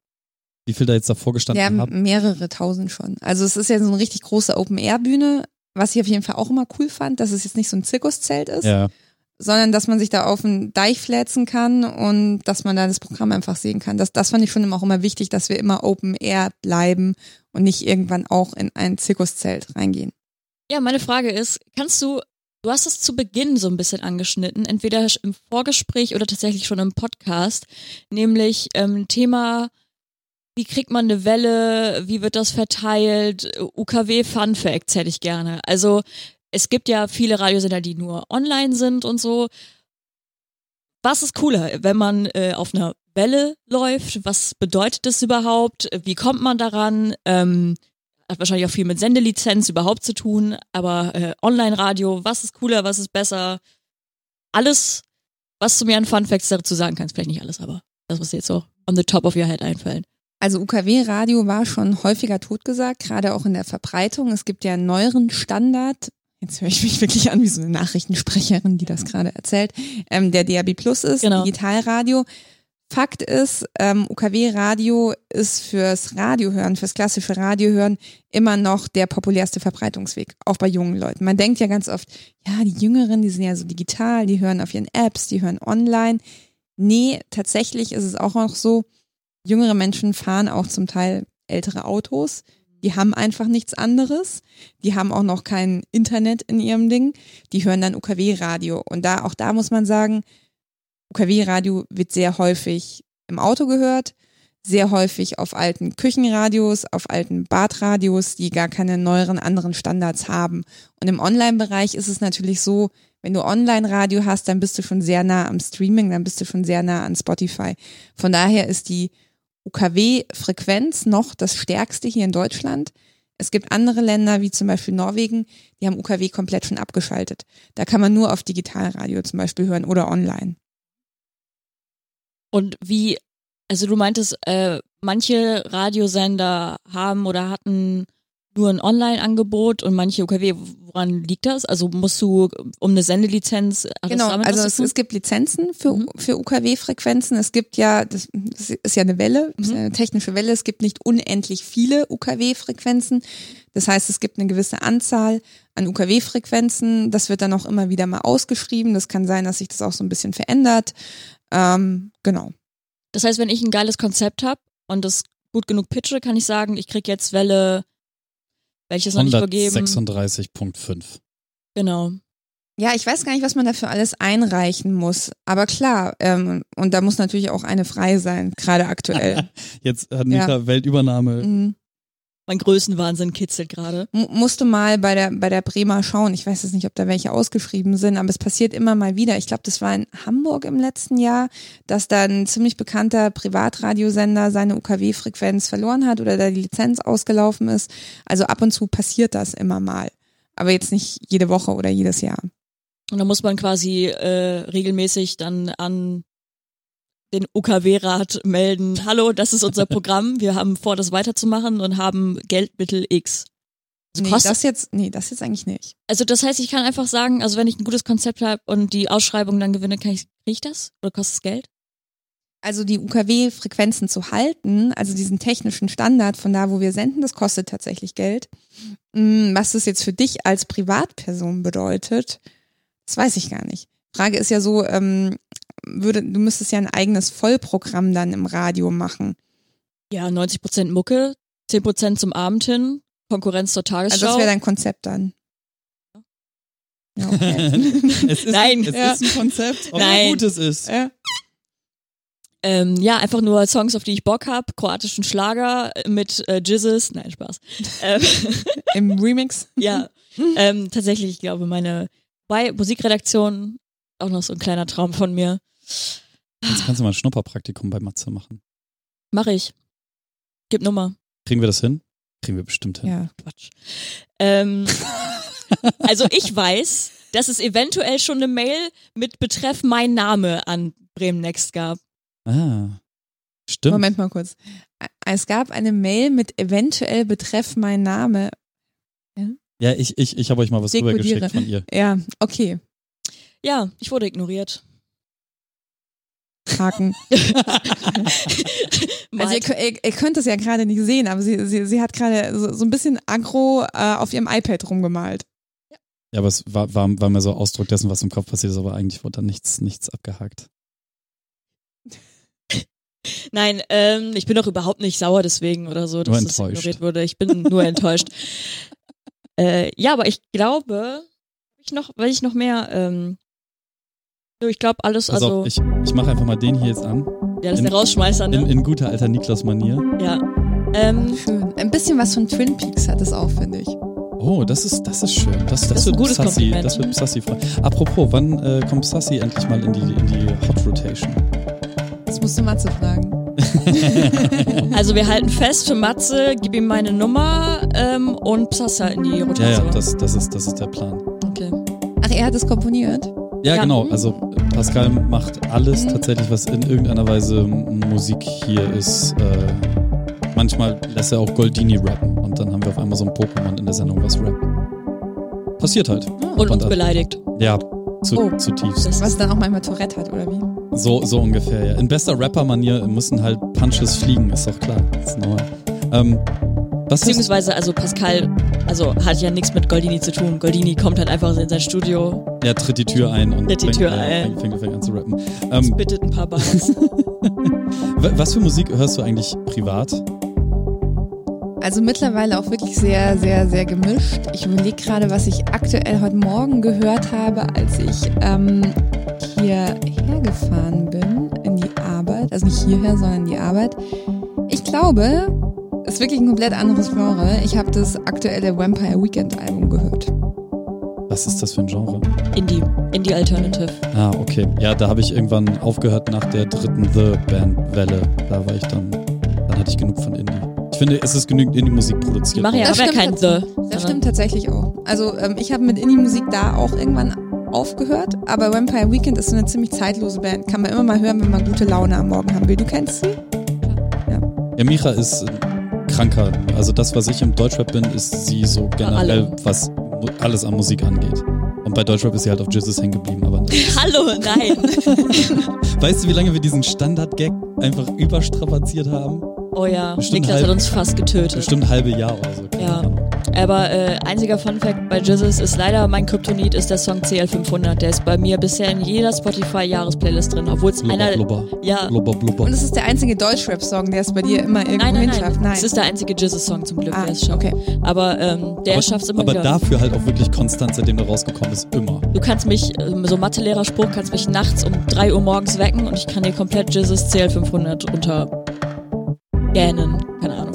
Wie viel da jetzt davor gestanden ja, haben? Ja, mehrere tausend schon. Also es ist ja so eine richtig große Open-Air-Bühne, was ich auf jeden Fall auch immer cool fand, dass es jetzt nicht so ein Zirkuszelt ist, ja sondern dass man sich da auf den Deich flätzen kann und dass man da das Programm einfach sehen kann. Das, das fand ich schon immer auch immer wichtig, dass wir immer Open Air bleiben und nicht irgendwann auch in ein Zirkuszelt reingehen. Ja, meine Frage ist, kannst du, du hast es zu Beginn so ein bisschen angeschnitten, entweder im Vorgespräch oder tatsächlich schon im Podcast, nämlich ähm, Thema wie kriegt man eine Welle? Wie wird das verteilt? UKW Fun Facts hätte ich gerne. Also es gibt ja viele Radiosender, die nur online sind und so. Was ist cooler, wenn man äh, auf einer Welle läuft? Was bedeutet das überhaupt? Wie kommt man daran? Ähm, hat wahrscheinlich auch viel mit Sendelizenz überhaupt zu tun, aber äh, Online-Radio, was ist cooler, was ist besser? Alles, was du mir an Fun Facts dazu sagen kannst, vielleicht nicht alles, aber das, was dir jetzt so on the top of your head einfällt. Also UKW-Radio war schon häufiger totgesagt, gerade auch in der Verbreitung. Es gibt ja einen neueren Standard, jetzt höre ich mich wirklich an wie so eine Nachrichtensprecherin, die das gerade erzählt, ähm, der DAB Plus ist, genau. Digitalradio. Fakt ist, ähm, UKW-Radio ist fürs Radiohören, fürs klassische Radiohören immer noch der populärste Verbreitungsweg, auch bei jungen Leuten. Man denkt ja ganz oft, ja, die Jüngeren, die sind ja so digital, die hören auf ihren Apps, die hören online. Nee, tatsächlich ist es auch noch so, jüngere Menschen fahren auch zum Teil ältere Autos die haben einfach nichts anderes. Die haben auch noch kein Internet in ihrem Ding. Die hören dann UKW-Radio. Und da, auch da muss man sagen, UKW-Radio wird sehr häufig im Auto gehört, sehr häufig auf alten Küchenradios, auf alten Badradios, die gar keine neueren anderen Standards haben. Und im Online-Bereich ist es natürlich so, wenn du Online-Radio hast, dann bist du schon sehr nah am Streaming, dann bist du schon sehr nah an Spotify. Von daher ist die UKW-Frequenz noch das stärkste hier in Deutschland. Es gibt andere Länder, wie zum Beispiel Norwegen, die haben UKW komplett schon abgeschaltet. Da kann man nur auf Digitalradio zum Beispiel hören oder online. Und wie, also du meintest, äh, manche Radiosender haben oder hatten nur ein Online-Angebot und manche UKW. Woran liegt das? Also musst du um eine Sendelizenz? Genau, also es, es gibt Lizenzen für, Mhm. für UKW-Frequenzen. Es gibt ja, das, das ist ja eine Welle, Mhm. eine technische Welle. Es gibt nicht unendlich viele UKW-Frequenzen. Das heißt, es gibt eine gewisse Anzahl an UKW-Frequenzen. Das wird dann auch immer wieder mal ausgeschrieben. Das kann sein, dass sich das auch so ein bisschen verändert. Ähm, genau. Das heißt, wenn ich ein geiles Konzept habe und das gut genug pitche, kann ich sagen, ich krieg jetzt Welle, welches noch nicht vergeben. 136.5. Genau. Ja, ich weiß gar nicht, was man dafür alles einreichen muss. Aber klar, ähm, und da muss natürlich auch eine frei sein, gerade aktuell. Jetzt hat Nita Weltübernahme. Mhm. Mein Größenwahnsinn kitzelt gerade. Musste mal bei der bei der Bremer schauen. Ich weiß jetzt nicht, ob da welche ausgeschrieben sind, aber es passiert immer mal wieder. Ich glaube, das war in Hamburg im letzten Jahr, dass da ein ziemlich bekannter Privatradiosender seine UKW-Frequenz verloren hat oder da die Lizenz ausgelaufen ist. Also ab und zu passiert das immer mal, aber jetzt nicht jede Woche oder jedes Jahr. Und da muss man quasi äh, regelmäßig dann an den UKW-Rat melden, hallo, das ist unser Programm, wir haben vor, das weiterzumachen und haben Geldmittel X. Nee, kostet, das jetzt, nee, das jetzt eigentlich nicht. also das heißt, ich kann einfach sagen, also wenn ich ein gutes Konzept habe und die Ausschreibung dann gewinne, kann ich, krieg ich das? Oder kostet es Geld? Also die UKW-Frequenzen zu halten, also diesen technischen Standard von da, wo wir senden, das kostet tatsächlich Geld. Mm, Was das jetzt für dich als Privatperson bedeutet, das weiß ich gar nicht. Frage ist ja so, ähm, würde, du müsstest ja ein eigenes Vollprogramm dann im Radio machen. Ja, 90% Mucke, 10% zum Abend hin, Konkurrenz zur Tagesschau. Also das wäre dein Konzept dann. Ja, okay. es ist, Nein. es Ja. ist ein Konzept, ob Nein. gut es ist. ja. ähm, ja, einfach nur Songs, auf die ich Bock hab, kroatischen Schlager mit äh, Jizzes, nein, Spaß. ähm, Im Remix. ja, ähm, tatsächlich, ich glaube, meine bei Musikredaktion auch noch so ein kleiner Traum von mir. Jetzt kannst du mal ein Schnupperpraktikum bei Matze machen. Mache ich. Gib Nummer. Kriegen wir das hin? Kriegen wir bestimmt hin. Ja. Quatsch. Ähm, also ich weiß, dass es eventuell schon eine Mail mit Betreff mein Name an Bremen Next gab. Ah. Stimmt. Moment mal kurz. Es gab eine Mail mit eventuell Betreff mein Name. Ja, ich, ich, ich habe euch mal was Dekodiere. rübergeschickt von ihr. Ja, okay. Ja, ich wurde ignoriert. Haken. Also ihr, ihr, ihr könnt es ja gerade nicht sehen, aber sie, sie, sie hat gerade so, so ein bisschen aggro äh, auf ihrem iPad rumgemalt. Ja, aber es war, war, war mir so Ausdruck dessen, was im Kopf passiert ist, aber eigentlich wurde da nichts, nichts abgehakt. Nein, ähm, ich bin doch überhaupt nicht sauer deswegen oder so, dass das ignoriert wurde. Ich bin nur enttäuscht. Äh, ja, aber ich glaube, ich noch, weil ich noch mehr, ähm, ich glaube alles, Pass also, auf, ich, ich mache einfach mal den hier jetzt an. ja, das ist in- der Rausschmeißer, ne? In, in guter alter Niklas-Manier. ja. Ähm, Schön. Ein bisschen was von Twin Peaks hat es auch, finde ich. Oh, das ist, das ist schön. Das, das, Das ist ein wird gutes Sassy, Kompliment. das wird Sassy freuen. Apropos, wann äh, kommt Sassy endlich mal in die, in die Hot Rotation? Das musst du Matze fragen. also wir halten fest für Matze, gib ihm meine Nummer ähm, und Psassa in die Ja, Rotation. ja, das, das, ist, das ist der Plan. okay. Ach, er hat es komponiert? Ja, Ja. genau. Also Pascal macht alles Mhm. tatsächlich, was in irgendeiner Weise Musik hier ist. Äh, manchmal lässt er auch Goldini rappen und dann haben wir auf einmal so ein Pokémon in der Sendung, was rappt. Passiert halt. Und uns beleidigt. Ja, zu, Oh. zutiefst. Das Was dann auch manchmal Tourette hat, oder wie? So, so ungefähr, ja. In bester Rapper-Manier müssen halt Punches fliegen, ist doch klar. Das ist normal. Ähm, was Beziehungsweise, also Pascal, also hat ja nichts mit Goldini zu tun. Goldini kommt halt einfach in sein Studio, er tritt die Tür ein und Tritt die fängt, Tür ein. fängt, fängt, fängt an zu rappen. Ähm, bittet ein paar Bars. wa- was für Musik hörst du eigentlich privat? Also mittlerweile auch wirklich sehr, sehr, sehr gemischt. Ich überlege gerade, was ich aktuell heute Morgen gehört habe, als ich ähm, hierher gefahren bin in die Arbeit. Also nicht hierher, sondern in die Arbeit. Ich glaube, ist wirklich ein komplett anderes Genre. Ich habe das aktuelle Vampire Weekend Album gehört. Was ist das für ein Genre? Indie. Indie Alternative. Ah, okay. Ja, da habe ich irgendwann aufgehört nach der dritten The Band Welle. Da war ich dann, dann hatte ich genug von Indie. Ich finde, es ist genügend Indie-Musik produziert. Ich mache ja Das aber stimmt kein The. Das stimmt tatsächlich auch. Also ähm, ich habe mit Indie-Musik da auch irgendwann aufgehört, aber Vampire Weekend ist so eine ziemlich zeitlose Band. Kann man immer mal hören, wenn man gute Laune am Morgen haben will. Du kennst sie? Ja, Micha ist kranker. Also das, was ich im Deutschrap bin, ist sie so generell, Alle. was alles an Musik angeht. Und bei Deutschrap ist sie halt auf Jizzes hängen geblieben. Aber Hallo, nein. weißt du, wie lange wir diesen Standard-Gag einfach überstrapaziert haben? Oh ja, Bestimmt Niklas halb- hat uns fast getötet. Bestimmt ein halbes Jahr oder so. Ja. Ahnung. Aber äh, einziger Funfact bei Jizzes ist leider mein Kryptonit ist der Song CL500. Der ist bei mir bisher in jeder Spotify-Jahresplaylist drin, obwohl es einer... blubber, Ja, blubber, blubber. Und es ist der einzige Deutschrap-Song, der es bei dir immer irgendwo nein, nein, hinschafft. nein. Nein. Es ist der einzige Jizzes-Song zum Glück, ah, der es schafft. okay. Aber ähm, der schafft es immer aber wieder. dafür halt auch wirklich konstant, seitdem der rausgekommen ist, immer. Du kannst mich, ähm, so Mathelehrer-Spruch, kannst mich nachts um 3 Uhr morgens wecken und ich kann dir komplett Jizzes CL500 runter gähnen. Keine Ahnung.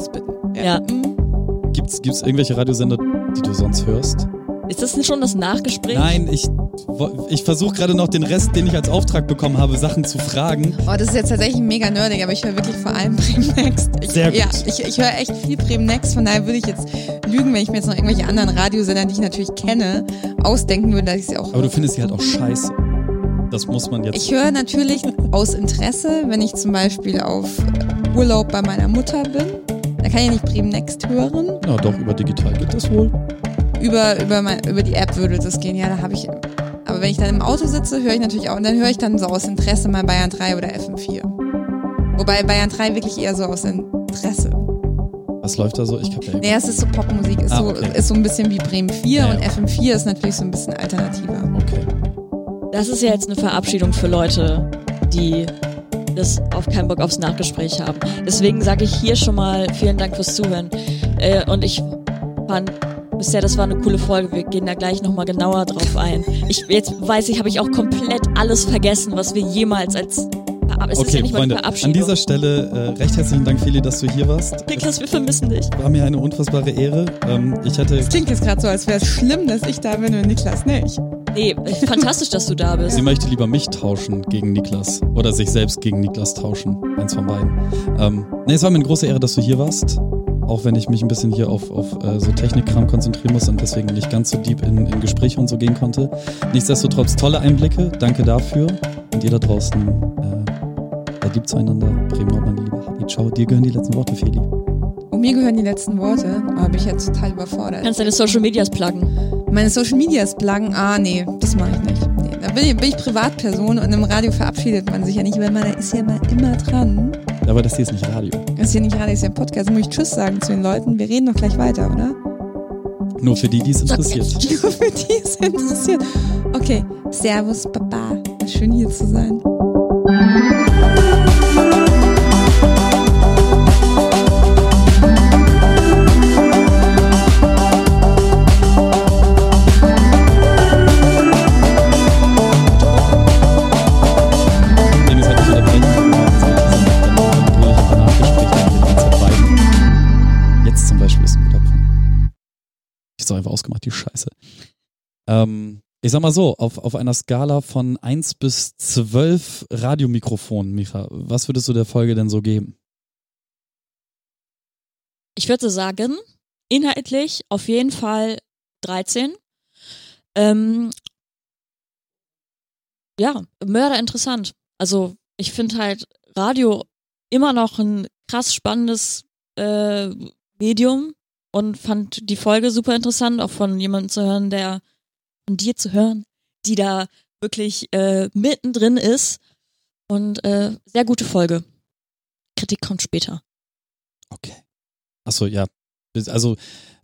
Ja. Mhm. Gibt's, gibt's irgendwelche Radiosender, die du sonst hörst? Ist das nicht schon das Nachgespräch? Nein, ich, ich versuche gerade noch den Rest, den ich als Auftrag bekommen habe, Sachen zu fragen. Oh, das ist jetzt tatsächlich mega nerdig, aber ich höre wirklich vor allem Bremen Next. Ich, Sehr gut. Ja, ich, ich höre echt viel Bremen Next, von daher würde ich jetzt lügen, wenn ich mir jetzt noch irgendwelche anderen Radiosender, die ich natürlich kenne, ausdenken würde, dass ich sie auch Aber du findest sie halt auch scheiße. Das muss man jetzt. Ich höre natürlich aus Interesse, wenn ich zum Beispiel auf Urlaub bei meiner Mutter bin. Da kann ich nicht Bremen Next hören. Na doch, über digital geht das wohl. Über, über, mein, über die App würde das gehen. Ja, da habe ich. Aber wenn ich dann im Auto sitze, höre ich natürlich auch. Und dann höre ich dann so aus Interesse mal Bayern 3 oder FM4. Wobei Bayern 3 wirklich eher so aus Interesse. Was läuft da so? Ich ja Naja, es ist so Popmusik, ist, Ah, so, okay. ist so ein bisschen wie Bremen 4 Ja, und ja. FM4 ist natürlich so ein bisschen alternativer. Okay. Das ist ja jetzt eine Verabschiedung für Leute, die das auf keinen Bock aufs Nachgespräch haben. Deswegen sage ich hier schon mal vielen Dank fürs Zuhören. Äh, und ich fand bisher, das war eine coole Folge. Wir gehen da gleich nochmal genauer drauf ein. Ich, jetzt weiß ich, habe ich auch komplett alles vergessen, was wir jemals als es ist ja Okay, nicht mal Freunde, an dieser Stelle äh, recht herzlichen Dank, Feli, dass du hier warst. Niklas, wir vermissen dich. War mir eine unfassbare Ehre. Ähm, ich hatte. Das klingt jetzt gerade so, als wäre es schlimm, dass ich da bin und Niklas nicht. Nee, fantastisch, dass du da bist. Sie möchte lieber mich tauschen gegen Niklas. Oder sich selbst gegen Niklas tauschen. Eins von beiden. Ähm, nee, es war mir eine große Ehre, dass du hier warst. Auch wenn ich mich ein bisschen hier auf, auf äh, so Technikkram konzentrieren muss und deswegen nicht ganz so deep in, in Gespräche und so gehen konnte. Nichtsdestotrotz tolle Einblicke. Danke dafür. Und ihr da draußen, äh, seid lieb zueinander. Bremen Nord, meine liebe Hadi. Ciao. Dir gehören die letzten Worte, Feli. Und mir gehören die letzten Worte, aber bin ich jetzt total überfordert. Kannst deine Social Medias pluggen. Meine Social Medias blaggen, ah nee, das mache ich nicht. Nee, da bin ich, bin ich Privatperson und im Radio verabschiedet man sich ja nicht, weil man ist ja mal immer dran. Aber das hier ist nicht Radio. Das ist ja nicht Radio, das ist ja ein Podcast. Da muss ich Tschüss sagen zu den Leuten. Wir reden doch gleich weiter, oder? Nur für die, die es interessiert. Nur für die es interessiert. Okay, Servus, Baba. Schön hier zu sein. Ähm, ich sag mal so, auf, auf einer Skala von 1 bis 12 Radiomikrofonen, Micha, was würdest du der Folge denn so geben? Ich würde sagen, inhaltlich auf jeden Fall 13. Ähm, ja, Mörder interessant. Also ich finde halt Radio immer noch ein krass spannendes äh, Medium und fand die Folge super interessant, auch von jemandem zu hören, der von dir zu hören, die da wirklich äh, mittendrin ist. Und äh, sehr gute Folge. Kritik kommt später. Okay. Achso, ja. Also,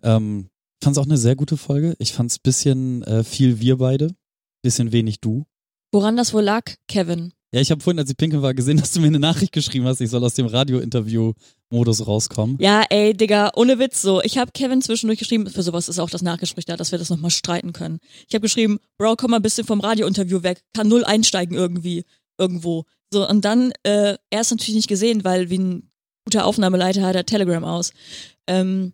ähm, fand es auch eine sehr gute Folge. Ich fand es bisschen äh, viel wir beide, bisschen wenig du. Woran das wohl lag, Kevin? Ja, ich habe vorhin, als ich pinkeln war, gesehen, dass du mir eine Nachricht geschrieben hast, ich soll aus dem Radio-Interview-Modus rauskommen. Ja, ey, Digga, ohne Witz so. Ich habe Kevin zwischendurch geschrieben, für sowas ist auch das Nachgespräch da, dass wir das nochmal streiten können. Ich habe geschrieben, Bro, komm mal ein bisschen vom Radiointerview weg, kann null einsteigen irgendwie, irgendwo. So, und dann, äh, er ist natürlich nicht gesehen, weil wie ein guter Aufnahmeleiter hat er Telegram aus. Ähm,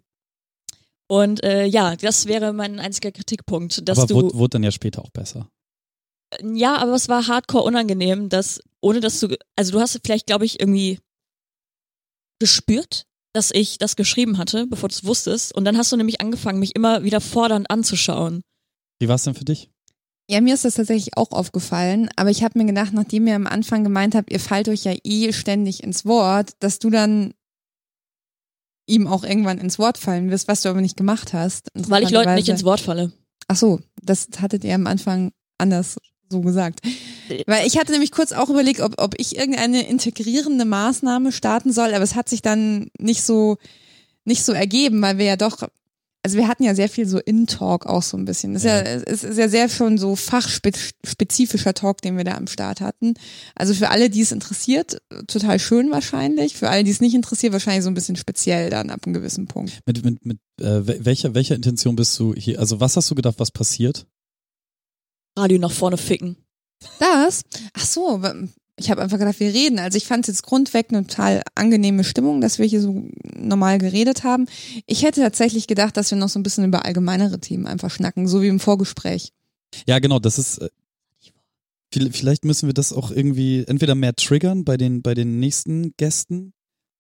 und äh, ja, das wäre mein einziger Kritikpunkt, dass Aber du. wurde, wurde dann ja später auch besser. Ja, aber es war hardcore unangenehm, dass, ohne dass du, also du hast vielleicht, glaube ich, irgendwie gespürt, dass ich das geschrieben hatte, bevor du es wusstest. Und dann hast du nämlich angefangen, mich immer wieder fordernd anzuschauen. Wie war es denn für dich? Ja, mir ist das tatsächlich auch aufgefallen, aber ich habe mir gedacht, nachdem ihr am Anfang gemeint habt, ihr fallt euch ja eh ständig ins Wort, dass du dann ihm auch irgendwann ins Wort fallen wirst, was du aber nicht gemacht hast. Weil ich Leuten nicht ins Wort falle. Ach so, das hattet ihr am Anfang anders so gesagt. Weil ich hatte nämlich kurz auch überlegt, ob, ob ich irgendeine integrierende Maßnahme starten soll, aber es hat sich dann nicht so, nicht so ergeben, weil wir ja doch, also wir hatten ja sehr viel so In-Talk auch so ein bisschen. Das ist ja, es ist ja sehr schon so fachspezifischer Talk, den wir da am Start hatten. Also für alle, die es interessiert, total schön wahrscheinlich. Für alle, die es nicht interessiert, wahrscheinlich so ein bisschen speziell dann ab einem gewissen Punkt. Mit, mit, mit äh, welcher, welcher Intention bist du hier? Also was hast du gedacht, was passiert? Radio nach vorne ficken. Das? Ach so, ich habe einfach gedacht, wir reden. Also ich fand es jetzt grundweg eine total angenehme Stimmung, dass wir hier so normal geredet haben. Ich hätte tatsächlich gedacht, dass wir noch so ein bisschen über allgemeinere Themen einfach schnacken, so wie im Vorgespräch. Ja, genau, das ist. Äh, vielleicht müssen wir das auch irgendwie entweder mehr triggern bei den, bei den nächsten Gästen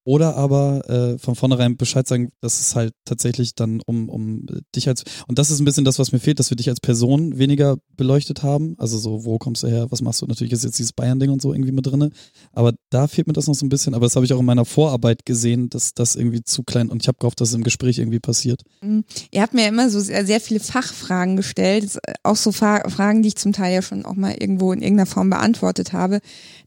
oder aber äh, von vornherein Bescheid sagen, dass es halt tatsächlich dann um, um dich als, und das ist ein bisschen das, was mir fehlt, dass wir dich als Person weniger beleuchtet haben. Also so, wo kommst du her, was machst du? Natürlich ist jetzt dieses Bayern-Ding und so irgendwie mit drinne. Aber da fehlt mir das noch so ein bisschen. Aber das habe ich auch in meiner Vorarbeit gesehen, dass das irgendwie zu klein und ich habe gehofft, dass es im Gespräch irgendwie passiert. Mhm. Ihr habt mir immer so sehr, sehr viele Fachfragen gestellt, auch so Fragen, die ich zum Teil ja schon auch mal irgendwo in irgendeiner Form beantwortet habe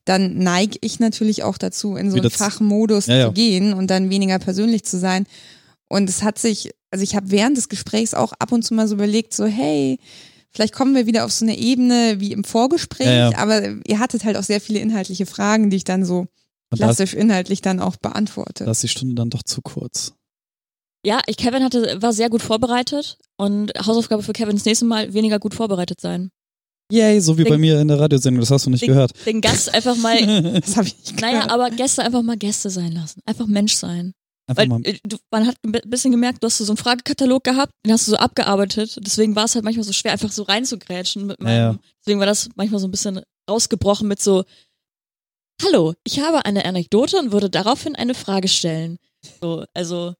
dann neige ich natürlich auch dazu, in so einen Fachmodus ja, ja. zu gehen und dann weniger persönlich zu sein. Und es hat sich, also ich habe während des Gesprächs auch ab und zu mal so überlegt, so hey, vielleicht kommen wir wieder auf so eine Ebene wie im Vorgespräch, ja, aber ihr hattet halt auch sehr viele inhaltliche Fragen, die ich dann so klassisch inhaltlich dann auch beantworte. Da ist die Stunde dann doch zu kurz. Ja, ich, Kevin hatte, war sehr gut vorbereitet und Hausaufgabe für Kevin das nächste Mal weniger gut vorbereitet sein. Yay, so wie den, bei mir in der Radiosendung, das hast du nicht den, gehört. Den Gast einfach mal. das habe ich nicht gehört. Naja, aber Gäste einfach mal Gäste sein lassen. Einfach Mensch sein. Einfach Weil, mal. Äh, du, man hat ein bisschen gemerkt, du hast so einen Fragekatalog gehabt, den hast du so abgearbeitet. Deswegen war es halt manchmal so schwer, einfach so reinzugrätschen. Mit meinem, ja, ja. Deswegen war das manchmal so ein bisschen rausgebrochen mit so, Hallo, ich habe eine Anekdote und würde daraufhin eine Frage stellen. So, also.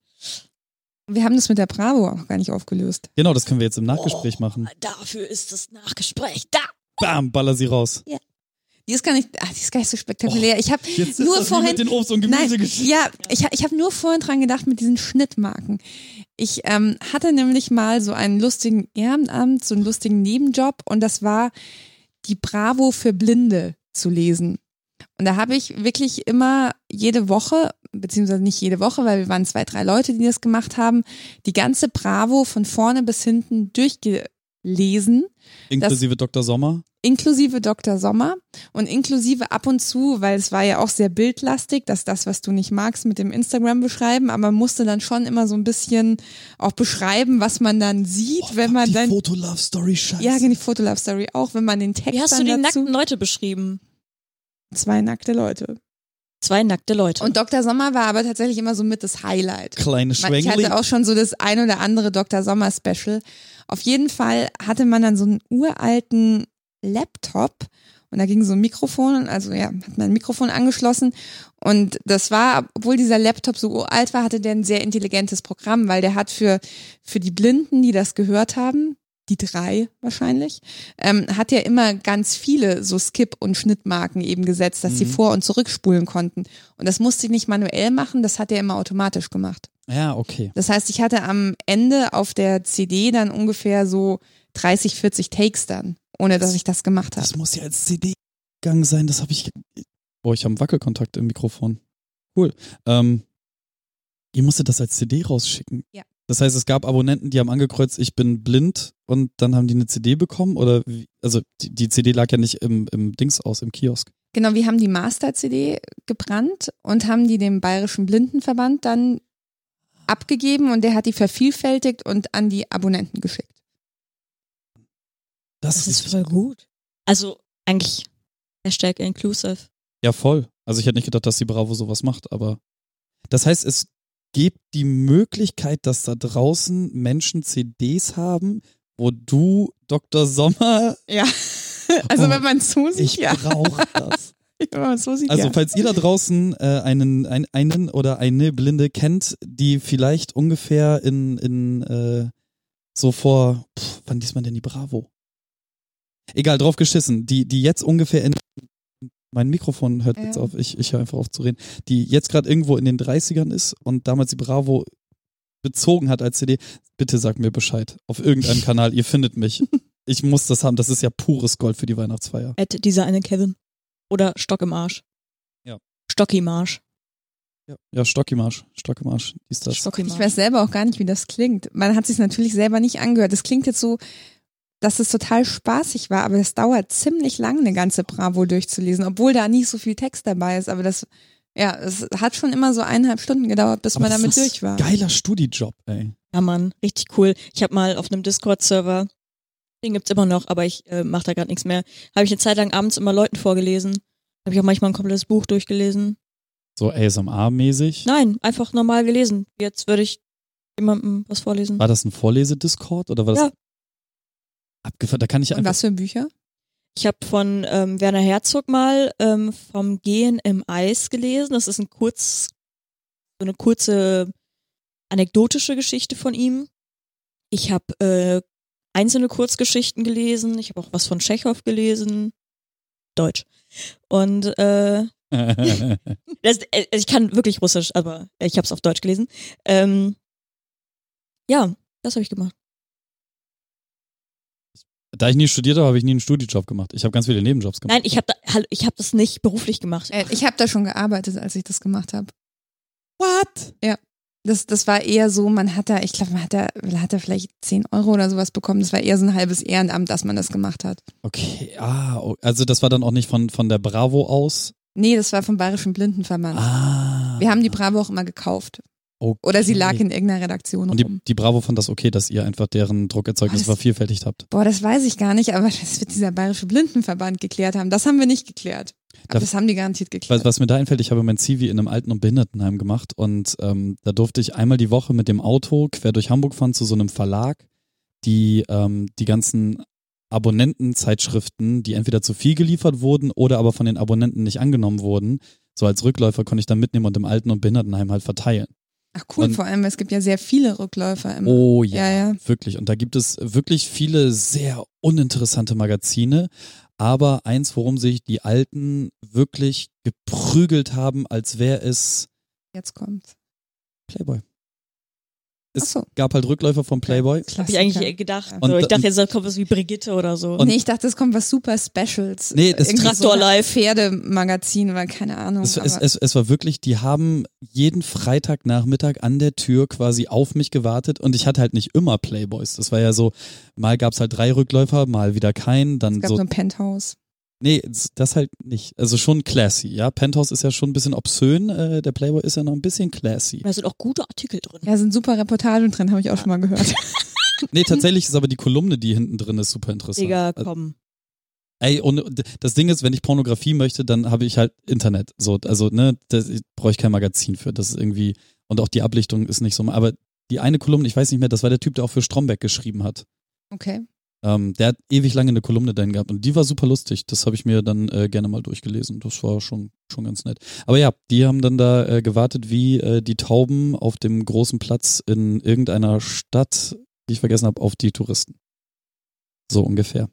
Wir haben das mit der Bravo auch gar nicht aufgelöst. Genau, das können wir jetzt im Nachgespräch oh, machen. Dafür ist das Nachgespräch da. Bam, baller sie raus. Ja. Die ist gar nicht, ach, die ist gar nicht so spektakulär. Oh, ich habe nur vorhin mit den Obst und Gemüse nein, Ja, ich, ich habe nur vorhin dran gedacht mit diesen Schnittmarken. Ich ähm, hatte nämlich mal so einen lustigen Ehrenamt, so einen lustigen Nebenjob und das war die Bravo für Blinde zu lesen. Und da habe ich wirklich immer jede Woche, beziehungsweise nicht jede Woche, weil wir waren zwei, drei Leute, die das gemacht haben, die ganze Bravo von vorne bis hinten durchgelesen. Inklusive das, Dr. Sommer? Inklusive Dr. Sommer und inklusive ab und zu, weil es war ja auch sehr bildlastig, dass das, was du nicht magst, mit dem Instagram beschreiben, aber man musste dann schon immer so ein bisschen auch beschreiben, was man dann sieht, oh, wenn man die dann. Die Foto-Love-Story, scheiße. Ja, die Foto-Love-Story auch, wenn man den Text. Wie hast du die dazu, nackten Leute beschrieben? Zwei nackte Leute. Zwei nackte Leute. Und Dr. Sommer war aber tatsächlich immer so mit das Highlight. Kleine Schwängli. Ich hatte auch schon so das ein oder andere Dr. Sommer Special. Auf jeden Fall hatte man dann so einen uralten Laptop und da ging so ein Mikrofon, also ja, hat man ein Mikrofon angeschlossen und das war, obwohl dieser Laptop so uralt war, hatte der ein sehr intelligentes Programm, weil der hat für, für die Blinden, die das gehört haben, die drei wahrscheinlich, ähm, hat ja immer ganz viele so Skip- und Schnittmarken eben gesetzt, dass mhm. sie vor- und zurückspulen konnten. Und das musste ich nicht manuell machen, das hat er immer automatisch gemacht. Ja, okay. Das heißt, ich hatte am Ende auf der CD dann ungefähr so 30, 40 Takes dann, ohne dass ich das gemacht habe. Das muss ja als CD gegangen sein, das habe ich. Boah, ich habe einen Wackelkontakt im Mikrofon. Cool. Ähm, ihr musstet das als CD rausschicken. Ja. Das heißt, es gab Abonnenten, die haben angekreuzt, ich bin blind und dann haben die eine CD bekommen oder wie, also die, die, CD lag ja nicht im, im Dings aus, im Kiosk. Genau, wir haben die Master-CD gebrannt und haben die dem Bayerischen Blindenverband dann abgegeben und der hat die vervielfältigt und an die Abonnenten geschickt. Das, das ist voll gut. Also eigentlich Hashtag inclusive. Ja, voll. Also ich hätte nicht gedacht, dass die Bravo sowas macht, aber das heißt, es gibt die Möglichkeit, dass da draußen Menschen CDs haben, wo du Dr. Sommer. Ja. Also oh, wenn man so sieht, ich ja. brauche das. so sieht, also ja. falls ihr da draußen äh, einen, ein, einen oder eine Blinde kennt, die vielleicht ungefähr in, in äh, so vor, pff, wann liest man denn die Bravo? Egal, drauf geschissen. Die, die jetzt ungefähr in mein Mikrofon hört Ja. jetzt auf, ich, ich höre einfach auf zu reden, die jetzt gerade irgendwo in den 30ern ist und damals die Bravo bezogen hat als CD, bitte sagt mir Bescheid. Auf irgendeinem Kanal, ihr findet mich. Ich muss das haben, das ist ja pures Gold für die Weihnachtsfeier. At dieser eine Kevin. Oder Stock im Arsch. Ja. Stock im Arsch. Ja, ja Stockimarsch, Stockimarsch, ist das. Stock im Ich Arsch. weiß selber auch gar nicht, wie das klingt. Man hat sich natürlich selber nicht angehört. Es klingt jetzt so, dass es total spaßig war, aber es dauert ziemlich lang, eine ganze Bravo durchzulesen, obwohl da nicht so viel Text dabei ist. Aber das, ja, es hat schon immer so eineinhalb Stunden gedauert, bis Aber man damit durch war. Geiler Studijob, ey. Ja, Mann, richtig cool. Ich habe mal auf einem Discord-Server, den gibt's immer noch, aber ich äh, mache da gerade nichts mehr, habe ich eine Zeit lang abends immer Leuten vorgelesen. Habe ich auch manchmal ein komplettes Buch durchgelesen. So ASMR-mäßig. Nein, einfach normal gelesen. Jetzt würde ich jemandem was vorlesen. War das ein Vorlesediscord oder war das Ja. Abgefahren? Da kann ich Und einfach. was für Bücher? Ich habe von ähm, Werner Herzog mal ähm, vom Gehen im Eis gelesen. Das ist ein kurz, so eine kurze anekdotische Geschichte von ihm. Ich habe äh, einzelne Kurzgeschichten gelesen. Ich habe auch was von Tschechow gelesen. Deutsch. Und äh, das, äh, ich kann wirklich Russisch, aber ich habe es auf Deutsch gelesen. Ähm, ja, das habe ich gemacht. Da ich nie studiert habe, habe ich nie einen Studijob gemacht. Ich habe ganz viele Nebenjobs gemacht. Nein, ich habe da, ich habe das nicht beruflich gemacht. Äh, ich habe da schon gearbeitet, als ich das gemacht habe. What? Das, das war eher so, man hat da, ich glaube, man hat da, man hat da vielleicht 10 Euro oder sowas bekommen. Das war eher so ein halbes Ehrenamt, dass man das gemacht hat. Okay, ah, also das war dann auch nicht von, von der Bravo aus. Nee, das war vom Bayerischen Blindenverband. Ah. Wir haben die Bravo auch immer gekauft. Okay. Oder sie lag in irgendeiner Redaktion Und die, die Bravo fand das okay, dass ihr einfach deren Druckerzeugnis das- vervielfältigt habt. Boah, das weiß ich gar nicht, aber das wird dieser Bayerische Blindenverband geklärt haben. Das haben wir nicht geklärt. Aber Da- das haben die garantiert geklärt. Was, was mir da einfällt, ich habe mein CV in einem Alten- und Behindertenheim gemacht und ähm, da durfte ich einmal die Woche mit dem Auto quer durch Hamburg fahren zu so einem Verlag, die ähm, die ganzen Abonnentenzeitschriften, die entweder zu viel geliefert wurden oder aber von den Abonnenten nicht angenommen wurden, so als Rückläufer konnte ich dann mitnehmen und im Alten- und Behindertenheim halt verteilen. Ach cool, Und- vor allem, es gibt ja sehr viele Rückläufer immer. Oh ja, Ja, ja. wirklich. Und da gibt es wirklich viele sehr uninteressante Magazine. Aber eins, worum sich die Alten wirklich geprügelt haben, als wäre es Jetzt kommt's. Playboy. Es so. gab halt Rückläufer von Playboy. Habe Klassiker. ich eigentlich gedacht. Und ich da- dachte, jetzt kommt was wie Brigitte oder so. Und- nee, ich dachte, es kommt was super Specials. Nee, das Irgendwie Traktor so Live. Pferdemagazin oder keine Ahnung. Es, es, es, es war wirklich, die haben jeden Freitagnachmittag an der Tür quasi auf mich gewartet und ich hatte halt nicht immer Playboys. Das war ja so, mal gab's halt drei Rückläufer, mal wieder keinen, dann es gab so so ein Penthouse. Nee, das halt nicht. Also schon classy, ja. Penthouse ist ja schon ein bisschen obszön, äh, der Playboy ist ja noch ein bisschen classy. Da sind auch gute Artikel drin. Ja, sind super Reportagen drin, habe ich auch schon mal gehört. Nee, tatsächlich ist aber die Kolumne, die hinten drin ist, super interessant. Digga, Also, komm. Ey, und das Ding ist, wenn ich Pornografie möchte, dann habe ich halt Internet. So, also, ne, da brauche ich kein Magazin für. Das ist irgendwie, und auch die Ablichtung ist nicht so. Aber die eine Kolumne, ich weiß nicht mehr, das war der Typ, der auch für Stromberg geschrieben hat. Okay. Ähm, der hat ewig lange eine Kolumne dahin gehabt und die war super lustig. Das habe ich mir dann äh, gerne mal durchgelesen. Das war schon, schon ganz nett. Aber ja, die haben dann da äh, gewartet wie äh, die Tauben auf dem großen Platz in irgendeiner Stadt, die ich vergessen habe, auf die Touristen. So ungefähr.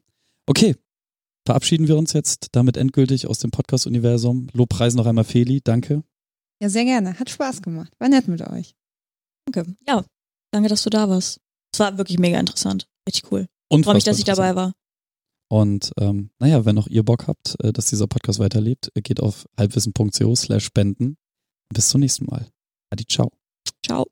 Okay, verabschieden wir uns jetzt damit endgültig aus dem Podcast-Universum. Lobpreisen noch einmal Feli, danke. Ja, sehr gerne. Hat Spaß gemacht. War nett mit euch. Danke. Ja, danke, dass du da warst. Es war wirklich mega interessant. Richtig cool. Und Freue mich, dass ich dabei war. Und ähm, naja, wenn auch ihr Bock habt, äh, dass dieser Podcast weiterlebt, äh, geht auf halbwissen.co slash spenden. Bis zum nächsten Mal. Adi, ciao. Ciao.